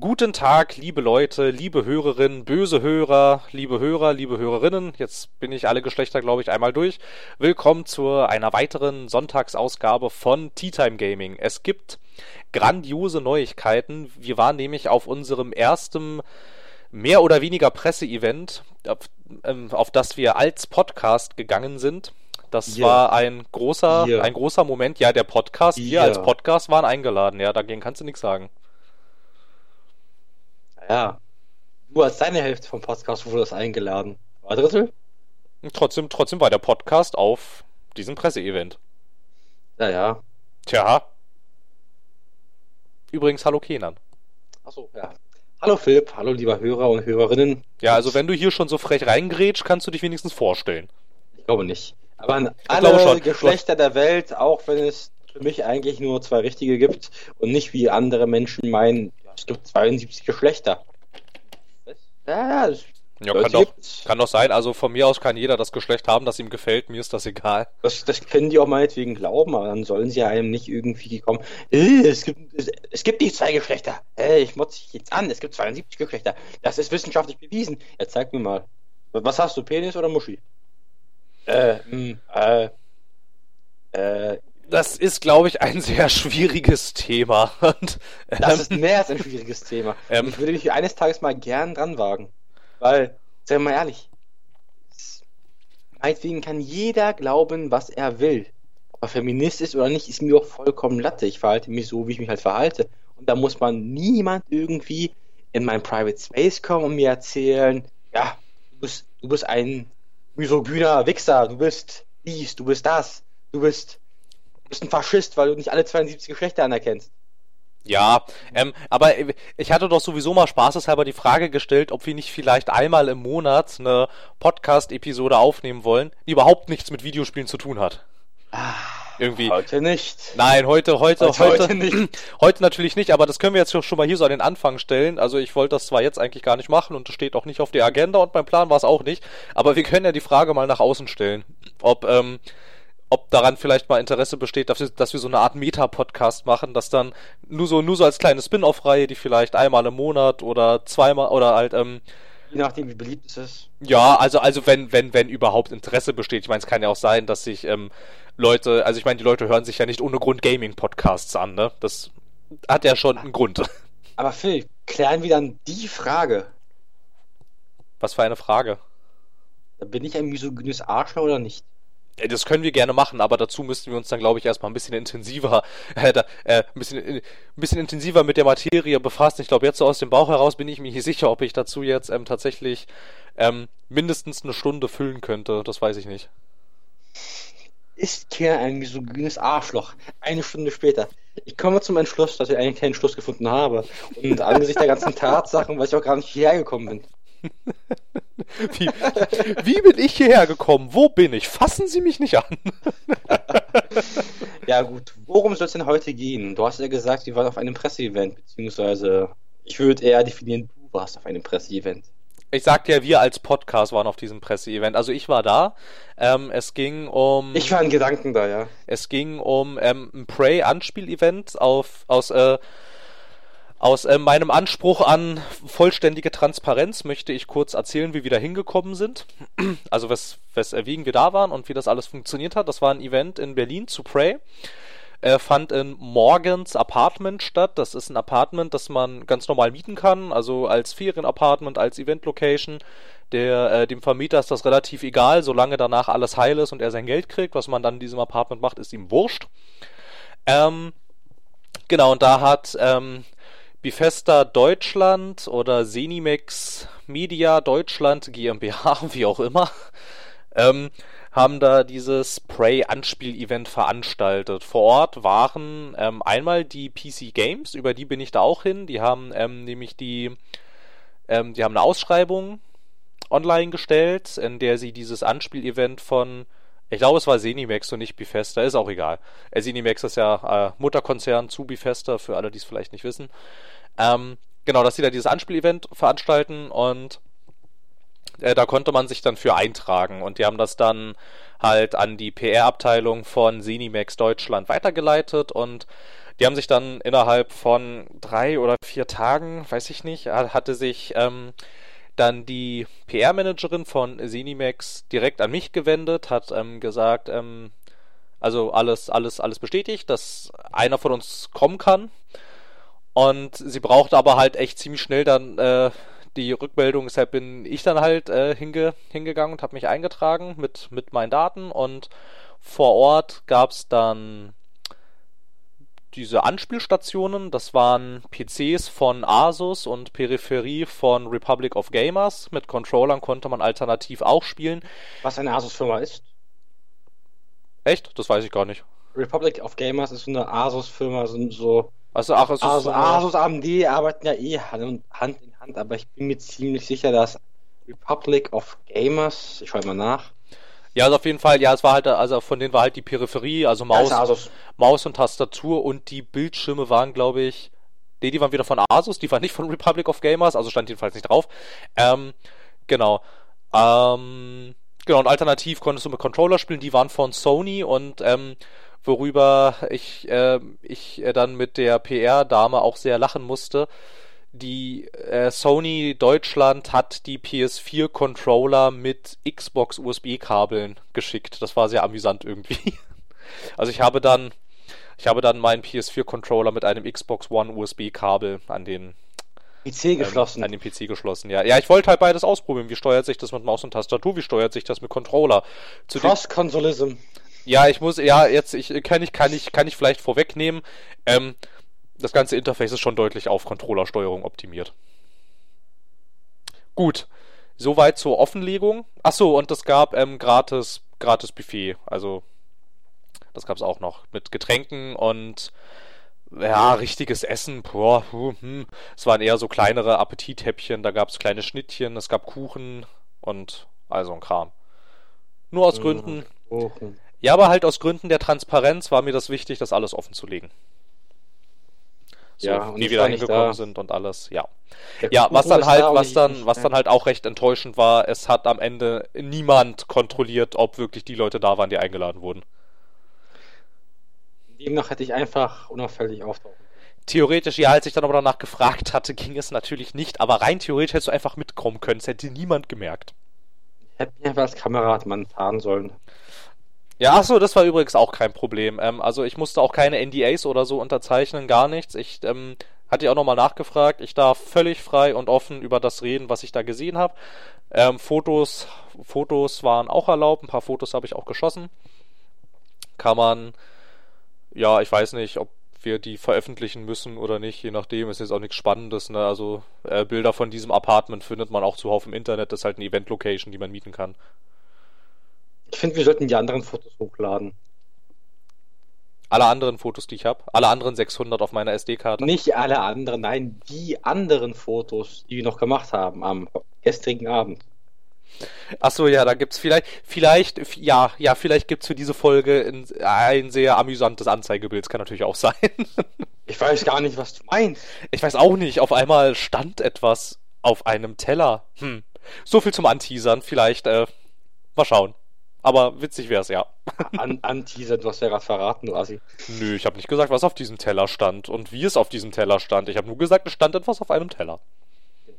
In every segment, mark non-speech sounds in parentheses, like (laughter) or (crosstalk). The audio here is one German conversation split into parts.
Guten Tag, liebe Leute, liebe Hörerinnen, böse Hörer, liebe Hörer, liebe Hörerinnen. Jetzt bin ich alle Geschlechter, glaube ich, einmal durch. Willkommen zu einer weiteren Sonntagsausgabe von Tea Time Gaming. Es gibt grandiose Neuigkeiten. Wir waren nämlich auf unserem ersten mehr oder weniger Presseevent, auf, ähm, auf das wir als Podcast gegangen sind. Das Ja. war ein großer, Ja. ein großer Moment. Ja, der Podcast, wir Ja. als Podcast waren eingeladen. Ja, dagegen kannst du nichts sagen. Ja. Du als deine Hälfte vom Podcast wurdest eingeladen. War Drittel? Und Trotzdem, trotzdem war der Podcast auf diesem Presseevent. Ja, ja. Tja. Übrigens, hallo Kenan. Achso, ja. Hallo Philipp, hallo lieber Hörer und Hörerinnen. Ja, also wenn du hier schon so frech reingrätsch, kannst du dich wenigstens vorstellen. Ich glaube nicht. Aber an alle schon. Geschlechter der Welt, auch wenn es für mich eigentlich nur zwei richtige gibt und nicht wie andere Menschen meinen, es gibt 72 Geschlechter. Ja, ja, es Ja, kann doch, kann doch sein. Also von mir aus kann jeder das Geschlecht haben, das ihm gefällt. Mir ist das egal. Das, das können die auch meinetwegen glauben, aber dann sollen sie einem nicht irgendwie kommen. Äh, es, gibt, es, es gibt nicht zwei Geschlechter. Äh, ich motze dich jetzt an. Es gibt 72 Geschlechter. Das ist wissenschaftlich bewiesen. Ja, zeig mir mal. Was hast du, Penis oder Muschi? Äh, mh, äh, äh, Das ist, glaube ich, ein sehr schwieriges Thema. (laughs) Und, das ähm, ist mehr als ein schwieriges Thema. Ähm. ich würde mich eines Tages mal gern dran wagen. Weil, sagen wir mal ehrlich, meinetwegen kann jeder glauben, was er will. Ob er Feminist ist oder nicht, ist mir auch vollkommen Latte. Ich verhalte mich so, wie ich mich halt verhalte. Und da muss man niemand irgendwie in mein Private Space kommen und mir erzählen, ja, du bist, du bist ein misogyner Wichser, du bist dies, du bist das, du bist, bist ein Faschist, weil du nicht alle 72 Geschlechter anerkennst. ja, ähm, aber ich hatte doch sowieso mal spaßeshalber die Frage gestellt, ob wir nicht vielleicht einmal im Monat eine Podcast-Episode aufnehmen wollen, die überhaupt nichts mit Videospielen zu tun hat. Irgendwie. Heute nicht. Nein, heute, heute, Heute- heute, heute nicht. (clears throat) heute natürlich nicht, aber das können wir jetzt schon mal hier so an den Anfang stellen. Also ich wollte das zwar jetzt eigentlich gar nicht machen und es steht auch nicht auf der Agenda und mein Plan war es auch nicht, aber wir können ja die Frage mal nach außen stellen, ob, ähm, ob daran vielleicht mal Interesse besteht, dass wir, dass wir so eine Art Meta-Podcast machen, das dann nur so, nur so als kleine Spin-off-Reihe, die vielleicht einmal im Monat oder zweimal oder halt, ähm, Je nachdem, wie beliebt es ist. ja, also, also wenn, wenn, wenn überhaupt Interesse besteht. Ich meine, es kann ja auch sein, dass sich ähm, Leute, also ich meine, die Leute hören sich ja nicht ohne Grund Gaming-Podcasts an, ne? Das hat ja schon einen Grund. (laughs) Aber Phil, klären wir dann die Frage. Was für eine Frage. Bin ich ein misogynes Arschloch oder nicht? Ja, Das können wir gerne machen, aber dazu müssten wir uns dann, glaube ich, erstmal ein bisschen intensiver, (laughs) äh, da, äh, ein bisschen, äh, ein bisschen intensiver mit der Materie befassen. Ich glaube, jetzt so aus dem Bauch heraus bin ich mir nicht sicher, ob ich dazu jetzt ähm, tatsächlich ähm, mindestens eine Stunde füllen könnte. Das weiß ich nicht. Ist Kier ein misogynes Arschloch? Eine Stunde später. Ich komme zum Entschluss, dass ich eigentlich keinen Schluss gefunden habe. Und angesichts der ganzen (laughs) Tatsachen, weil ich auch gar nicht hierher gekommen bin. (laughs) Wie, wie bin ich hierher gekommen? Wo bin ich? Fassen Sie mich nicht an. Ja gut, worum soll es denn heute gehen? Du hast ja gesagt, wir waren auf einem Presseevent, beziehungsweise ich würde eher definieren, du warst auf einem Presseevent. Ich sagte ja, wir als Podcast waren auf diesem Presseevent. Also ich war da. Ähm, es ging um Ich war in Gedanken da, ja. es ging um ähm, ein Prey-Anspiel-Event auf aus äh, aus äh, meinem Anspruch an vollständige Transparenz möchte ich kurz erzählen, wie wir da hingekommen sind. (clears throat) Also wes, weswegen wir da waren und wie das alles funktioniert hat. Das war ein Event in Berlin zu Prey. Er fand in Morgans Apartment statt. Das ist ein Apartment, das man ganz normal mieten kann, also als Ferienapartment, als Event-Location. Äh, dem Vermieter ist das relativ egal, solange danach alles heil ist und er sein Geld kriegt. Was man dann in diesem Apartment macht, ist ihm wurscht. Ähm, genau, und da hat ähm, Bifesta Deutschland oder Zenimax Media Deutschland GmbH, (laughs) wie auch immer, ähm, haben da dieses Prey-Anspiel-Event veranstaltet. Vor Ort waren ähm, einmal die PC Games, über die bin ich da auch hin. Die haben ähm, nämlich die, ähm, die haben eine Ausschreibung online gestellt, in der sie dieses Anspiel-Event von, ich glaube es war Zenimax und nicht Bifesta, ist auch egal. Äh, ist ja äh, Mutterkonzern zu Bifesta, für alle, die es vielleicht nicht wissen. Ähm, genau, dass sie da dieses Anspiel-Event veranstalten und äh, da konnte man sich dann für eintragen und die haben das dann halt an die PR-Abteilung von Zenimax Deutschland weitergeleitet und Die haben sich dann innerhalb von drei oder vier Tagen, weiß ich nicht, hatte sich ähm, dann die PR-Managerin von Zenimax direkt an mich gewendet, hat ähm, gesagt, ähm, also alles, alles, alles bestätigt, dass einer von uns kommen kann. Und sie brauchte aber halt echt ziemlich schnell dann äh, die Rückmeldung, deshalb bin ich dann halt äh, hinge hingegangen und habe mich eingetragen mit, mit meinen Daten und vor Ort gab es dann diese Anspielstationen, das waren PCs von Asus und Peripherie von Republic of Gamers. Mit Controllern konnte man alternativ auch spielen. Was eine Asus-Firma ist? Echt? Das weiß ich gar nicht. Republic of Gamers ist eine Asus-Firma, sind so. Also, ach, es Asus, Asus, AMD arbeiten ja eh Hand in Hand, aber ich bin mir ziemlich sicher, dass Republic of Gamers, ich schaue mal nach, ja, also auf jeden Fall, ja, es war halt, also von denen war halt die Peripherie, also Maus, Asus. Maus und Tastatur und die Bildschirme waren, glaube ich, nee, die waren wieder von Asus, die waren nicht von Republic of Gamers, also stand jedenfalls nicht drauf. Ähm, genau. Ähm, genau, und alternativ konntest du mit Controller spielen, die waren von Sony und ähm, worüber ich, äh, ich äh, dann mit der PR-Dame auch sehr lachen musste die äh, Sony Deutschland hat die PS4 Controller mit Xbox USB-Kabeln geschickt. Das war sehr amüsant irgendwie. (laughs) Also ich habe dann ich habe dann meinen PS4 Controller mit einem Xbox One USB-Kabel an den PC geschlossen. Ähm, an den PC geschlossen, ja. Ja, ich wollte halt beides ausprobieren. Wie steuert sich das mit Maus und Tastatur? Wie steuert sich das mit Controller? Cross-Consolism. Ja, ich muss, ja, jetzt, ich kann ich, kann ich, kann ich vielleicht vorwegnehmen. Ähm, das ganze Interface ist schon deutlich auf Controllersteuerung optimiert. Gut, soweit zur Offenlegung. Achso, und es gab ähm, gratis, gratis Buffet. Also, das gab es auch noch. Mit Getränken und ja, richtiges Essen. Boah, hm. Es waren eher so kleinere Appetithäppchen. Da gab es kleine Schnittchen, es gab Kuchen und also ein Kram. Nur aus Gründen. Ja, aber halt aus Gründen der Transparenz war mir das wichtig, das alles offen zu legen. So, ja, wie wir da. sind und alles, ja. Der ja, was dann halt, da was dann, was dann halt auch recht enttäuschend war, es hat am Ende niemand kontrolliert, ob wirklich die Leute da waren, die eingeladen wurden. Demnach hätte ich einfach unauffällig auftauchen Theoretisch, ja, als ich dann aber danach gefragt hatte, ging es natürlich nicht, aber rein theoretisch hättest du einfach mitkommen können, es hätte niemand gemerkt. Ich hätte mir einfach als Kameradmann fahren sollen. Ja, ach so, das war übrigens auch kein Problem. Ähm, also ich musste auch keine NDAs oder so unterzeichnen, gar nichts. Ich ähm, hatte ja auch nochmal nachgefragt. Ich darf völlig frei und offen über das reden, was ich da gesehen habe. Ähm, Fotos, Fotos waren auch erlaubt. Ein paar Fotos habe ich auch geschossen. Kann man, ja, ich weiß nicht, ob wir die veröffentlichen müssen oder nicht, je nachdem. Ist jetzt auch nichts Spannendes. Ne? Also äh, Bilder von diesem Apartment findet man auch zuhauf im Internet. Das ist halt eine Event-Location, die man mieten kann. Ich finde, wir sollten die anderen Fotos hochladen. Alle anderen Fotos, die ich habe? Alle anderen 600 auf meiner SD-Karte? Nicht alle anderen, nein, die anderen Fotos, die wir noch gemacht haben am gestrigen Abend. Achso, ja, da gibt's vielleicht, vielleicht, ja, ja, vielleicht gibt's für diese Folge ein, sehr amüsantes Anzeigebild. Das kann natürlich auch sein. (laughs) ich weiß gar nicht, was du meinst. Ich weiß auch nicht. Auf einmal stand etwas auf einem Teller. Hm. So viel zum Anteasern. Vielleicht, äh, mal schauen. Aber witzig wär's, ja. An Anteasern, du hast ja gerade verraten, du Assi. Nö, ich habe nicht gesagt, was auf diesem Teller stand und wie es auf diesem Teller stand. Ich habe nur gesagt, es stand etwas auf einem Teller.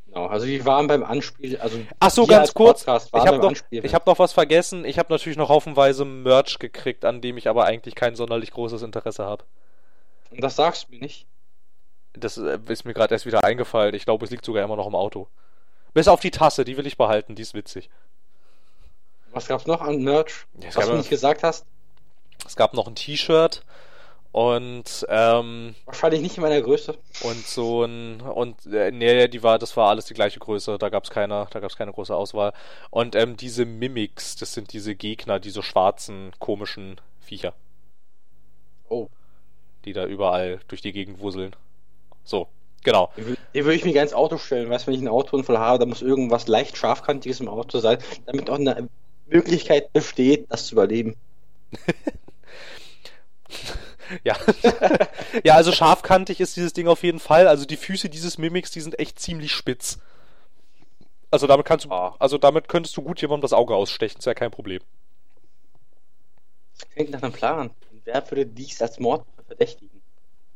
Genau, also wir waren beim Anspiel, also Ach so, ganz kurz, ich habe noch, hab noch was vergessen. Ich habe natürlich noch haufenweise Merch gekriegt, an dem ich aber eigentlich kein sonderlich großes Interesse habe. Und das sagst du mir nicht? Das äh, ist mir gerade erst wieder eingefallen. Ich glaube, es liegt sogar immer noch im Auto. Bis auf die Tasse, die will ich behalten, die ist witzig. Was gab's noch an Merch? Ja, was du nicht gesagt hast? Es gab noch ein T-Shirt und ähm, wahrscheinlich nicht in meiner Größe. Und so ein und äh, nee, die war, das war alles die gleiche Größe. Da gab's keine, da gab's keine große Auswahl. Und ähm, diese Mimics, das sind diese Gegner, diese schwarzen komischen Viecher. Oh. Die da überall durch die Gegend wuseln. So, Genau. Den würde ich mir gerne ins Auto stellen. Weißt wenn ich einen Autounfall habe, da muss irgendwas leicht scharfkantiges im Auto sein, damit auch eine Möglichkeit besteht, das zu überleben. (laughs) ja. (laughs) ja, also scharfkantig ist dieses Ding auf jeden Fall. Also die Füße dieses Mimics, die sind echt ziemlich spitz. Also damit kannst du, ah. also damit könntest du gut jemandem das Auge ausstechen, ist ja kein Problem. Das klingt nach einem Plan. wer würde dies als Mord verdächtigen?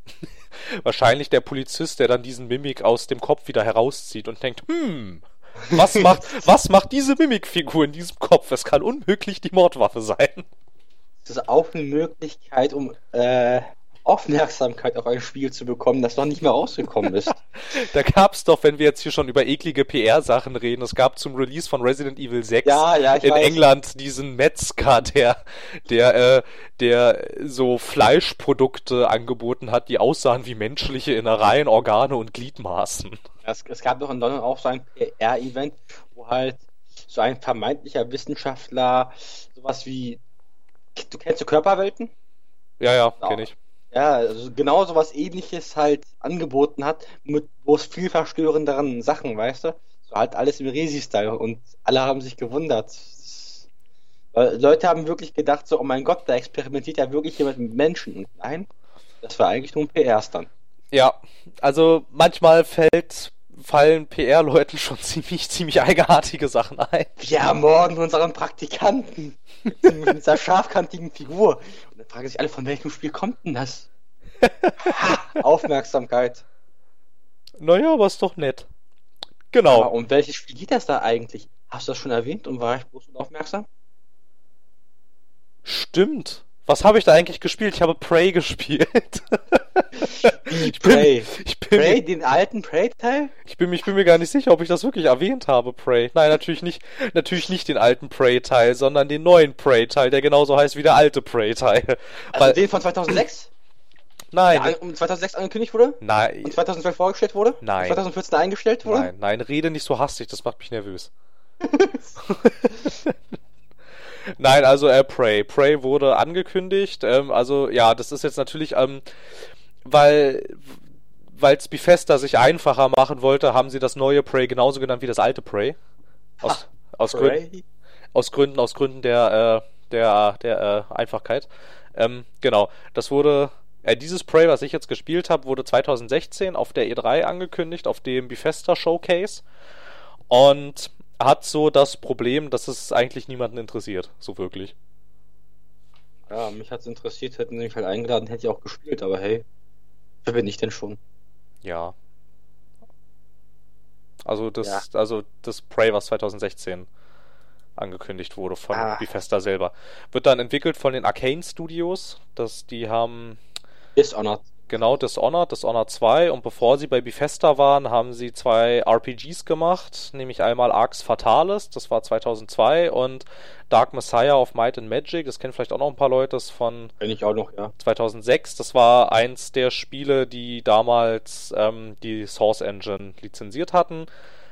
(laughs) Wahrscheinlich der Polizist, der dann diesen Mimik aus dem Kopf wieder herauszieht und denkt, hm, was macht, was macht diese Mimikfigur in diesem Kopf? Es kann unmöglich die Mordwaffe sein. Das ist auch eine Möglichkeit, um äh, Aufmerksamkeit auf ein Spiel zu bekommen, das noch nicht mehr rausgekommen ist. (laughs) da gab's doch, wenn wir jetzt hier schon über eklige PR-Sachen reden, es gab zum Release von Resident Evil 6 ja, ja, in weiß. England diesen Metzger, der, der, äh, der so Fleischprodukte angeboten hat, die aussahen wie menschliche Innereien, Organe und Gliedmaßen. Es, es gab doch in London auch so ein PR-Event, wo halt so ein vermeintlicher Wissenschaftler sowas wie, du kennst du Körperwelten? Ja, ja, kenne ich. Ja, also genau so was ähnliches halt angeboten hat, mit wo es viel verstörenderen Sachen, weißt du? So halt alles im Resi-Style und alle haben sich gewundert. Weil Leute haben wirklich gedacht, so, oh mein Gott, da experimentiert ja wirklich jemand mit Menschen. Und nein, das war eigentlich nur ein PR-Stand. Ja, also manchmal fällt, fallen PR-Leuten schon (laughs) ziemlich, ziemlich eigenartige Sachen ein. Wir ermorden unseren Praktikanten mit dieser scharfkantigen Figur. Und dann fragen sich alle, von welchem Spiel kommt denn das? (laughs) ha, Aufmerksamkeit. Naja, aber ist doch nett. Genau. Aber um welches Spiel geht das da eigentlich? Hast du das schon erwähnt und war ich bloß unaufmerksam? Stimmt. Was habe ich da eigentlich gespielt? Ich habe Prey (laughs) gespielt. ich Prey. Bin, ich bin Prey, den alten Prey-Teil? Ich bin, ich bin mir gar nicht sicher, ob ich das wirklich erwähnt habe, Prey. Nein, natürlich nicht, natürlich nicht den alten Prey-Teil, sondern den neuen Prey-Teil, der genauso heißt wie der alte Prey-Teil. Also den von 2006? Nein. Der um 2006 angekündigt wurde? Nein. Und 2012 vorgestellt wurde? Nein. Und 2014 eingestellt wurde? Nein, nein, rede nicht so hastig, das macht mich nervös. (laughs) Nein, also äh, Prey. Prey wurde angekündigt. Ähm, also ja, das ist jetzt natürlich, ähm, weil weil es Bethesda sich einfacher machen wollte, haben sie das neue Prey genauso genannt wie das alte Prey. Aus, Ha, aus, Prey? Gründen, aus Gründen, aus Gründen der, äh, der, der äh, Einfachkeit. Ähm, genau, das wurde, äh, dieses Prey, was ich jetzt gespielt habe, wurde 2016 auf der E3 angekündigt, auf dem Bethesda Showcase. Und hat so das Problem, dass es eigentlich niemanden interessiert, so wirklich. Ja, mich hat's interessiert, hätten sie mich halt eingeladen, hätte ich auch gespielt, aber hey, wer bin ich denn schon? Ja. Also das, Ja. also das Prey, was 2016 angekündigt wurde von Ah. Bethesda selber, wird dann entwickelt von den Arcane Studios. Das, die haben Dishonored. Genau Dishonored, Dishonored 2 und bevor sie bei Bethesda waren, haben sie zwei RPGs gemacht, nämlich einmal Arx Fatalis, das war 2002 und Dark Messiah of Might and Magic, das kennen vielleicht auch noch ein paar Leute, das von ich auch noch, ja. 2006. Das war eins der Spiele, die damals ähm, die Source Engine lizenziert hatten.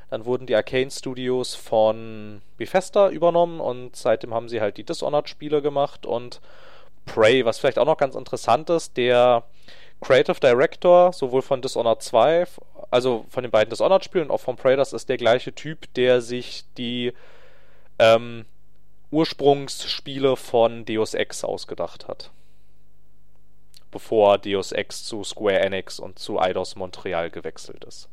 Dann wurden die Arcane Studios von Bethesda übernommen und seitdem haben sie halt die Dishonored-Spiele gemacht und Prey, was vielleicht auch noch ganz interessant ist, der Creative Director, sowohl von Dishonored 2, also von den beiden Dishonored-Spielen und auch von Prey, das ist der gleiche Typ, der sich die ähm, Ursprungsspiele von Deus Ex ausgedacht hat. Bevor Deus Ex zu Square Enix und zu Eidos Montreal gewechselt ist.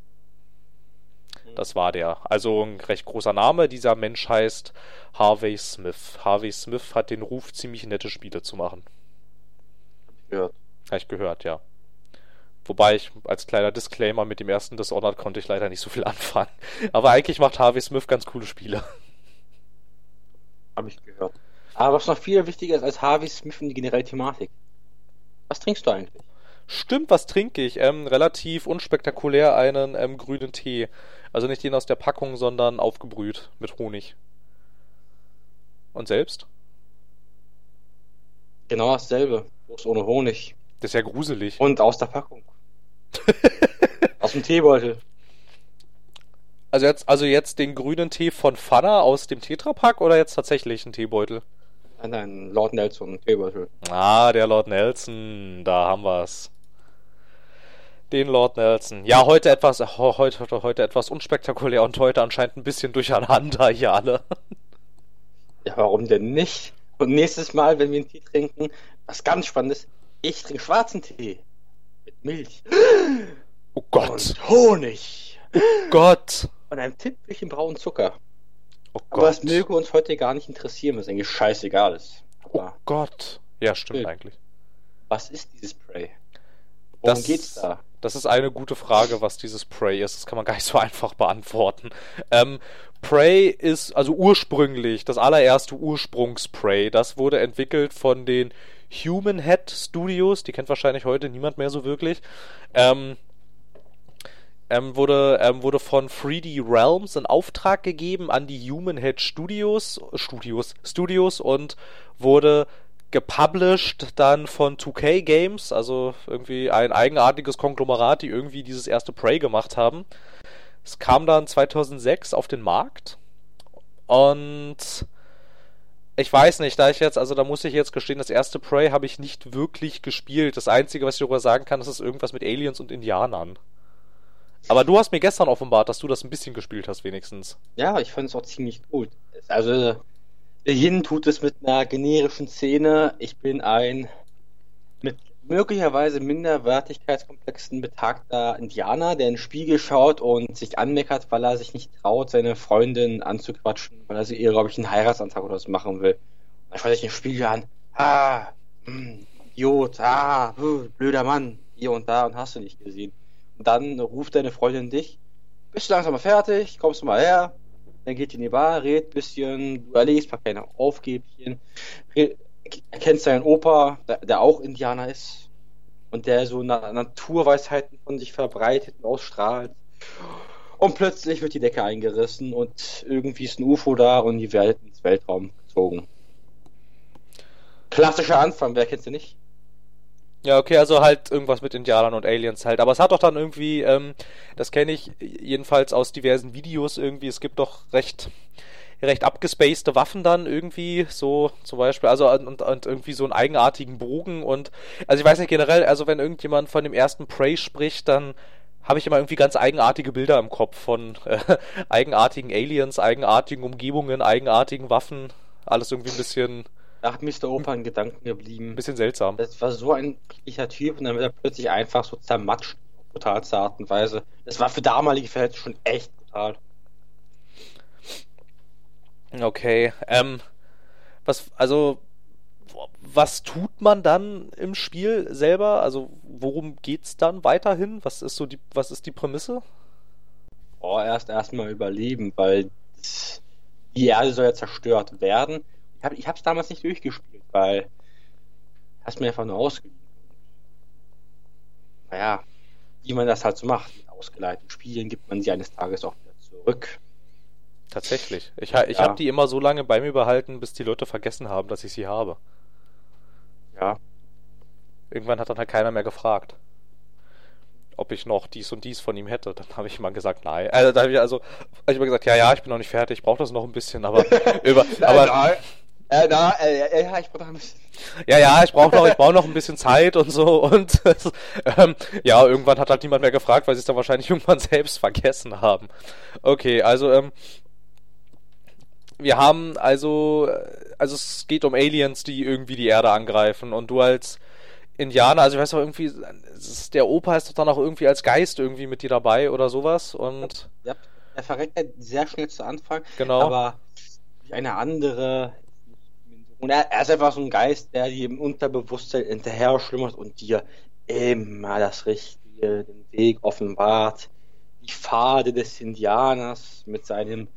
Das war der. Also ein recht großer Name. Dieser Mensch heißt Harvey Smith. Harvey Smith hat den Ruf, ziemlich nette Spiele zu machen. gehört. Habe ich gehört, ja. Wobei ich als kleiner Disclaimer mit dem ersten Dishonored konnte ich leider nicht so viel (laughs) anfangen. Aber eigentlich macht Harvey Smith ganz coole Spiele. Habe ich gehört. Aber was noch viel wichtiger ist als Harvey Smith und die generelle Thematik. Was trinkst du eigentlich? Stimmt, was trinke ich? Ähm, relativ unspektakulär einen ähm, grünen Tee. Also nicht den aus der Packung, sondern aufgebrüht mit Honig. Und selbst? Genau dasselbe. Bloß ohne Honig. Das ist ja gruselig. Und aus der Packung. (laughs) aus dem Teebeutel. Also jetzt, also jetzt den grünen Tee von Pfanner aus dem Tetrapack oder jetzt tatsächlich ein Teebeutel? Nein, nein, Lord Nelson Teebeutel. Ah, der Lord Nelson, da haben wir's. Den Lord Nelson. Ja, heute etwas, heute, heute, heute etwas unspektakulär und heute anscheinend ein bisschen durcheinander hier alle. (laughs) Ja, warum denn nicht? Und nächstes Mal, wenn wir einen Tee trinken, was ganz Spannendes, ich trinke schwarzen Tee. Milch. Oh Gott, Und Honig. Gott, Und einem Tippchen braunen Zucker. oh Aber das Gott, möge uns heute gar nicht interessieren, was eigentlich scheißegal ist. oh Aber Gott. Ja, stimmt Wild. eigentlich. was ist dieses Prey? Worum Das- geht's da? Das ist eine gute Frage, was dieses Prey ist. Das kann man gar nicht so einfach beantworten. Ähm, Prey ist also ursprünglich, das allererste Ursprungs-Prey, das wurde entwickelt von den Human Head Studios, die kennt wahrscheinlich heute niemand mehr so wirklich. Ähm, ähm, wurde, ähm, wurde von 3D Realms in Auftrag gegeben an die Human Head Studios, Studios, Studios und wurde gepublished dann von 2K Games, also irgendwie ein eigenartiges Konglomerat, die irgendwie dieses erste Prey gemacht haben. Es kam dann 2006 auf den Markt und ich weiß nicht, da ich jetzt, also da muss ich jetzt gestehen, das erste Prey habe ich nicht wirklich gespielt. Das Einzige, was ich darüber sagen kann, ist, es ist irgendwas mit Aliens und Indianern. Aber du hast mir gestern offenbart, dass du das ein bisschen gespielt hast, wenigstens. Ja, ich fand es auch ziemlich gut. Also, Beginn tut es mit einer generischen Szene. Ich bin ein möglicherweise minderwertigkeitskomplexen betagter Indianer, der in den Spiegel schaut und sich anmeckert, weil er sich nicht traut, seine Freundin anzuquatschen, weil er sie ihr, glaube ich, einen Heiratsantrag oder so machen will. Dann schaut er sich den Spiegel an. Ah, hm, Idiot, ah, blöder Mann, hier und da und hast du nicht gesehen. Und dann ruft deine Freundin dich. Bist du langsam mal fertig? Kommst du mal her? Dann geht ihr in die Bar, redet ein bisschen, du erlegst ein paar kleine Aufgebchen, erkennst deinen Opa, der, auch Indianer ist und der so Na Naturweisheiten von sich verbreitet und ausstrahlt. Und plötzlich wird die Decke eingerissen und irgendwie ist ein UFO da und die wird ins Weltraum gezogen. Klassischer Anfang, wer kennt's denn nicht? Ja, okay, also halt irgendwas mit Indianern und Aliens halt. Aber es hat doch dann irgendwie, ähm, das kenne ich jedenfalls aus diversen Videos irgendwie, es gibt doch recht, recht abgespacede Waffen dann irgendwie, so zum Beispiel, also und, und irgendwie so einen eigenartigen Bogen und, also ich weiß nicht generell, also wenn irgendjemand von dem ersten Prey spricht, dann habe ich immer irgendwie ganz eigenartige Bilder im Kopf von äh, (laughs) eigenartigen Aliens, eigenartigen Umgebungen, eigenartigen Waffen, alles irgendwie ein bisschen, Da hat Mr. Opa in Gedanken geblieben. ein bisschen seltsam. Das war so ein friedlicher Typ und dann wird er plötzlich einfach so zermatscht brutalste Art und Weise. Das war für damalige Verhältnisse schon echt brutal. Okay, ähm, was, also, was tut man dann im Spiel selber? Also, worum geht's dann weiterhin? Was ist so die, was ist die Prämisse? Oh, erst erstmal überleben, weil die Erde soll ja zerstört werden. Ich habe ich hab's damals nicht durchgespielt, weil hast mir einfach nur ausgeliehen. Naja, wie man das halt so macht, mit ausgeleiteten Spielen gibt man sie eines Tages auch wieder zurück. Tatsächlich. Ich, ich Ja. habe die immer so lange bei mir behalten, bis die Leute vergessen haben, dass ich sie habe. Ja, Irgendwann hat dann halt keiner mehr gefragt, ob ich noch dies und dies von ihm hätte. Dann habe ich immer gesagt, nein. Also, da habe ich also, hab ich immer gesagt, ja, ja, ich bin noch nicht fertig, ich brauche das noch ein bisschen, aber (laughs) über, aber äh, na, äh, ja, ich brauche ein bisschen. Ja, ja, ich brauche noch, ich brauche noch ein bisschen Zeit und so und (laughs) ähm, ja, irgendwann hat halt niemand mehr gefragt, weil sie es dann wahrscheinlich (laughs) irgendwann selbst vergessen haben. Okay, also ähm, wir haben also, also es geht um Aliens, die irgendwie die Erde angreifen und du als Indianer, also ich weiß auch irgendwie, der Opa ist doch dann auch irgendwie als Geist irgendwie mit dir dabei oder sowas und Ja, er verreckt halt sehr schnell zu Anfang, genau. aber eine andere. Und er, er ist einfach so ein Geist, der dir im Unterbewusstsein hinterher schlummert und dir immer das Richtige, den Weg offenbart. Die Pfade des Indianers mit seinem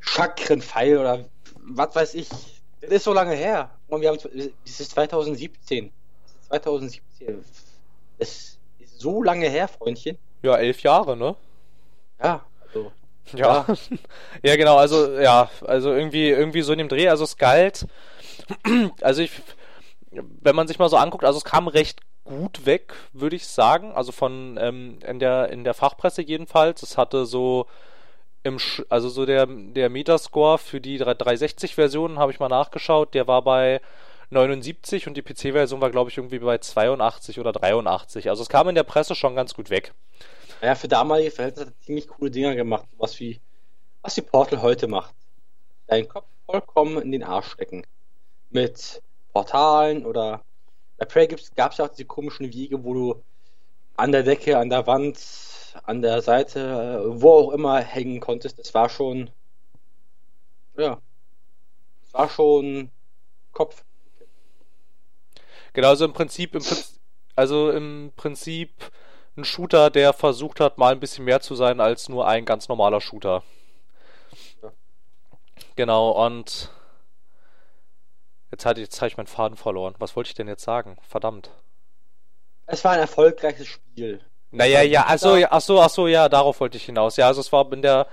Chakrenpfeil oder was weiß ich. Das ist so lange her. Und wir haben, es ist 2017. Es ist 2017. Es ist so lange her, Freundchen. Ja, elf Jahre, ne? Ja, also. Ja. (laughs) ja, genau, also ja, also irgendwie irgendwie so in dem Dreh, also es galt (clears throat) also ich wenn man sich mal so anguckt, also es kam recht gut weg, würde ich sagen, also von ähm, in der in der Fachpresse jedenfalls, es hatte so im Sch also so der der Metascore für die 360 Version habe ich mal nachgeschaut, der war bei 79 und die PC-Version war glaube ich irgendwie bei 82 oder 83. Also es kam in der Presse schon ganz gut weg. Ja, für damalige Verhältnisse hat er ziemlich coole Dinger gemacht, was wie was die Portal heute macht. Deinen Kopf vollkommen in den Arsch stecken. Mit Portalen oder bei Prey gab es ja auch diese komischen Wege, wo du an der Decke, an der Wand, an der Seite, wo auch immer hängen konntest. Das war schon ja, das war schon Kopf. Genau, also im Prinzip, im Prinzip, Also im Prinzip ein Shooter, der versucht hat, mal ein bisschen mehr zu sein als nur ein ganz normaler Shooter. Ja. Genau, und jetzt hatte jetzt habe ich meinen Faden verloren. Was wollte ich denn jetzt sagen? Verdammt. Es war ein erfolgreiches Spiel. Naja, ja, also, ja, ach so, ach so, ja, darauf wollte ich hinaus. Ja, also es war in der,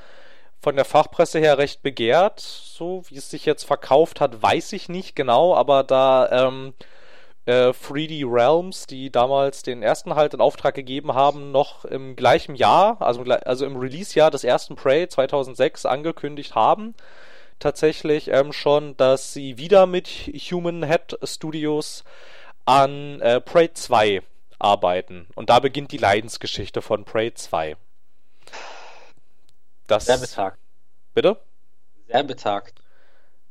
von der Fachpresse her recht begehrt. So, wie es sich jetzt verkauft hat, weiß ich nicht genau, aber da, ähm, äh, 3D Realms, die damals den ersten halt in Auftrag gegeben haben, noch im gleichen Jahr, also, also im Release-Jahr des ersten Prey 2006 angekündigt haben, tatsächlich ähm, schon, dass sie wieder mit Human Head Studios an äh, Prey 2 arbeiten. Und da beginnt die Leidensgeschichte von Prey 2. Das Sehr betagt. Bitte? Sehr betagt.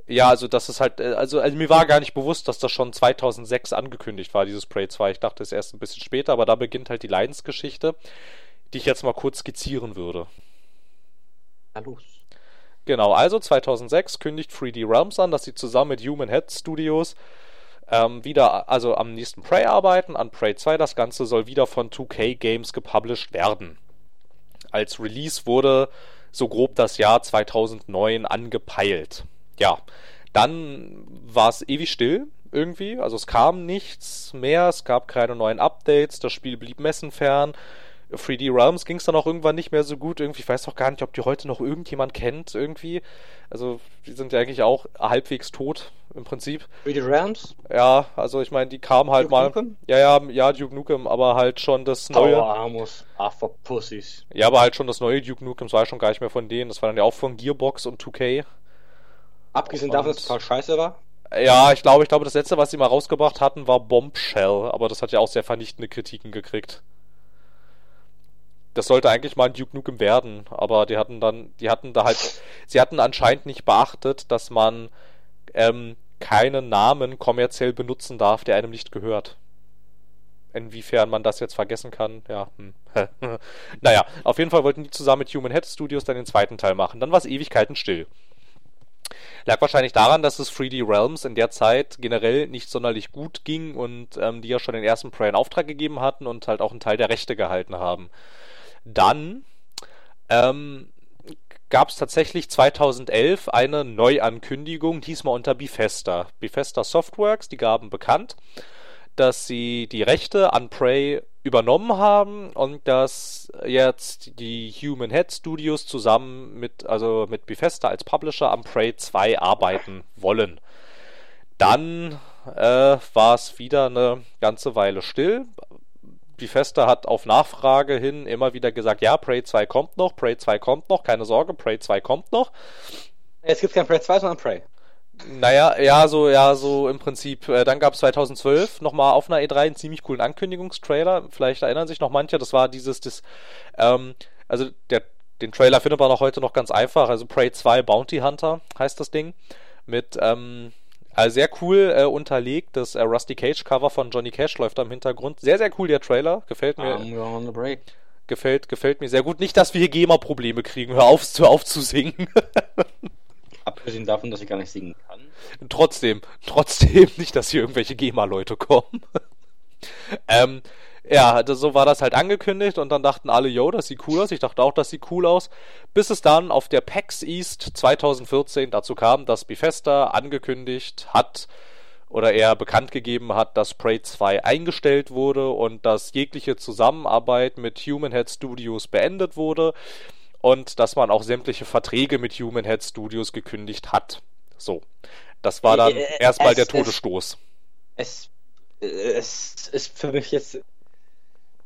Ja, also das ist halt, äh, also, also mir war gar nicht bewusst, dass das schon 2006 angekündigt war, dieses Prey 2. Ich dachte es erst ein bisschen später, aber da beginnt halt die Leidensgeschichte, die ich jetzt mal kurz skizzieren würde. Na los. Genau, also 2006 kündigt 3D Realms an, dass sie zusammen mit Human Head Studios ähm, wieder, also am nächsten Prey arbeiten, an Prey 2. Das Ganze soll wieder von 2K Games gepublished werden. Als Release wurde so grob das Jahr 2009 angepeilt. Ja, dann war es ewig still irgendwie, also es kam nichts mehr, es gab keine neuen Updates, das Spiel blieb messenfern. 3D Realms ging es dann auch irgendwann nicht mehr so gut. Irgendwie, ich weiß auch gar nicht, ob die heute noch irgendjemand kennt, irgendwie. Also, die sind ja eigentlich auch halbwegs tot, im Prinzip. 3D Realms? Ja, also ich meine, die kamen halt Duke mal. Nukem? Ja, ja, ja, Duke Nukem, aber halt schon das neue. Power Armus. Ah, for Pussies. Ja, aber halt schon das neue Duke Nukem, das war schon gar nicht mehr von denen. Das war dann ja auch von Gearbox und 2K. Abgesehen davon, dass es total scheiße war. Ja, ich glaube, ich glaube, das letzte, was sie mal rausgebracht hatten, war Bombshell, aber das hat ja auch sehr vernichtende Kritiken gekriegt. Das sollte eigentlich mal ein Duke Nukem werden, aber die hatten dann, die hatten da halt, sie hatten anscheinend nicht beachtet, dass man ähm, keinen Namen kommerziell benutzen darf, der einem nicht gehört. Inwiefern man das jetzt vergessen kann, ja. Hm. (laughs) naja, auf jeden Fall wollten die zusammen mit Human Head Studios dann den zweiten Teil machen. Dann war es Ewigkeiten still. Lag wahrscheinlich daran, dass es 3D Realms in der Zeit generell nicht sonderlich gut ging und ähm, die ja schon den ersten Prey in Auftrag gegeben hatten und halt auch einen Teil der Rechte gehalten haben. Dann ähm, gab es tatsächlich 2011 eine Neuankündigung, diesmal unter Bethesda. Bethesda Softworks, die gaben bekannt, dass sie die Rechte an Prey übernommen haben und dass jetzt die Human Head Studios zusammen mit, also mit Bethesda als Publisher am Prey 2 arbeiten wollen. Dann äh, war es wieder eine ganze Weile still. Bethesda hat auf Nachfrage hin immer wieder gesagt, ja, Prey 2 kommt noch, Prey 2 kommt noch, keine Sorge, Prey 2 kommt noch. Jetzt gibt kein Prey 2, sondern Prey. Naja, ja, so, ja, so im Prinzip. Äh, dann gab es 2012 nochmal auf einer E3 einen ziemlich coolen Ankündigungstrailer. Vielleicht erinnern sich noch manche, das war dieses, das, ähm, also der, den Trailer findet man auch heute noch ganz einfach. Also Prey 2 Bounty Hunter heißt das Ding. Mit, ähm, also sehr cool äh, unterlegt. Das äh, Rusty Cage Cover von Johnny Cash läuft da im Hintergrund. Sehr, sehr cool der Trailer. Gefällt mir. I'm on the break. Gefällt, gefällt mir sehr gut. Nicht, dass wir hier GEMA-Probleme kriegen. Hör auf, hör auf zu singen. (laughs) Abgesehen davon, dass ich gar nicht singen kann. trotzdem, trotzdem (laughs) nicht, dass hier irgendwelche GEMA-Leute kommen. (laughs) ähm, ja, das, so war das halt angekündigt und dann dachten alle, yo, das sieht cool aus. Ich dachte auch, das sieht cool aus. Bis es dann auf der PAX East 2014 dazu kam, dass Bethesda angekündigt hat oder eher bekannt gegeben hat, dass Prey 2 eingestellt wurde und dass jegliche Zusammenarbeit mit Human Head Studios beendet wurde und dass man auch sämtliche Verträge mit Human Head Studios gekündigt hat. So. Das war dann Äh, äh, erstmal es- der es- Todesstoß. Es, äh, es ist für mich jetzt.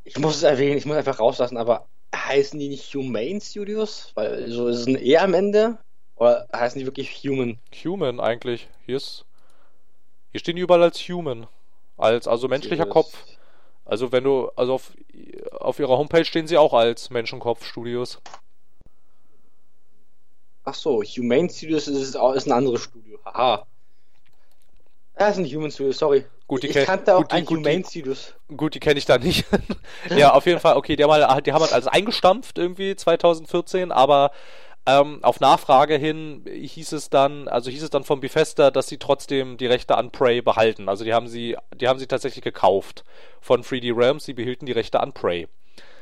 Ich muss es erwähnen, ich muss einfach rauslassen, aber heißen die nicht Humane Studios? Weil so ist es ein E am Ende? Oder heißen die wirklich Human? Human eigentlich. Hier ist. Hier stehen die überall als Human. Als, also menschlicher Studios? Kopf. Also wenn du, also auf, auf ihrer Homepage stehen sie auch als Menschenkopf-Studios. Ach so, Humane Studios ist, ist ein anderes Studio. Haha. Das sind Human Studios, sorry. Gut, die ich kannte auch gut, ein gut, die- Humane Studios. Gut, die kenne ich da nicht. (laughs) ja, auf jeden Fall, okay, die haben, halt, die haben halt alles eingestampft irgendwie 2014, aber Ähm, auf Nachfrage hin hieß es dann, also hieß es dann von Bethesda, dass sie trotzdem die Rechte an Prey behalten. Also die haben sie, die haben sie tatsächlich gekauft von 3D Realms, sie behielten die Rechte an Prey.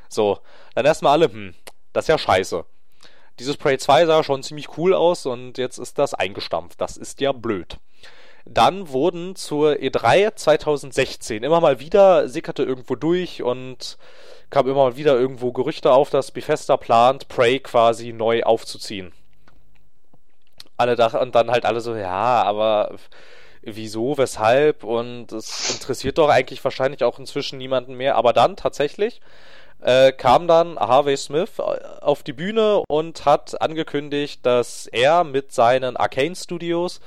So, dann erstmal alle, hm, das ist ja scheiße. Dieses Prey 2 sah schon ziemlich cool aus und jetzt ist das eingestampft. Das ist ja blöd. Dann wurden zur E3 2016 immer mal wieder sickerte irgendwo durch und kam immer mal wieder irgendwo Gerüchte auf, dass Bethesda plant, Prey quasi neu aufzuziehen. Alle dachten und dann halt alle so, ja, aber wieso, weshalb und es interessiert doch eigentlich wahrscheinlich auch inzwischen niemanden mehr. Aber dann tatsächlich äh, kam dann Harvey Smith auf die Bühne und hat angekündigt, dass er mit seinen Arcane Studios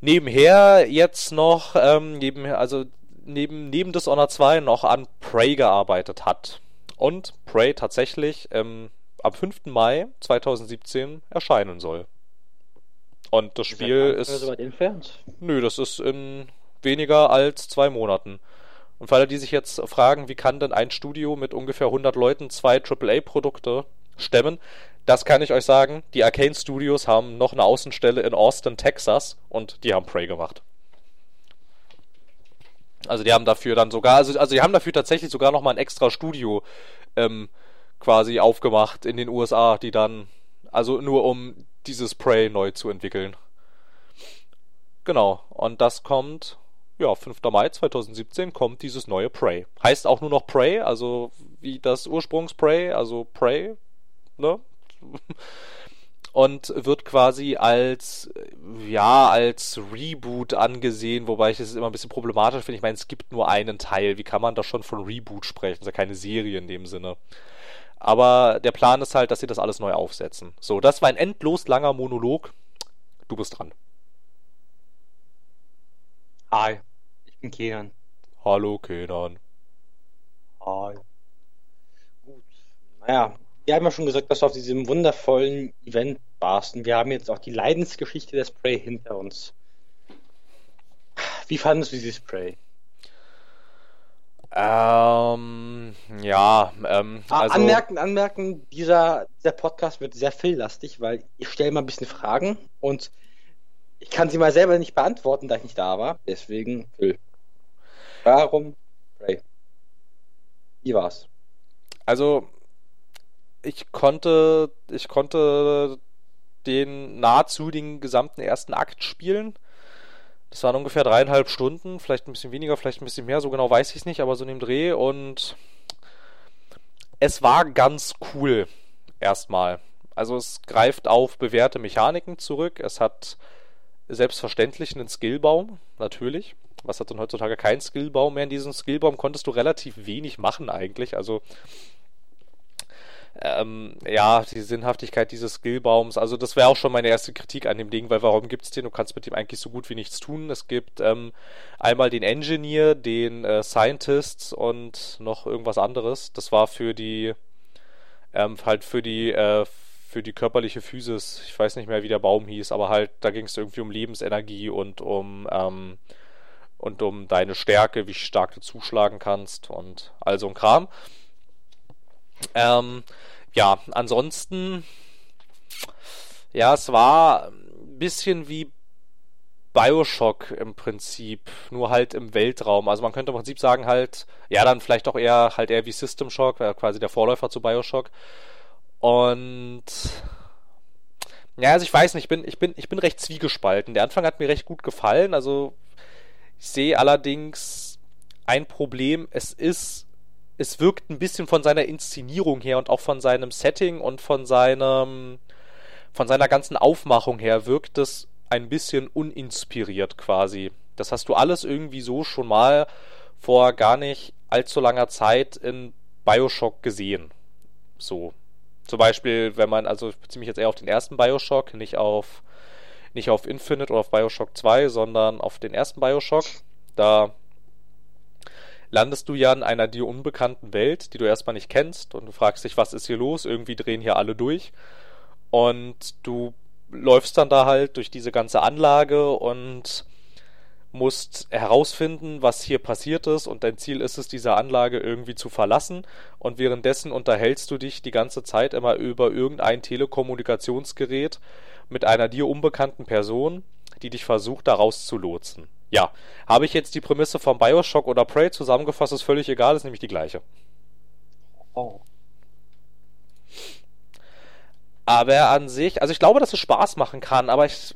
nebenher jetzt noch, ähm, neben, also neben, neben Dishonored 2 noch an Prey gearbeitet hat. Und Prey tatsächlich ähm, am 5. Mai 2017 erscheinen soll. Und das Spiel ist. So weit entfernt? Nö, das ist in weniger als zwei Monaten. Und für alle, die sich jetzt fragen, wie kann denn ein Studio mit ungefähr 100 Leuten zwei AAA-Produkte stemmen, das kann ich euch sagen. Die Arcane Studios haben noch eine Außenstelle in Austin, Texas und die haben Prey gemacht. Also die haben dafür dann sogar, also, also die haben dafür tatsächlich sogar nochmal ein extra Studio ähm, quasi aufgemacht in den USA, die dann, also nur um dieses Prey neu zu entwickeln. Genau, und das kommt, ja, 5. Mai 2017 kommt dieses neue Prey. Heißt auch nur noch Prey, also wie das Ursprungs-Prey, also Prey, ne? Und wird quasi als ja als Reboot angesehen, wobei ich es immer ein bisschen problematisch finde. Ich meine, es gibt nur einen Teil. Wie kann man da schon von Reboot sprechen? Das ist ja keine Serie in dem Sinne. Aber der Plan ist halt, dass sie das alles neu aufsetzen. So, das war ein endlos langer Monolog. Du bist dran. Hi, ich bin Kenan. Hallo Kenan. Hi. Gut. Naja, wir haben ja schon gesagt, dass du auf diesem wundervollen Event warst und wir haben jetzt auch die Leidensgeschichte des Prey hinter uns. Wie fandest du dieses Prey? Ähm, ja, ähm, ah, also... Anmerken, anmerken, dieser, dieser Podcast wird sehr filmlastig, weil ich stelle mal ein bisschen Fragen und ich kann sie mal selber nicht beantworten, da ich nicht da war. Deswegen Phil. Warum Prey? Wie war's? Also, ich konnte, ich konnte den nahezu den gesamten ersten Akt spielen. Das waren ungefähr dreieinhalb Stunden, vielleicht ein bisschen weniger, vielleicht ein bisschen mehr, so genau weiß ich es nicht, aber so in dem Dreh und es war ganz cool erstmal. Also es greift auf bewährte Mechaniken zurück. Es hat selbstverständlich einen Skillbaum, natürlich. Was hat denn heutzutage kein Skillbaum mehr? In diesem Skillbaum konntest du relativ wenig machen eigentlich. Also ähm, ja, die Sinnhaftigkeit dieses Skillbaums, also das wäre auch schon meine erste Kritik an dem Ding, weil warum gibt es den? Du kannst mit dem eigentlich so gut wie nichts tun. Es gibt ähm, einmal den Engineer, den äh, Scientists und noch irgendwas anderes. Das war für die, ähm, halt für die, äh, für die körperliche Physis. Ich weiß nicht mehr, wie der Baum hieß, aber halt, da ging es irgendwie um Lebensenergie und um, ähm, und um deine Stärke, wie stark du zuschlagen kannst und all so ein Kram. Ähm, ja, ansonsten, ja, es war ein bisschen wie Bioshock im Prinzip, nur halt im Weltraum. Also man könnte im Prinzip sagen halt, ja, dann vielleicht auch eher halt eher wie System Shock, quasi der Vorläufer zu Bioshock. Und ja, also ich weiß nicht, ich bin, ich bin, ich bin recht zwiegespalten. Der Anfang hat mir recht gut gefallen. Also ich sehe allerdings ein Problem. Es ist es wirkt ein bisschen von seiner Inszenierung her und auch von seinem Setting und von seinem von seiner ganzen Aufmachung her wirkt es ein bisschen uninspiriert quasi. Das hast du alles irgendwie so schon mal vor gar nicht allzu langer Zeit in Bioshock gesehen. So. Zum Beispiel, wenn man, also ich beziehe mich jetzt eher auf den ersten Bioshock, nicht auf nicht auf Infinite oder auf Bioshock 2, sondern auf den ersten Bioshock. Da landest du ja in einer dir unbekannten Welt, die du erstmal nicht kennst und du fragst dich, was ist hier los? Irgendwie drehen hier alle durch. Und du läufst dann da halt durch diese ganze Anlage und musst herausfinden, was hier passiert ist und dein Ziel ist es, diese Anlage irgendwie zu verlassen und währenddessen unterhältst du dich die ganze Zeit immer über irgendein Telekommunikationsgerät mit einer dir unbekannten Person, die dich versucht, da rauszulotsen. Ja, habe ich jetzt die Prämisse von Bioshock oder Prey zusammengefasst, ist völlig egal, ist nämlich die gleiche. Oh. Aber an sich, also ich glaube, dass es Spaß machen kann, aber ich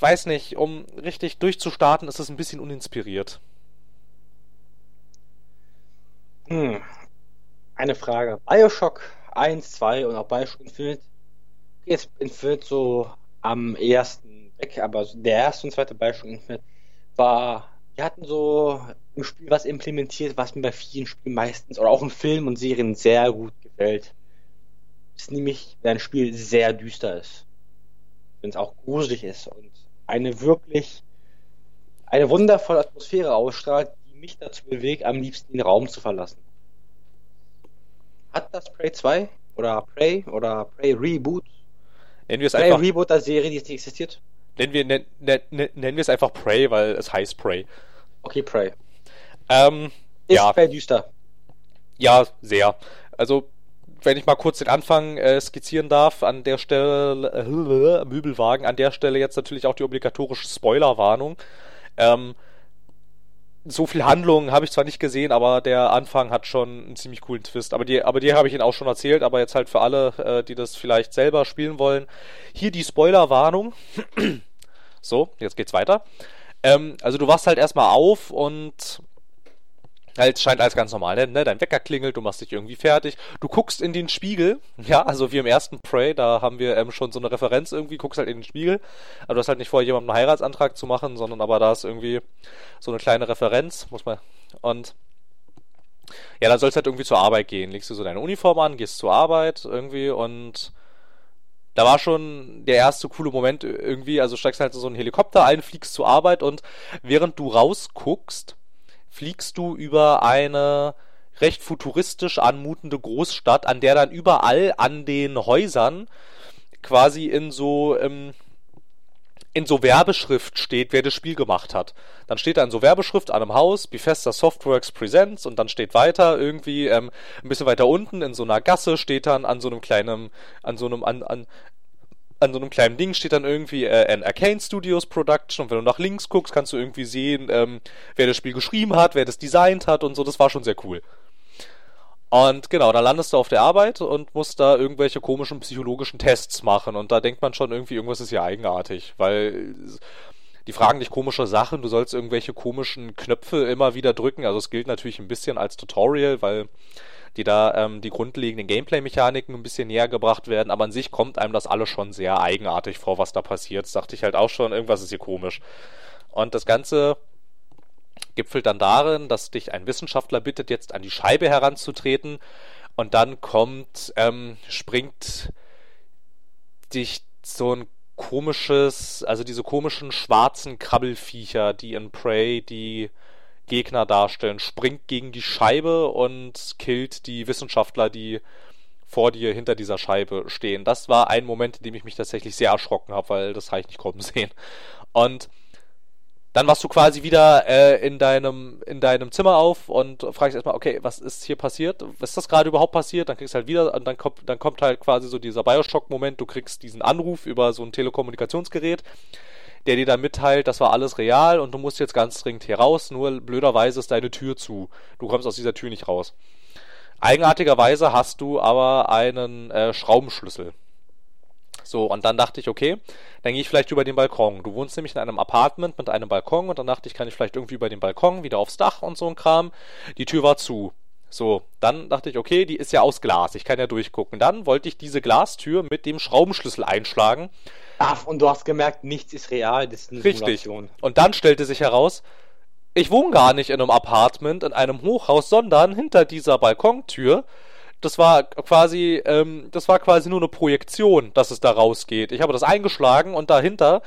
weiß nicht, um richtig durchzustarten, ist es ein bisschen uninspiriert. Hm. Eine Frage. Bioshock 1, 2 und auch Bioshock Infinite. Jetzt Infinite so am ersten weg, aber der erste und zweite Bioshock Infinite war, die hatten so im Spiel was implementiert, was mir bei vielen Spielen meistens oder auch in Filmen und Serien sehr gut gefällt. Das ist nämlich, wenn ein Spiel sehr düster ist. Wenn es auch gruselig ist und eine wirklich, eine wundervolle Atmosphäre ausstrahlt, die mich dazu bewegt, am liebsten den Raum zu verlassen. Hat das Prey 2 oder Prey oder Prey Reboot? Nennen wir es Prey einfach, Reboot der Serie, die jetzt nicht existiert? Nennen wir, nen, nen, nennen wir es einfach Prey, weil es heißt Prey. Okay, Prey. Ähm, Ist ja, Prey düster? ja, sehr. Also, wenn ich mal kurz den Anfang äh, skizzieren darf, an der Stelle, äh, Möbelwagen, an der Stelle jetzt natürlich auch die obligatorische Spoilerwarnung. Ähm, so viel Handlung habe ich zwar nicht gesehen, aber der Anfang hat schon einen ziemlich coolen Twist. Aber die, aber die habe ich Ihnen auch schon erzählt, aber jetzt halt für alle, äh, die das vielleicht selber spielen wollen. Hier die Spoilerwarnung. So, jetzt geht's weiter. Ähm, also du wachst halt erstmal auf und halt scheint alles ganz normal, ne? Dein Wecker klingelt, du machst dich irgendwie fertig, du guckst in den Spiegel, (laughs) ja, also wie im ersten Prey, da haben wir ähm, schon so eine Referenz irgendwie, guckst halt in den Spiegel, aber du hast halt nicht vor, jemandem einen Heiratsantrag zu machen, sondern aber da ist irgendwie so eine kleine Referenz, muss man, und ja, dann sollst du halt irgendwie zur Arbeit gehen, legst du so deine Uniform an, gehst zur Arbeit irgendwie und da war schon der erste coole Moment irgendwie, also steigst halt so einen Helikopter ein, fliegst zur Arbeit und während du rausguckst, fliegst du über eine recht futuristisch anmutende Großstadt, an der dann überall an den Häusern quasi in so ähm, in so Werbeschrift steht, wer das Spiel gemacht hat. Dann steht da in so Werbeschrift an einem Haus, Bethesda Softworks Presents und dann steht weiter irgendwie ähm, ein bisschen weiter unten in so einer Gasse steht dann an so einem kleinen, an so einem, an, an, an so einem kleinen Ding steht dann irgendwie äh, an Arcane Studios Production und wenn du nach links guckst, kannst du irgendwie sehen, ähm, wer das Spiel geschrieben hat, wer das designt hat und so. Das war schon sehr cool. Und genau, da landest du auf der Arbeit und musst da irgendwelche komischen psychologischen Tests machen. Und da denkt man schon irgendwie, irgendwas ist ja eigenartig, weil die fragen dich komische Sachen, du sollst irgendwelche komischen Knöpfe immer wieder drücken. Also es gilt natürlich ein bisschen als Tutorial, weil die da ähm, die grundlegenden Gameplay-Mechaniken ein bisschen näher gebracht werden, aber an sich kommt einem das alles schon sehr eigenartig vor, was da passiert. Das dachte ich halt auch schon, irgendwas ist hier komisch. Und das Ganze gipfelt dann darin, dass dich ein Wissenschaftler bittet, jetzt an die Scheibe heranzutreten und dann kommt, ähm, springt dich so ein komisches, also diese komischen schwarzen Krabbelfiecher, die in Prey die Gegner darstellen, springt gegen die Scheibe und killt die Wissenschaftler, die vor dir hinter dieser Scheibe stehen. Das war ein Moment, in dem ich mich tatsächlich sehr erschrocken habe, weil das habe ich nicht kommen (laughs) sehen. Und dann wachst du quasi wieder äh, in, deinem, in deinem Zimmer auf und fragst erstmal, okay, was ist hier passiert? Was ist das gerade überhaupt passiert? Dann kriegst du halt wieder, und dann kommt, dann kommt halt quasi so dieser Bioshock-Moment, du kriegst diesen Anruf über so ein Telekommunikationsgerät, der dir dann mitteilt, das war alles real und du musst jetzt ganz dringend hier raus, nur blöderweise ist deine Tür zu. Du kommst aus dieser Tür nicht raus. Eigenartigerweise hast du aber einen äh, Schraubenschlüssel. So, und dann dachte ich, okay, dann gehe ich vielleicht über den Balkon. Du wohnst nämlich in einem Apartment mit einem Balkon und dann dachte ich, kann ich vielleicht irgendwie über den Balkon wieder aufs Dach und so ein Kram. Die Tür war zu. So, dann dachte ich, okay, die ist ja aus Glas, ich kann ja durchgucken. Dann wollte ich diese Glastür mit dem Schraubenschlüssel einschlagen. Ach, und du hast gemerkt, nichts ist real, das ist eine Richtig. Simulation. Und dann stellte sich heraus, ich wohne gar nicht in einem Apartment, in einem Hochhaus, sondern hinter dieser Balkontür das war quasi, ähm, das war quasi nur eine Projektion, dass es da rausgeht. Ich habe das eingeschlagen und dahinter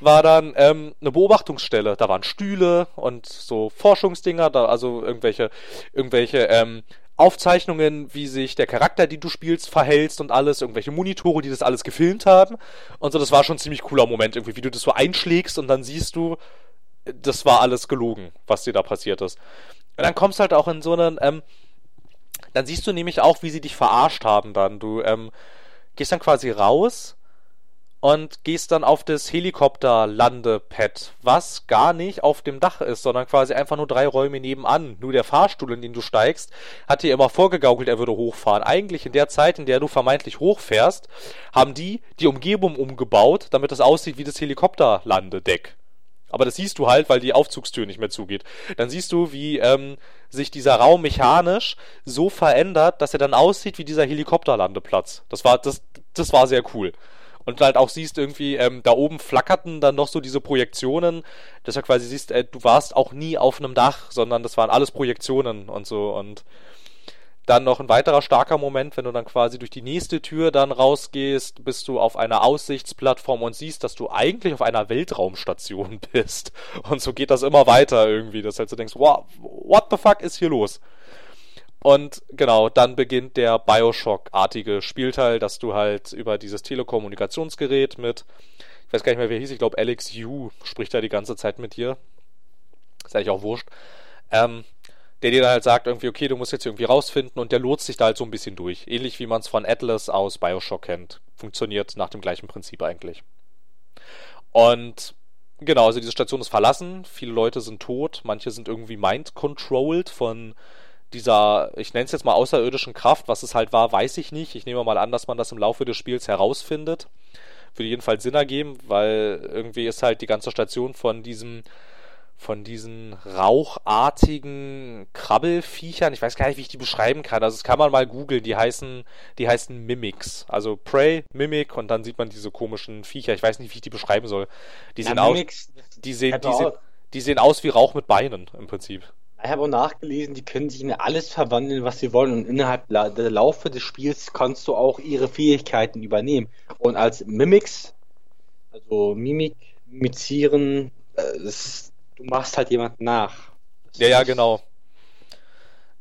war dann ähm, eine Beobachtungsstelle. Da waren Stühle und so Forschungsdinger, da also irgendwelche, irgendwelche ähm, Aufzeichnungen, wie sich der Charakter, die du spielst, verhältst und alles, irgendwelche Monitore, die das alles gefilmt haben. Und so, das war schon ein ziemlich cooler Moment, irgendwie, wie du das so einschlägst und dann siehst du, das war alles gelogen, was dir da passiert ist. Und dann kommst halt auch in so einen, ähm, dann siehst du nämlich auch, wie sie dich verarscht haben dann. Du ähm, gehst dann quasi raus und gehst dann auf das Helikopter-Landepad, was gar nicht auf dem Dach ist, sondern quasi einfach nur drei Räume nebenan. Nur der Fahrstuhl, in den du steigst, hat dir immer vorgegaukelt, er würde hochfahren. Eigentlich in der Zeit, in der du vermeintlich hochfährst, haben die die Umgebung umgebaut, damit es aussieht wie das Helikopterlandedeck. Aber das siehst du halt, weil die Aufzugstür nicht mehr zugeht. Dann siehst du, wie ähm, sich dieser Raum mechanisch so verändert, dass er dann aussieht wie dieser Helikopterlandeplatz. Das war, das, das war sehr cool und halt auch siehst irgendwie, ähm, da oben flackerten dann noch so diese Projektionen, dass du quasi siehst, äh, du warst auch nie auf einem Dach, sondern das waren alles Projektionen und so und dann noch ein weiterer starker Moment, wenn du dann quasi durch die nächste Tür dann rausgehst, bist du auf einer Aussichtsplattform und siehst, dass du eigentlich auf einer Weltraumstation (laughs) bist. Und so geht das immer weiter irgendwie, dass halt so denkst, wow, what the fuck ist hier los? Und genau, dann beginnt der Bioshock-artige Spielteil, dass du halt über dieses Telekommunikationsgerät mit, ich weiß gar nicht mehr, wer hieß, ich glaube Alex Yu spricht da die ganze Zeit mit dir. Ist eigentlich auch wurscht. Ähm, der dir dann halt sagt, irgendwie, okay, du musst jetzt irgendwie rausfinden und der lotst sich da halt so ein bisschen durch. Ähnlich wie man es von Atlas aus Bioshock kennt. Funktioniert nach dem gleichen Prinzip eigentlich. Und genau, also diese Station ist verlassen, viele Leute sind tot, manche sind irgendwie mind-controlled von dieser, ich nenne es jetzt mal außerirdischen Kraft, was es halt war, weiß ich nicht. Ich nehme mal an, dass man das im Laufe des Spiels herausfindet. Würde jedenfalls Sinn ergeben, weil irgendwie ist halt die ganze Station von diesem von diesen rauchartigen Krabbelfiechern, ich weiß gar nicht, wie ich die beschreiben kann. Also das kann man mal googeln, die heißen, die heißen Mimics. Also Prey, Mimic und dann sieht man diese komischen Viecher. Ich weiß nicht, wie ich die beschreiben soll. Die ja, sehen Mimics, aus. Die sehen, die, sehen, die sehen aus wie Rauch mit Beinen im Prinzip. Ich habe auch nachgelesen, die können sich in alles verwandeln, was sie wollen. Und innerhalb der Laufe des Spiels kannst du auch ihre Fähigkeiten übernehmen. Und als Mimics, also Mimik, Mimizieren, äh, ist, du machst halt jemand nach. Das ja, ja, genau.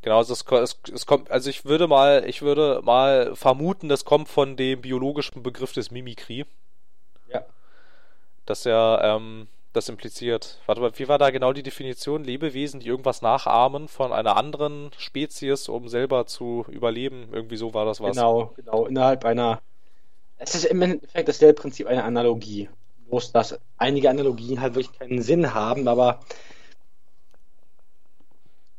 Genau, also es, es, es, kommt, also ich würde mal, ich würde mal vermuten, das kommt von dem biologischen Begriff des Mimikry. Ja. Dass er, ähm, das impliziert. Warte mal, wie war da genau die Definition? Lebewesen, die irgendwas nachahmen von einer anderen Spezies, um selber zu überleben. Irgendwie so war das was. Genau, genau. Innerhalb einer. Es ist im Endeffekt dasselbe Prinzip eine Analogie. Bloß, dass einige Analogien halt wirklich keinen Sinn haben, aber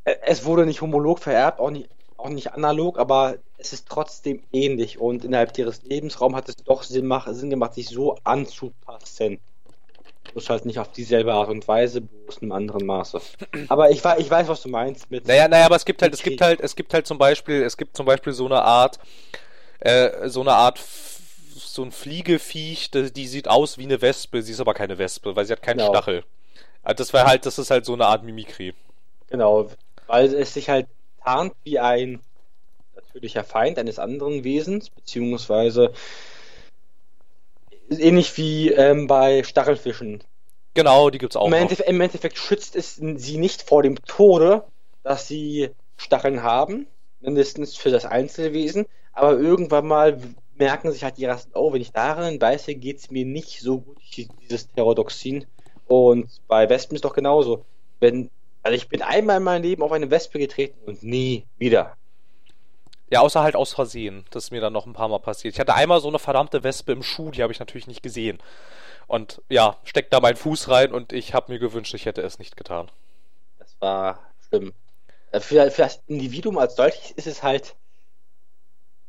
es wurde nicht homolog vererbt, auch nicht, auch nicht analog, aber es ist trotzdem ähnlich und innerhalb ihres Lebensraums hat es doch Sinn, Sinn gemacht, sich so anzupassen. Bloß halt nicht auf dieselbe Art und Weise, bloß in einem anderen Maße. Aber ich, ich weiß, was du meinst mit. Naja, naja, aber es gibt halt, es gibt halt, es gibt halt zum Beispiel, es gibt zum Beispiel so eine Art, äh, so eine Art, so ein Fliegeviech, die, sieht aus wie eine Wespe, sie ist aber keine Wespe, weil sie hat keinen genau. Stachel. Also das wäre halt, das ist halt so eine Art Mimikry. Genau, weil es sich halt tarnt wie ein natürlicher Feind eines anderen Wesens, beziehungsweise ähnlich wie ähm, bei Stachelfischen. Genau, die gibt's auch. Im, Endeffekt, Im Endeffekt schützt es sie nicht vor dem Tode, dass sie Stacheln haben, mindestens für das Einzelwesen, aber irgendwann mal merken sich halt die Rassen, oh, wenn ich darin beiße, geht's mir nicht so gut, dieses Pterodoxin. Und bei Wespen ist doch genauso. Wenn, also ich bin einmal in meinem Leben auf eine Wespe getreten und nie wieder. Ja, außer halt aus Versehen. Das ist mir dann noch ein paar Mal passiert. Ich hatte einmal so eine verdammte Wespe im Schuh, die habe ich natürlich nicht gesehen. Und ja, steckt da mein Fuß rein und ich habe mir gewünscht, ich hätte es nicht getan. Das war schlimm. Äh, für, für das Individuum als solches ist es halt,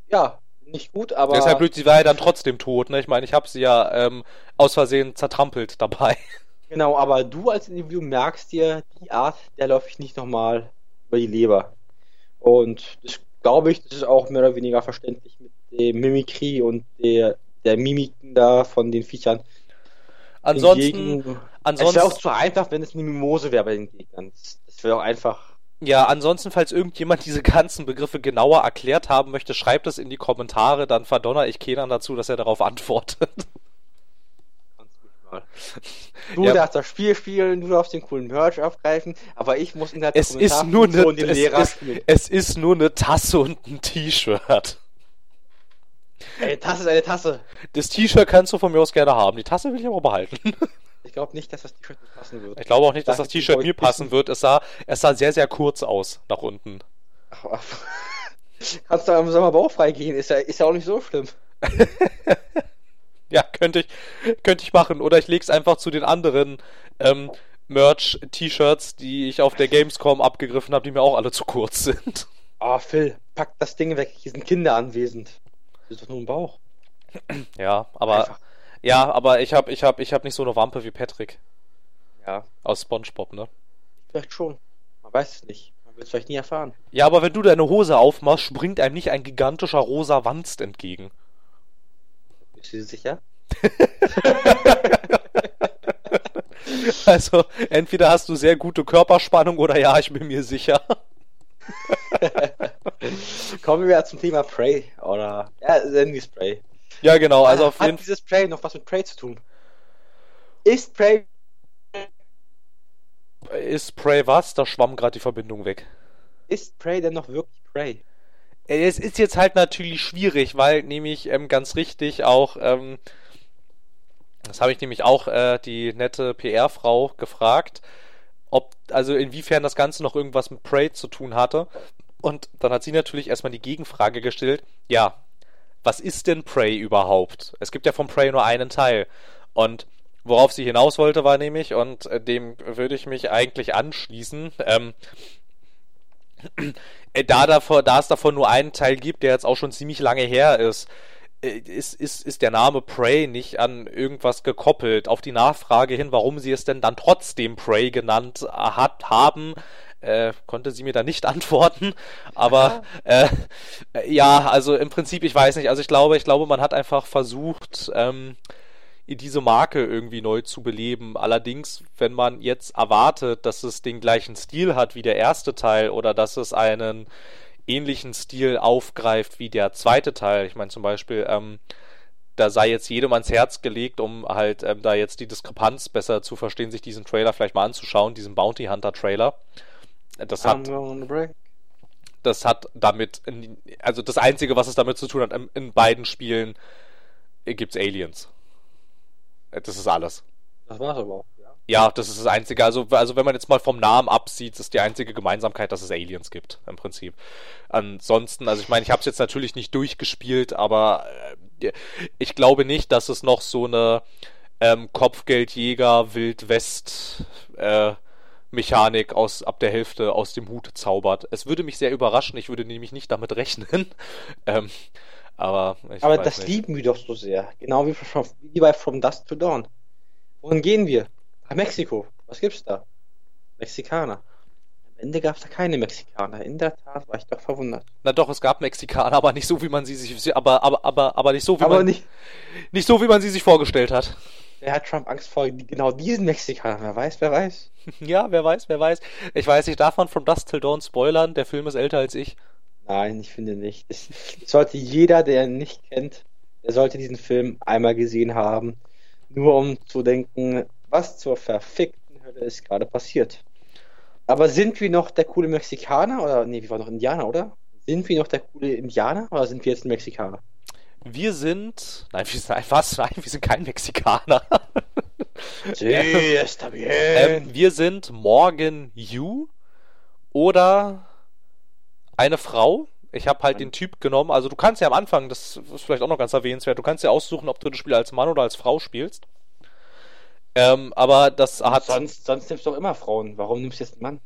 ja, nicht gut, aber. Deshalb blöd, sie war ja dann trotzdem tot, ne? Ich meine, ich habe sie ja ähm, aus Versehen zertrampelt dabei. (laughs) Genau, aber du als Individuum merkst dir, die Art, der läuft ich nicht nochmal über die Leber. Und das glaube ich, das ist auch mehr oder weniger verständlich mit dem Mimikry und der, der Mimiken da von den Viechern. Ansonsten, ansonsten es wäre auch zu einfach, wenn es eine Mimose wäre bei den Gegnern. Das, das wäre auch einfach. Ja, ansonsten, falls irgendjemand diese ganzen Begriffe genauer erklärt haben möchte, schreibt es in die Kommentare, dann verdonner ich Kenan dazu, dass er darauf antwortet. Du ja. darfst das Spiel spielen, du darfst den coolen Merch aufgreifen, aber ich muss in der es ist nur eine, den es Lehrer ist, es ist nur eine Tasse und ein T-Shirt. Eine Tasse ist eine Tasse. Das T-Shirt kannst du von mir aus gerne haben. Die Tasse will ich aber behalten. (laughs) Ich glaube nicht, dass das T-Shirt mir passen wird. Ich glaube auch nicht, dass das T-Shirt mir passen wird. Es sah, es sah sehr, sehr kurz aus nach unten. Ach, ach. (laughs) Kannst du im Sommer bauchfrei gehen, ist ja, ist ja auch nicht so schlimm. (laughs) Ja, könnte ich, könnte ich machen. Oder ich leg's einfach zu den anderen ähm, Merch-T-Shirts, die ich auf der Gamescom abgegriffen habe, die mir auch alle zu kurz sind. Ah, Phil, pack das Ding weg, hier sind Kinder anwesend. Das ist doch nur ein Bauch. Ja, aber Einfach. Ja, aber ich habe ich hab, ich hab nicht so eine Wampe wie Patrick Ja, aus SpongeBob, ne? vielleicht schon. Man weiß es nicht. Man wird es vielleicht nie erfahren. Ja, aber wenn du deine Hose aufmachst, springt einem nicht ein gigantischer rosa Wanst entgegen. Bist du dir sicher? (laughs) Also, entweder hast du sehr gute Körperspannung oder ja, ich bin mir sicher. (laughs) Kommen wir zum Thema Prey. Oder. Ja, es Prey. Ja, genau, also auf Hat jeden Fall. dieses Prey noch was mit Prey zu tun? Ist Prey. Ist Prey was? Da schwamm gerade die Verbindung weg. Ist Prey denn noch wirklich Prey? Äh, Es ist jetzt halt natürlich schwierig, weil nämlich ähm, ganz richtig auch, ähm, das habe ich nämlich auch äh, die nette PR-Frau gefragt, ob, also inwiefern das Ganze noch irgendwas mit Prey zu tun hatte. Und dann hat sie natürlich erstmal die Gegenfrage gestellt, ja, was ist denn Prey überhaupt? Es gibt ja von Prey nur einen Teil. Und worauf sie hinaus wollte, war nämlich, und äh, dem würde ich mich eigentlich anschließen, ähm, äh, da, davor, da es davon nur einen Teil gibt, der jetzt auch schon ziemlich lange her ist, äh, ist, ist, ist der Name Prey nicht an irgendwas gekoppelt. Auf die Nachfrage hin, warum sie es denn dann trotzdem Prey genannt hat, haben, äh, konnte sie mir da nicht (laughs) antworten. Aber äh, äh, ja, also im Prinzip, ich weiß nicht. Also ich glaube, ich glaube, man hat einfach versucht, ähm, diese Marke irgendwie neu zu beleben. Allerdings, wenn man jetzt erwartet, dass es den gleichen Stil hat wie der erste Teil oder dass es einen ähnlichen Stil aufgreift wie der zweite Teil, ich meine zum Beispiel, ähm, da sei jetzt jedem ans Herz gelegt, um halt ähm, da jetzt die Diskrepanz besser zu verstehen, sich diesen Trailer vielleicht mal anzuschauen, diesen Bounty Hunter Trailer. Das hat, das hat damit, also das Einzige, was es damit zu tun hat, in, beiden Spielen gibt's Aliens. Das ist alles. Das war's aber auch, ja. Ja, das ist das Einzige. Also, also wenn man jetzt mal vom Namen absieht, ist die einzige Gemeinsamkeit, dass es Aliens gibt, im Prinzip. Ansonsten, also ich meine, ich habe es jetzt natürlich nicht durchgespielt, aber äh, ich glaube nicht, dass es noch so eine ähm, Kopfgeldjäger Wild West äh, Mechanik aus ab der Hälfte aus dem Hut zaubert. Es würde mich sehr überraschen. Ich würde nämlich nicht damit (laughs) rechnen. ähm, aber Aber das nicht. lieben wir doch so sehr. Genau wie, from, wie bei From Dusk to Dawn. Wohin gehen wir? Nach Mexiko. Was gibt's da? Mexikaner. Am Ende gab's da keine Mexikaner. In der Tat war ich doch verwundert. Na doch, es gab Mexikaner, aber nicht so, wie man sie sich, aber, aber, aber, aber nicht so, wie Aber man, nicht. nicht so, wie man sie sich vorgestellt hat. Wer hat Trump Angst vor genau diesen Mexikanern? Wer weiß, wer weiß. (laughs) Ja, wer weiß, wer weiß. Ich weiß, ich darf man From Dust Till Dawn spoilern. Der Film ist älter als ich. Nein, ich finde nicht. Es sollte jeder, der ihn nicht kennt, der sollte diesen Film einmal gesehen haben. Nur um zu denken, was zur verfickten Hölle ist gerade passiert. Aber sind wir noch der coole Mexikaner? Oder, nee, wir waren noch Indianer, oder? Sind wir noch der coole Indianer? Oder sind wir jetzt ein Mexikaner? Wir sind, nein, wir sind, (laughs) was? Nein, wir sind kein Mexikaner. (laughs) Sí, está bien. ähm, wir sind Morgan Yu oder eine Frau. Ich habe halt den Typ genommen. Also du kannst ja am Anfang, das ist vielleicht auch noch ganz erwähnenswert, du kannst ja aussuchen, ob du das Spiel als Mann oder als Frau spielst. Ähm, aber das hat. sonst, sonst nimmst du doch immer Frauen. Warum nimmst du jetzt einen Mann?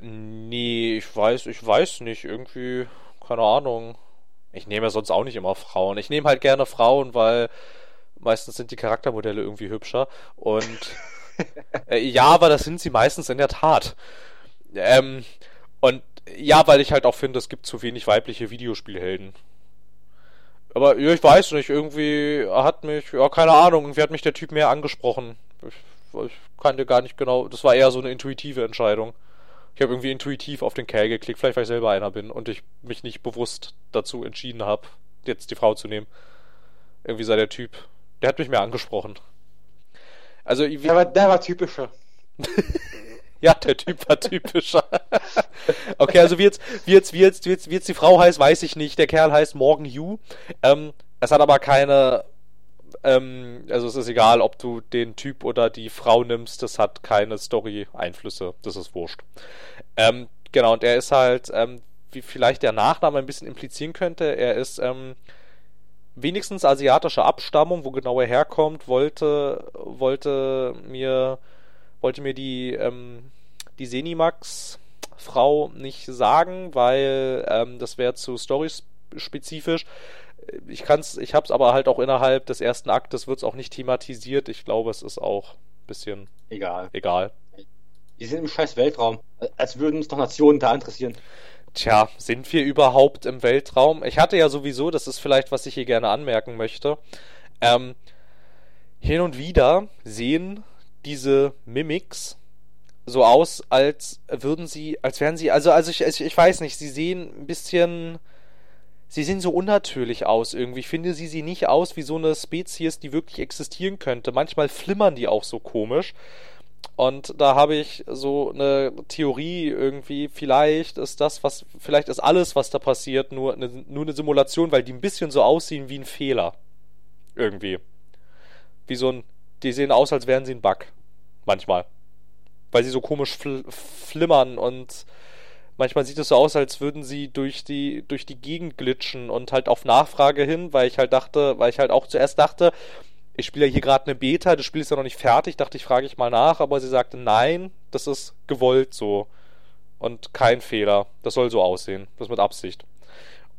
Nee, ich weiß, ich weiß nicht. Irgendwie, keine Ahnung. Ich nehme ja sonst auch nicht immer Frauen. Ich nehme halt gerne Frauen, weil meistens sind die Charaktermodelle irgendwie hübscher. Und (laughs) äh, ja, aber das sind sie meistens in der Tat. Ähm, und ja, weil ich halt auch finde, es gibt zu wenig weibliche Videospielhelden. Aber ja, ich weiß nicht, irgendwie hat mich, ja, keine Ahnung, irgendwie hat mich der Typ mehr angesprochen. Ich, ich kannte gar nicht genau, das war eher so eine intuitive Entscheidung. Ich habe irgendwie intuitiv auf den Kerl geklickt, vielleicht weil ich selber einer bin und ich mich nicht bewusst dazu entschieden habe, jetzt die Frau zu nehmen. Irgendwie sei der Typ, der hat mich mehr angesprochen. Also, Der war, der war typischer. (laughs) ja, der Typ war typischer. (laughs) okay, also wie jetzt, wie jetzt, wie jetzt, wie jetzt, wie jetzt die Frau heißt, weiß ich nicht. Der Kerl heißt Morgan Yu. Ähm, es hat aber keine, Ähm, also es ist egal, ob du den Typ oder die Frau nimmst, das hat keine Story-Einflüsse, das ist wurscht. Ähm, genau, und er ist halt, ähm, wie vielleicht der Nachname ein bisschen implizieren könnte, er ist ähm, wenigstens asiatischer Abstammung, wo genau er herkommt, wollte, wollte mir, wollte mir die, ähm, die Senimax Frau nicht sagen, weil ähm, das wäre zu storyspezifisch. Ich kann's, ich hab's aber halt auch innerhalb des ersten Aktes wird's auch nicht thematisiert. Ich glaube, es ist auch ein bisschen Egal. egal. Die sind im scheiß Weltraum. Als würden uns doch Nationen da interessieren. Tja, sind wir überhaupt im Weltraum? Ich hatte ja sowieso, das ist vielleicht, was ich hier gerne anmerken möchte. Ähm, hin und wieder sehen diese Mimics so aus, als würden sie, als wären sie, also, also ich, ich, ich weiß nicht, sie sehen ein bisschen, sie sehen so unnatürlich aus irgendwie. Ich finde, sie sehen nicht aus wie so eine Spezies, die wirklich existieren könnte. Manchmal flimmern die auch so komisch. Und da habe ich so eine Theorie irgendwie, vielleicht ist das, was, vielleicht ist alles, was da passiert, nur eine, nur eine Simulation, weil die ein bisschen so aussehen wie ein Fehler. Irgendwie. Wie so ein, die sehen aus, als wären sie ein Bug. Manchmal. Weil sie so komisch fl flimmern und manchmal sieht es so aus, als würden sie durch die, durch die Gegend glitschen und halt auf Nachfrage hin, weil ich halt dachte, weil ich halt auch zuerst dachte, ich spiele ja hier gerade eine Beta, das Spiel ist ja noch nicht fertig, dachte ich, frage ich mal nach, aber sie sagte, nein, das ist gewollt so. Und kein Fehler. Das soll so aussehen. Das mit Absicht.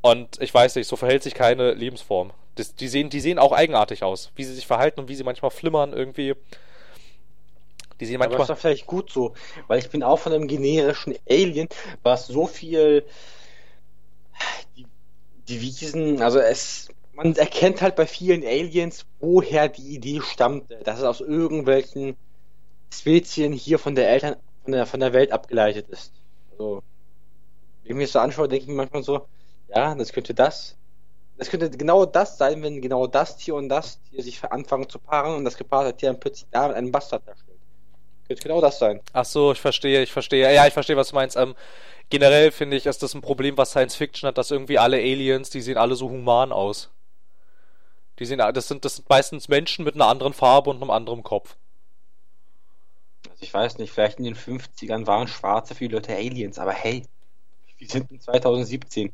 Und ich weiß nicht, so verhält sich keine Lebensform. Das, die, sehen, die sehen auch eigenartig aus, wie sie sich verhalten und wie sie manchmal flimmern irgendwie. Die sehen manchmal. Aber ist doch vielleicht gut so, weil ich bin auch von einem generischen Alien, was so viel die, Wiesen, also es man erkennt halt bei vielen Aliens, woher die Idee stammt, dass es aus irgendwelchen Spezien hier von der Eltern, von der, von der Welt abgeleitet ist. Also, wenn ich mir das so anschaue, denke ich mir manchmal so, ja, das könnte das, das könnte genau das sein, wenn genau das Tier und das Tier sich anfangen zu paaren und das gepaarte Tier dann plötzlich da einen Bastard darstellt. Könnte genau das sein. Ach so, ich verstehe, ich verstehe. Ja, ich verstehe, was du meinst. Ähm, generell finde ich, ist das ein Problem, was Science Fiction hat, dass irgendwie alle Aliens, die sehen alle so human aus. Die sehen, das sind, das sind meistens Menschen mit einer anderen Farbe und einem anderen Kopf. Also ich weiß nicht, vielleicht in den 50ern waren Schwarze viele Leute Aliens, aber hey, wir sind in 2017.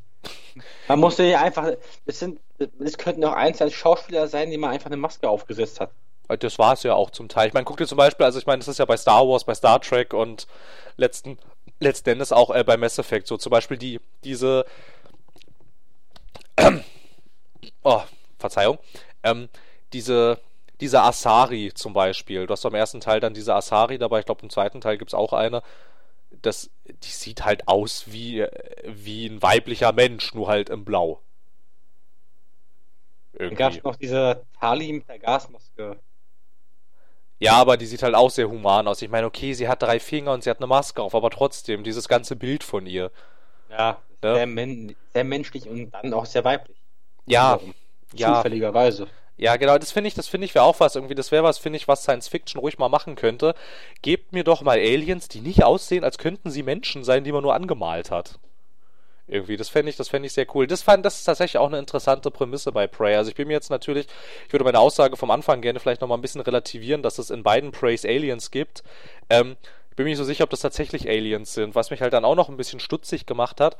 Man musste ja einfach, das sind, es könnten auch einzelne Schauspieler sein, die man einfach eine Maske aufgesetzt hat. Das war es ja auch zum Teil. Ich meine, guck dir zum Beispiel, also ich meine, das ist ja bei Star Wars, bei Star Trek und letzten, letzten Endes auch äh, bei Mass Effect so. Zum Beispiel die, diese, (clears throat) oh, Verzeihung, ähm, diese, diese Asari zum Beispiel. Du hast beim ersten Teil dann diese Asari dabei, ich glaube im zweiten Teil gibt es auch eine. Das, die sieht halt aus wie, wie ein weiblicher Mensch, nur halt im Blau. Irgendwie. Dann gab es noch diese Tali mit der Gasmaske. Ja, aber die sieht halt auch sehr human aus. Ich meine, okay, sie hat drei Finger und sie hat eine Maske auf, aber trotzdem, dieses ganze Bild von ihr. Ja, ja? Sehr, men sehr menschlich und dann auch sehr weiblich. Ja, ja. Zufälligerweise. Ja, genau, das finde ich, das finde ich wäre auch was irgendwie, das wäre was, finde ich, was Science Fiction ruhig mal machen könnte. Gebt mir doch mal Aliens, die nicht aussehen, als könnten sie Menschen sein, die man nur angemalt hat. Irgendwie, das fände ich, das fände ich sehr cool. Das fand, das ist tatsächlich auch eine interessante Prämisse bei Prey. Also ich bin mir jetzt natürlich, ich würde meine Aussage vom Anfang gerne vielleicht nochmal ein bisschen relativieren, dass es in beiden Preys Aliens gibt. Ähm, ich bin mir nicht so sicher, ob das tatsächlich Aliens sind, was mich halt dann auch noch ein bisschen stutzig gemacht hat.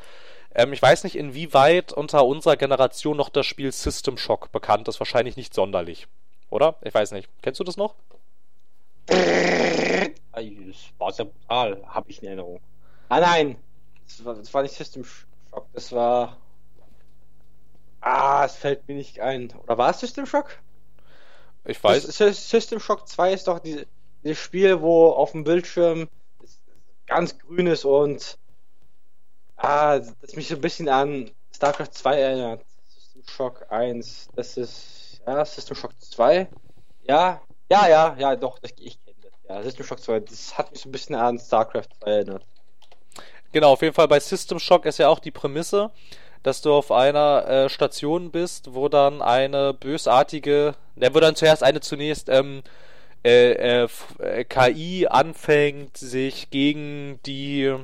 Ähm, ich weiß nicht, inwieweit unter unserer Generation noch das Spiel System Shock bekannt ist. Wahrscheinlich nicht sonderlich. Oder? Ich weiß nicht. Kennst du das noch? Das war brutal, habe ich in Erinnerung. Ah nein, das war, das war nicht System Shock, das war. Ah, es fällt mir nicht ein. Oder war es System Shock? Ich weiß. System Shock 2 ist doch diese, dieses Spiel, wo auf dem Bildschirm ganz grün ist und ah, das mich so ein bisschen an StarCraft 2 erinnert. System Shock 1, das ist ja System Shock 2. Ja, ja, ja, ja, doch, das, ich kenne das. Ja, System Shock 2, das hat mich so ein bisschen an StarCraft 2 erinnert. Genau, auf jeden Fall bei System Shock ist ja auch die Prämisse, dass du auf einer äh, Station bist, wo dann eine bösartige, ne, wo dann zuerst eine zunächst ähm, äh, äh, äh KI anfängt, sich gegen die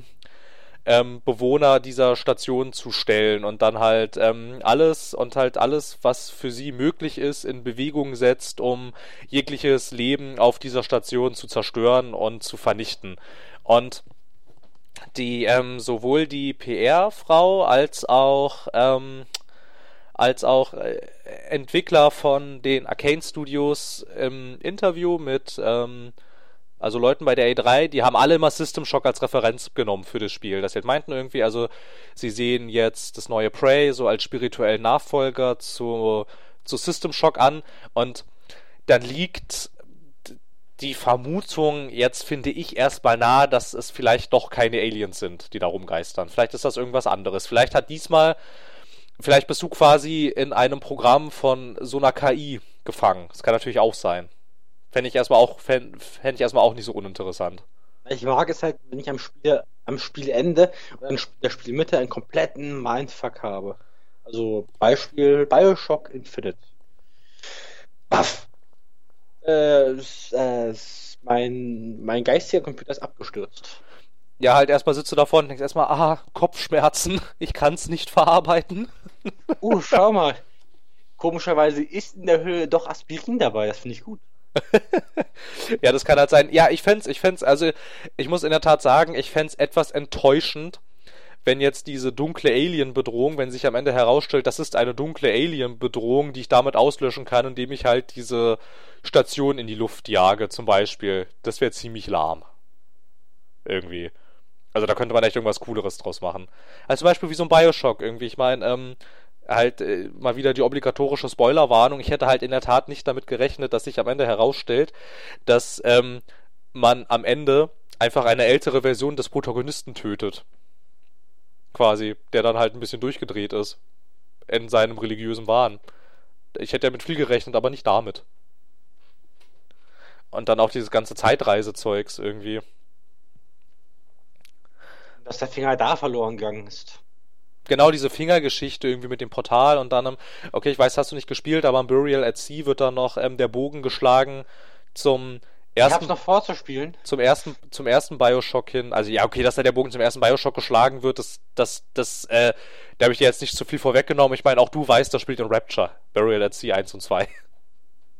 ähm, Bewohner dieser Station zu stellen und dann halt ähm, alles und halt alles, was für sie möglich ist, in Bewegung setzt, um jegliches Leben auf dieser Station zu zerstören und zu vernichten. Und die ähm, sowohl die PR-Frau als auch ähm, als auch äh, Entwickler von den Arcane Studios im Interview mit ähm, also Leuten bei der E3, die haben alle immer System Shock als Referenz genommen für das Spiel. Das meinten irgendwie, also sie sehen jetzt das neue Prey so als spirituellen Nachfolger zu, zu System Shock an und dann liegt die Vermutung jetzt, finde ich, erstmal nahe, dass es vielleicht doch keine Aliens sind, die da rumgeistern. Vielleicht ist das irgendwas anderes. Vielleicht hat diesmal, vielleicht bist du quasi in einem Programm von so einer KI gefangen. Das kann natürlich auch sein. Fände ich erstmal auch, fände ich erstmal auch nicht so uninteressant. Ich mag es halt, wenn ich am Spiel, am Spielende oder in der Spielmitte einen kompletten Mindfuck habe. Also Beispiel Bioshock Infinite. Baff. Äh, äh, mein, mein geistiger Computer ist abgestürzt. Ja, halt erstmal sitzt du davor und denkst erstmal, ah, Kopfschmerzen, (laughs) ich kann es nicht verarbeiten. (laughs) Uh, schau mal. Komischerweise ist in der Höhe doch Aspirin dabei, das finde ich gut. (laughs) ja, das kann halt sein. Ja, ich fände ich fänd's, also ich muss in der Tat sagen, ich fände es etwas enttäuschend, wenn jetzt diese dunkle Alien-Bedrohung, wenn sich am Ende herausstellt, das ist eine dunkle Alien-Bedrohung, die ich damit auslöschen kann, indem ich halt diese Station in die Luft jage, zum Beispiel. Das wäre ziemlich lahm. Irgendwie. Also da könnte man echt irgendwas Cooleres draus machen. Also zum Beispiel wie so ein Bioshock irgendwie. Ich meine, ähm, halt äh, mal wieder die obligatorische Spoilerwarnung. Ich hätte halt in der Tat nicht damit gerechnet, dass sich am Ende herausstellt, dass ähm, man am Ende einfach eine ältere Version des Protagonisten tötet. Quasi, der dann halt ein bisschen durchgedreht ist. In seinem religiösen Wahn. Ich hätte ja mit viel gerechnet, aber nicht damit. Und dann auch dieses ganze Zeitreisezeugs irgendwie. Dass der Finger da verloren gegangen ist genau diese Fingergeschichte irgendwie mit dem Portal und dann, okay, ich weiß, hast du nicht gespielt, aber am Burial at Sea wird dann noch ähm, der Bogen geschlagen zum ersten. Ich hab's noch vorzuspielen. Zum ersten, zum ersten Bioshock hin. Also ja, okay, dass da der Bogen zum ersten Bioshock geschlagen wird, das, das, das, äh, da habe ich dir jetzt nicht zu viel vorweggenommen. Ich meine, auch du weißt, das spielt in Rapture, Burial at Sea 1 und 2. (laughs)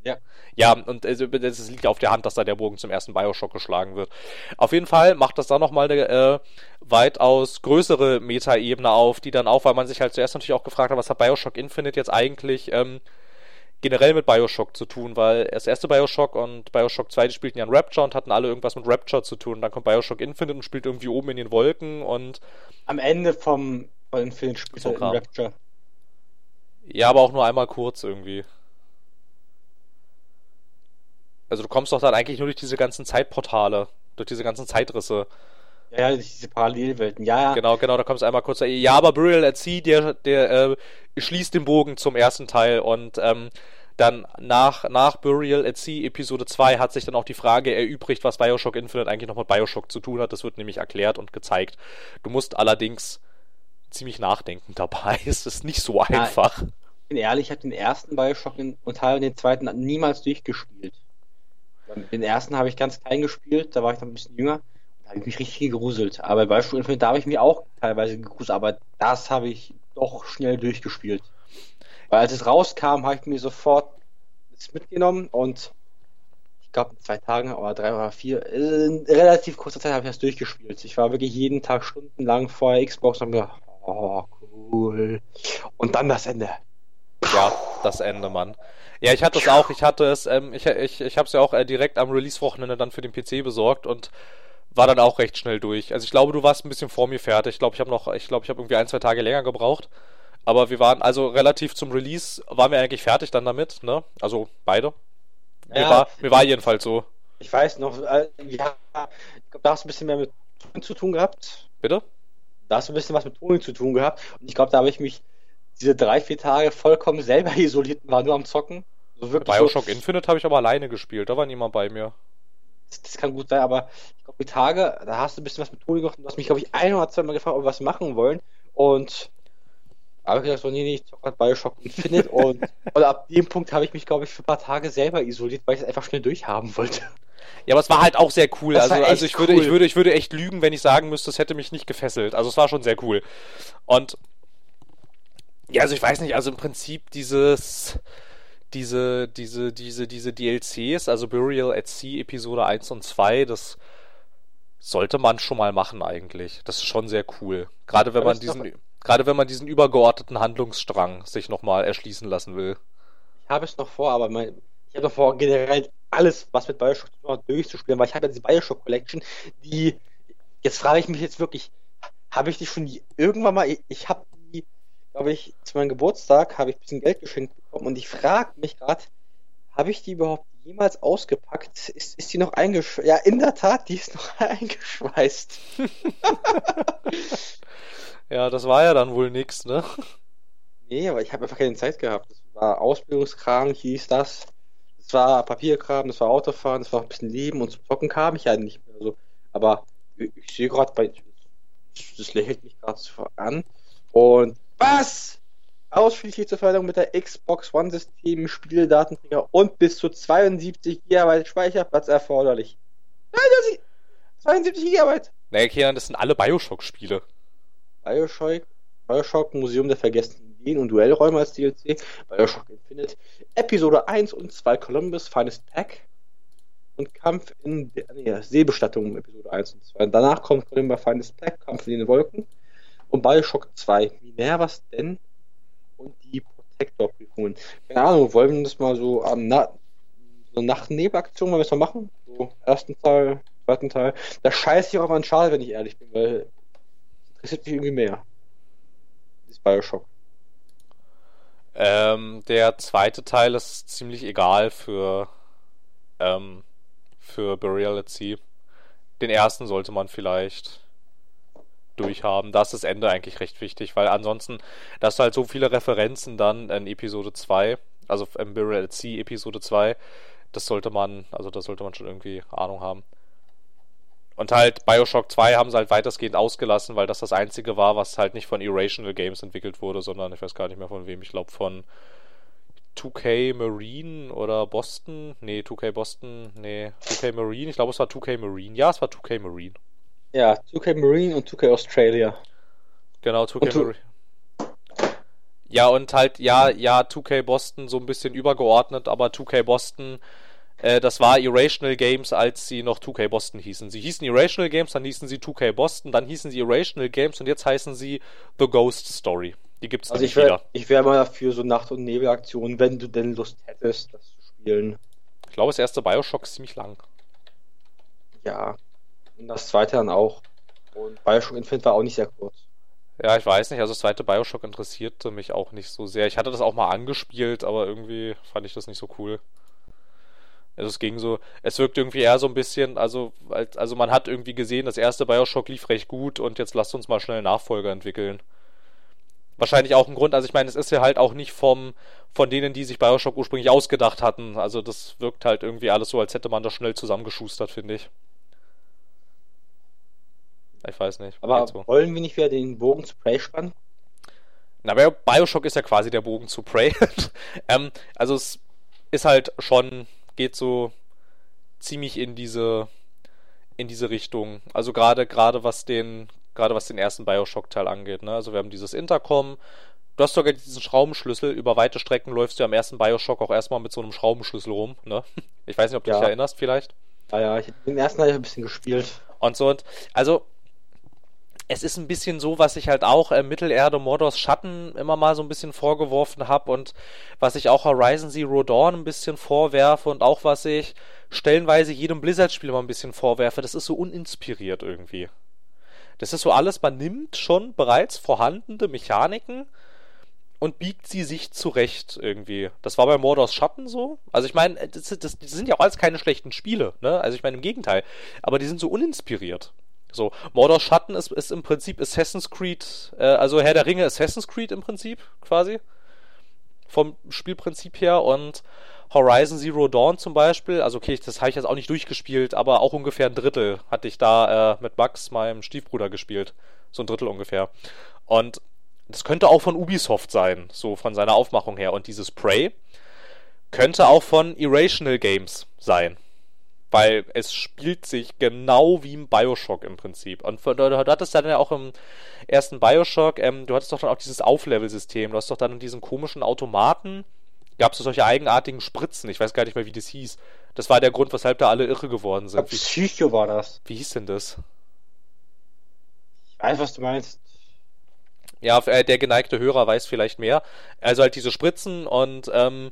Ja. Ja, und es, es liegt auf der Hand, dass da der Bogen zum ersten Bioshock geschlagen wird. Auf jeden Fall macht das da nochmal eine äh, weitaus größere Metaebene auf, die dann auch, weil man sich halt zuerst natürlich auch gefragt hat, was hat Bioshock Infinite jetzt eigentlich ähm, generell mit Bioshock zu tun, weil das erste Bioshock und Bioshock 2, die spielten ja in Rapture und hatten alle irgendwas mit Rapture zu tun. Dann kommt Bioshock Infinite und spielt irgendwie oben in den Wolken und. Am Ende vom Infinite spielt so er in Rapture. Ja, aber auch nur einmal kurz irgendwie. Also du kommst doch dann eigentlich nur durch diese ganzen Zeitportale, durch diese ganzen Zeitrisse. Ja, diese Parallelwelten, ja, ja. Genau, genau, da kommst du einmal kurz. Ja, aber Burial at Sea, der, der äh, schließt den Bogen zum ersten Teil und ähm, dann nach, nach Burial at Sea Episode 2 hat sich dann auch die Frage erübrigt, was Bioshock Infinite eigentlich noch mit Bioshock zu tun hat. Das wird nämlich erklärt und gezeigt. Du musst allerdings ziemlich nachdenken dabei. (laughs) es ist nicht so einfach. Ja, ich bin ehrlich, ich habe den ersten Bioshock und Teil den zweiten niemals durchgespielt. Den ersten habe ich ganz klein gespielt, da war ich noch ein bisschen jünger. Da habe ich mich richtig gegruselt. Aber bei Bioshock Infinite, da habe ich mich auch teilweise gegruselt, aber das habe ich doch schnell durchgespielt. Weil als es rauskam, habe ich mir sofort mitgenommen und ich glaube in zwei Tagen oder drei oder vier, in relativ kurzer Zeit habe ich das durchgespielt. Ich war wirklich jeden Tag stundenlang vor der Xbox und gedacht, oh cool. Und dann das Ende. Ja, das Ende, Mann. Ja, ich hatte es auch. Ich hatte es, ähm, ich, ich, ich habe es ja auch äh, direkt am Release-Wochenende dann für den PC besorgt und war dann auch recht schnell durch. Also ich glaube, du warst ein bisschen vor mir fertig. Ich glaube, ich habe noch, ich glaube, ich habe irgendwie ein, zwei Tage länger gebraucht. Aber wir waren also relativ zum Release, waren wir eigentlich fertig dann damit, ne? Also beide. Mir, ja, war, mir war jedenfalls so. Ich weiß noch, äh, ja, ich glaube, da hast du ein bisschen mehr mit Ton zu tun gehabt. Bitte? Da hast du ein bisschen was mit Ton zu tun gehabt. Und ich glaube, da habe ich mich diese drei, vier Tage vollkommen selber (laughs) isoliert und war nur am Zocken. Wirklich Bioshock so, Infinite habe ich aber alleine gespielt, da war niemand bei mir. Das, kann gut sein, aber ich glaube, die Tage, da hast du ein bisschen was mit Toni gemacht und du hast mich, glaube ich, ein oder zwei Mal gefragt, ob wir was machen wollen. Und habe ich gesagt, so, nee, nee, ich zocke halt Bioshock Infinite (laughs) und, und ab dem Punkt habe ich mich, glaube ich, für ein paar Tage selber isoliert, weil ich es einfach schnell durchhaben wollte. Ja, aber es war halt auch sehr cool. Das Also, also ich würde, cool. ich würde, ich würde echt lügen, wenn ich sagen müsste, es hätte mich nicht gefesselt. Also es war schon sehr cool. Und ja, also ich weiß nicht, also im Prinzip dieses, diese, diese, diese, diese DLCs, also Burial at Sea Episode 1 und 2, das sollte man schon mal machen eigentlich. Das ist schon sehr cool. Gerade wenn man diesen, gerade wenn man diesen übergeordneten Handlungsstrang sich nochmal erschließen lassen will. Ich habe es noch vor, aber mein, ich habe noch vor, generell alles, was mit Bioshock zu tun hat, durchzuspielen, weil ich habe ja diese Bioshock Collection, die, jetzt frage ich mich jetzt wirklich, habe ich die schon irgendwann mal, ich, habe glaube ich, zu meinem Geburtstag, habe ich ein bisschen Geld geschenkt bekommen und ich frage mich gerade, habe ich die überhaupt jemals ausgepackt? Ist, ist die noch eingeschweißt? Ja, in der Tat, die ist noch (laughs) eingeschweißt. (laughs) Ja, das war ja dann wohl nix, ne? Nee, aber ich habe einfach keine Zeit gehabt. Das war Ausbildungskram, hieß das. Das war Papierkram, das war Autofahren, das war ein bisschen Leben und zum Zocken kam ich ja nicht mehr so. Aber ich, ich sehe gerade bei. Das lächelt mich gerade so an. Und was? Ausschließlich zur Förderung mit der Xbox One System, Spieldatenträger und bis zu 72 GB Speicherplatz erforderlich. 72 72 GB! Naja, Kian, das sind alle Bioshock-Spiele. Bioshock, Bioshock Museum der vergessenen Ideen und Duellräume als DLC, Bioshock Infinite, Episode 1 und 2 Columbus Finest Pack und Kampf in der nee, Seebestattung Episode 1 und 2. Danach kommt Columbus Finest Pack, Kampf in den Wolken und Bioshock 2. Minervas denn und die Protector-Prüfungen. Keine Ahnung, wollen wir das mal so am Na so Nacht-Nebel-Aktion mal was machen? So, ersten Teil, zweiten Teil. Da scheiße ich auch an Schade, wenn ich ehrlich bin, weil interessiert mich irgendwie mehr. Das Bioshock. Ähm, der zweite Teil ist ziemlich egal für, ähm, für Burial at Sea. Den ersten sollte man vielleicht durchhaben. Da ist das Ende eigentlich recht wichtig, weil ansonsten, da hast du halt so viele Referenzen dann in Episode 2, also im Burial at Sea Episode 2. Das sollte man, also da sollte man schon irgendwie Ahnung haben. Und halt Bioshock 2 haben sie halt weitestgehend ausgelassen, weil das das einzige war, was halt nicht von Irrational Games entwickelt wurde, sondern ich weiß gar nicht mehr von wem. Ich glaube von 2K Marine oder Boston. Nee, 2K Boston. Nee, 2K Marine. Ich glaube, es war 2K Marine. Ja, es war 2K Marine. Ja, 2K Marine und 2K Australia. Genau, 2K Und tu- Marine. Ja, und halt, ja, ja, 2K Boston so ein bisschen übergeordnet, aber 2K Boston, äh, das war Irrational Games, als sie noch 2K Boston hießen. Sie hießen Irrational Games, dann hießen sie 2K Boston, dann hießen sie Irrational Games und jetzt heißen sie The Ghost Story. Die gibt's Also ich wäre wieder. ich wär mal dafür so Nacht- und Nebelaktionen, wenn du denn Lust hättest, das zu spielen. Ich glaube, das erste Bioshock ist ziemlich lang. Ja. Und das zweite dann auch. Und Bioshock Infinite war auch nicht sehr kurz. Ja, ich weiß nicht, also das zweite Bioshock interessierte mich auch nicht so sehr. Ich hatte das auch mal angespielt, aber irgendwie fand ich das nicht so cool. Also es ging so, es wirkt irgendwie eher so ein bisschen, also, als- also man hat irgendwie gesehen, das erste Bioshock lief recht gut und jetzt lasst uns mal schnell Nachfolger entwickeln. Wahrscheinlich auch ein Grund, also ich meine, es ist ja halt auch nicht vom, von denen, die sich Bioshock ursprünglich ausgedacht hatten. Also das wirkt halt irgendwie alles so, als hätte man das schnell zusammengeschustert, finde ich. Ich weiß nicht. Aber so. wollen wir nicht wieder den Bogen zu Prey spannen? Na, Bioshock ist ja quasi der Bogen zu Prey. (laughs) ähm, also es ist halt schon, geht so ziemlich in diese, in diese Richtung. Also gerade, gerade was den, gerade was den ersten Bioshock-Teil angeht, ne? Also wir haben dieses Intercom. Du hast sogar diesen Schraubenschlüssel. Über weite Strecken läufst du am ersten Bioshock auch erstmal mit so einem Schraubenschlüssel rum, ne? (laughs) Ich weiß nicht, ob du Ja. dich erinnerst, vielleicht. Ah ja, ich, den ersten habe ich ein bisschen gespielt. Und so und also es ist ein bisschen so, was ich halt auch äh, Mittelerde Mordors Schatten immer mal so ein bisschen vorgeworfen habe und was ich auch Horizon Zero Dawn ein bisschen vorwerfe und auch was ich stellenweise jedem Blizzard-Spiel mal ein bisschen vorwerfe, das ist so uninspiriert irgendwie. Das ist so alles, man nimmt schon bereits vorhandene Mechaniken und biegt sie sich zurecht irgendwie. Das war bei Mordors Schatten so. Also ich meine, das, das, das sind ja auch alles keine schlechten Spiele, ne? Also ich meine im Gegenteil. Aber die sind so uninspiriert. So, Mordors Schatten ist, ist im Prinzip Assassin's Creed, äh, also Herr der Ringe Assassin's Creed im Prinzip, quasi. Vom Spielprinzip her und Horizon Zero Dawn zum Beispiel, also okay, das habe ich jetzt auch nicht durchgespielt, aber auch ungefähr ein Drittel hatte ich da äh, mit Max, meinem Stiefbruder, gespielt. So ein Drittel ungefähr. Und das könnte auch von Ubisoft sein, so von seiner Aufmachung her. Und dieses Prey könnte auch von Irrational Games sein. Weil es spielt sich genau wie im Bioshock im Prinzip. Und du, du hattest dann ja auch im ersten Bioshock, ähm, du hattest doch dann auch dieses Auflevel-System. Du hast doch dann in diesen komischen Automaten, gab es solche eigenartigen Spritzen. Ich weiß gar nicht mehr, wie das hieß. Das war der Grund, weshalb da alle irre geworden sind. Glaub, Psycho war das. Wie hieß denn das? Ich weiß, was du meinst. Ja, äh, der geneigte Hörer weiß vielleicht mehr. Also halt diese Spritzen und ähm,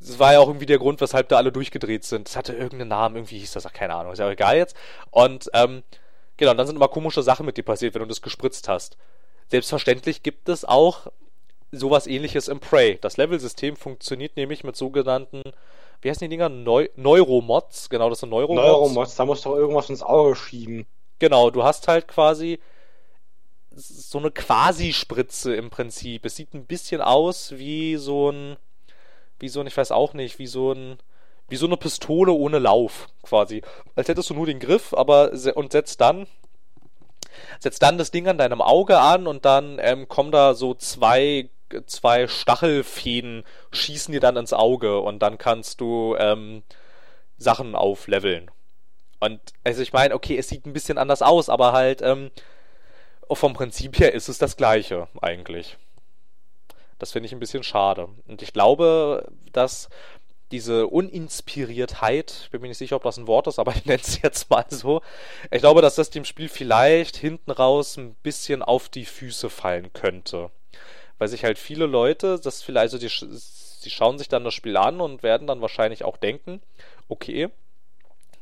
das war ja auch irgendwie der Grund, weshalb da alle durchgedreht sind. Das hatte irgendeinen Namen, irgendwie hieß das, keine Ahnung, ist ja auch egal jetzt. Und ähm, genau, dann sind immer komische Sachen mit dir passiert, wenn du das gespritzt hast. Selbstverständlich gibt es auch sowas ähnliches im Prey. Das Level-System funktioniert nämlich mit sogenannten, wie heißen die Dinger? Neu Neuromods, genau, das sind Neuromods. Neuromods, da musst du irgendwas ins Auge schieben. Genau, du hast halt quasi so eine Quasi-Spritze im Prinzip. Es sieht ein bisschen aus wie so ein wie so ein, ich weiß auch nicht, wie so ein, wie so eine Pistole ohne Lauf, quasi. Als hättest du nur den Griff, aber, und setzt dann, setzt dann das Ding an deinem Auge an und dann ähm, kommen da so zwei, zwei Stachelfäden, schießen dir dann ins Auge und dann kannst du ähm, Sachen aufleveln. Und also ich meine, okay, es sieht ein bisschen anders aus, aber halt ähm, vom Prinzip her ist es das gleiche eigentlich. Das finde ich ein bisschen schade. Und ich glaube, dass diese Uninspiriertheit, ich bin mir nicht sicher, ob das ein Wort ist, aber (laughs) ich nenne es jetzt mal so. Ich glaube, dass das dem Spiel vielleicht hinten raus ein bisschen auf die Füße fallen könnte. Weil sich halt viele Leute, das vielleicht, also die, die schauen sich dann das Spiel an und werden dann wahrscheinlich auch denken, okay,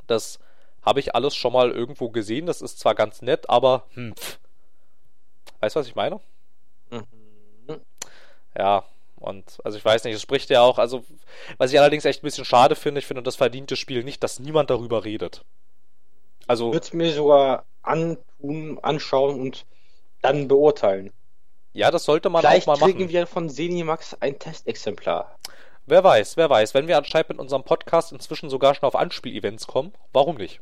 das habe ich alles schon mal irgendwo gesehen, das ist zwar ganz nett, aber hm, weißt du, was ich meine? Mhm. Ja, und also ich weiß nicht, es spricht ja auch, also was ich allerdings echt ein bisschen schade finde, ich finde, das verdient das Spiel nicht, dass niemand darüber redet. Also. Würde es mir sogar antun, anschauen und dann beurteilen. Ja, das sollte man Vielleicht auch mal machen. kriegen wir von Senimax ein Testexemplar. Wer weiß, wer weiß. Wenn wir anscheinend mit unserem Podcast inzwischen sogar schon auf Anspielevents kommen, warum nicht?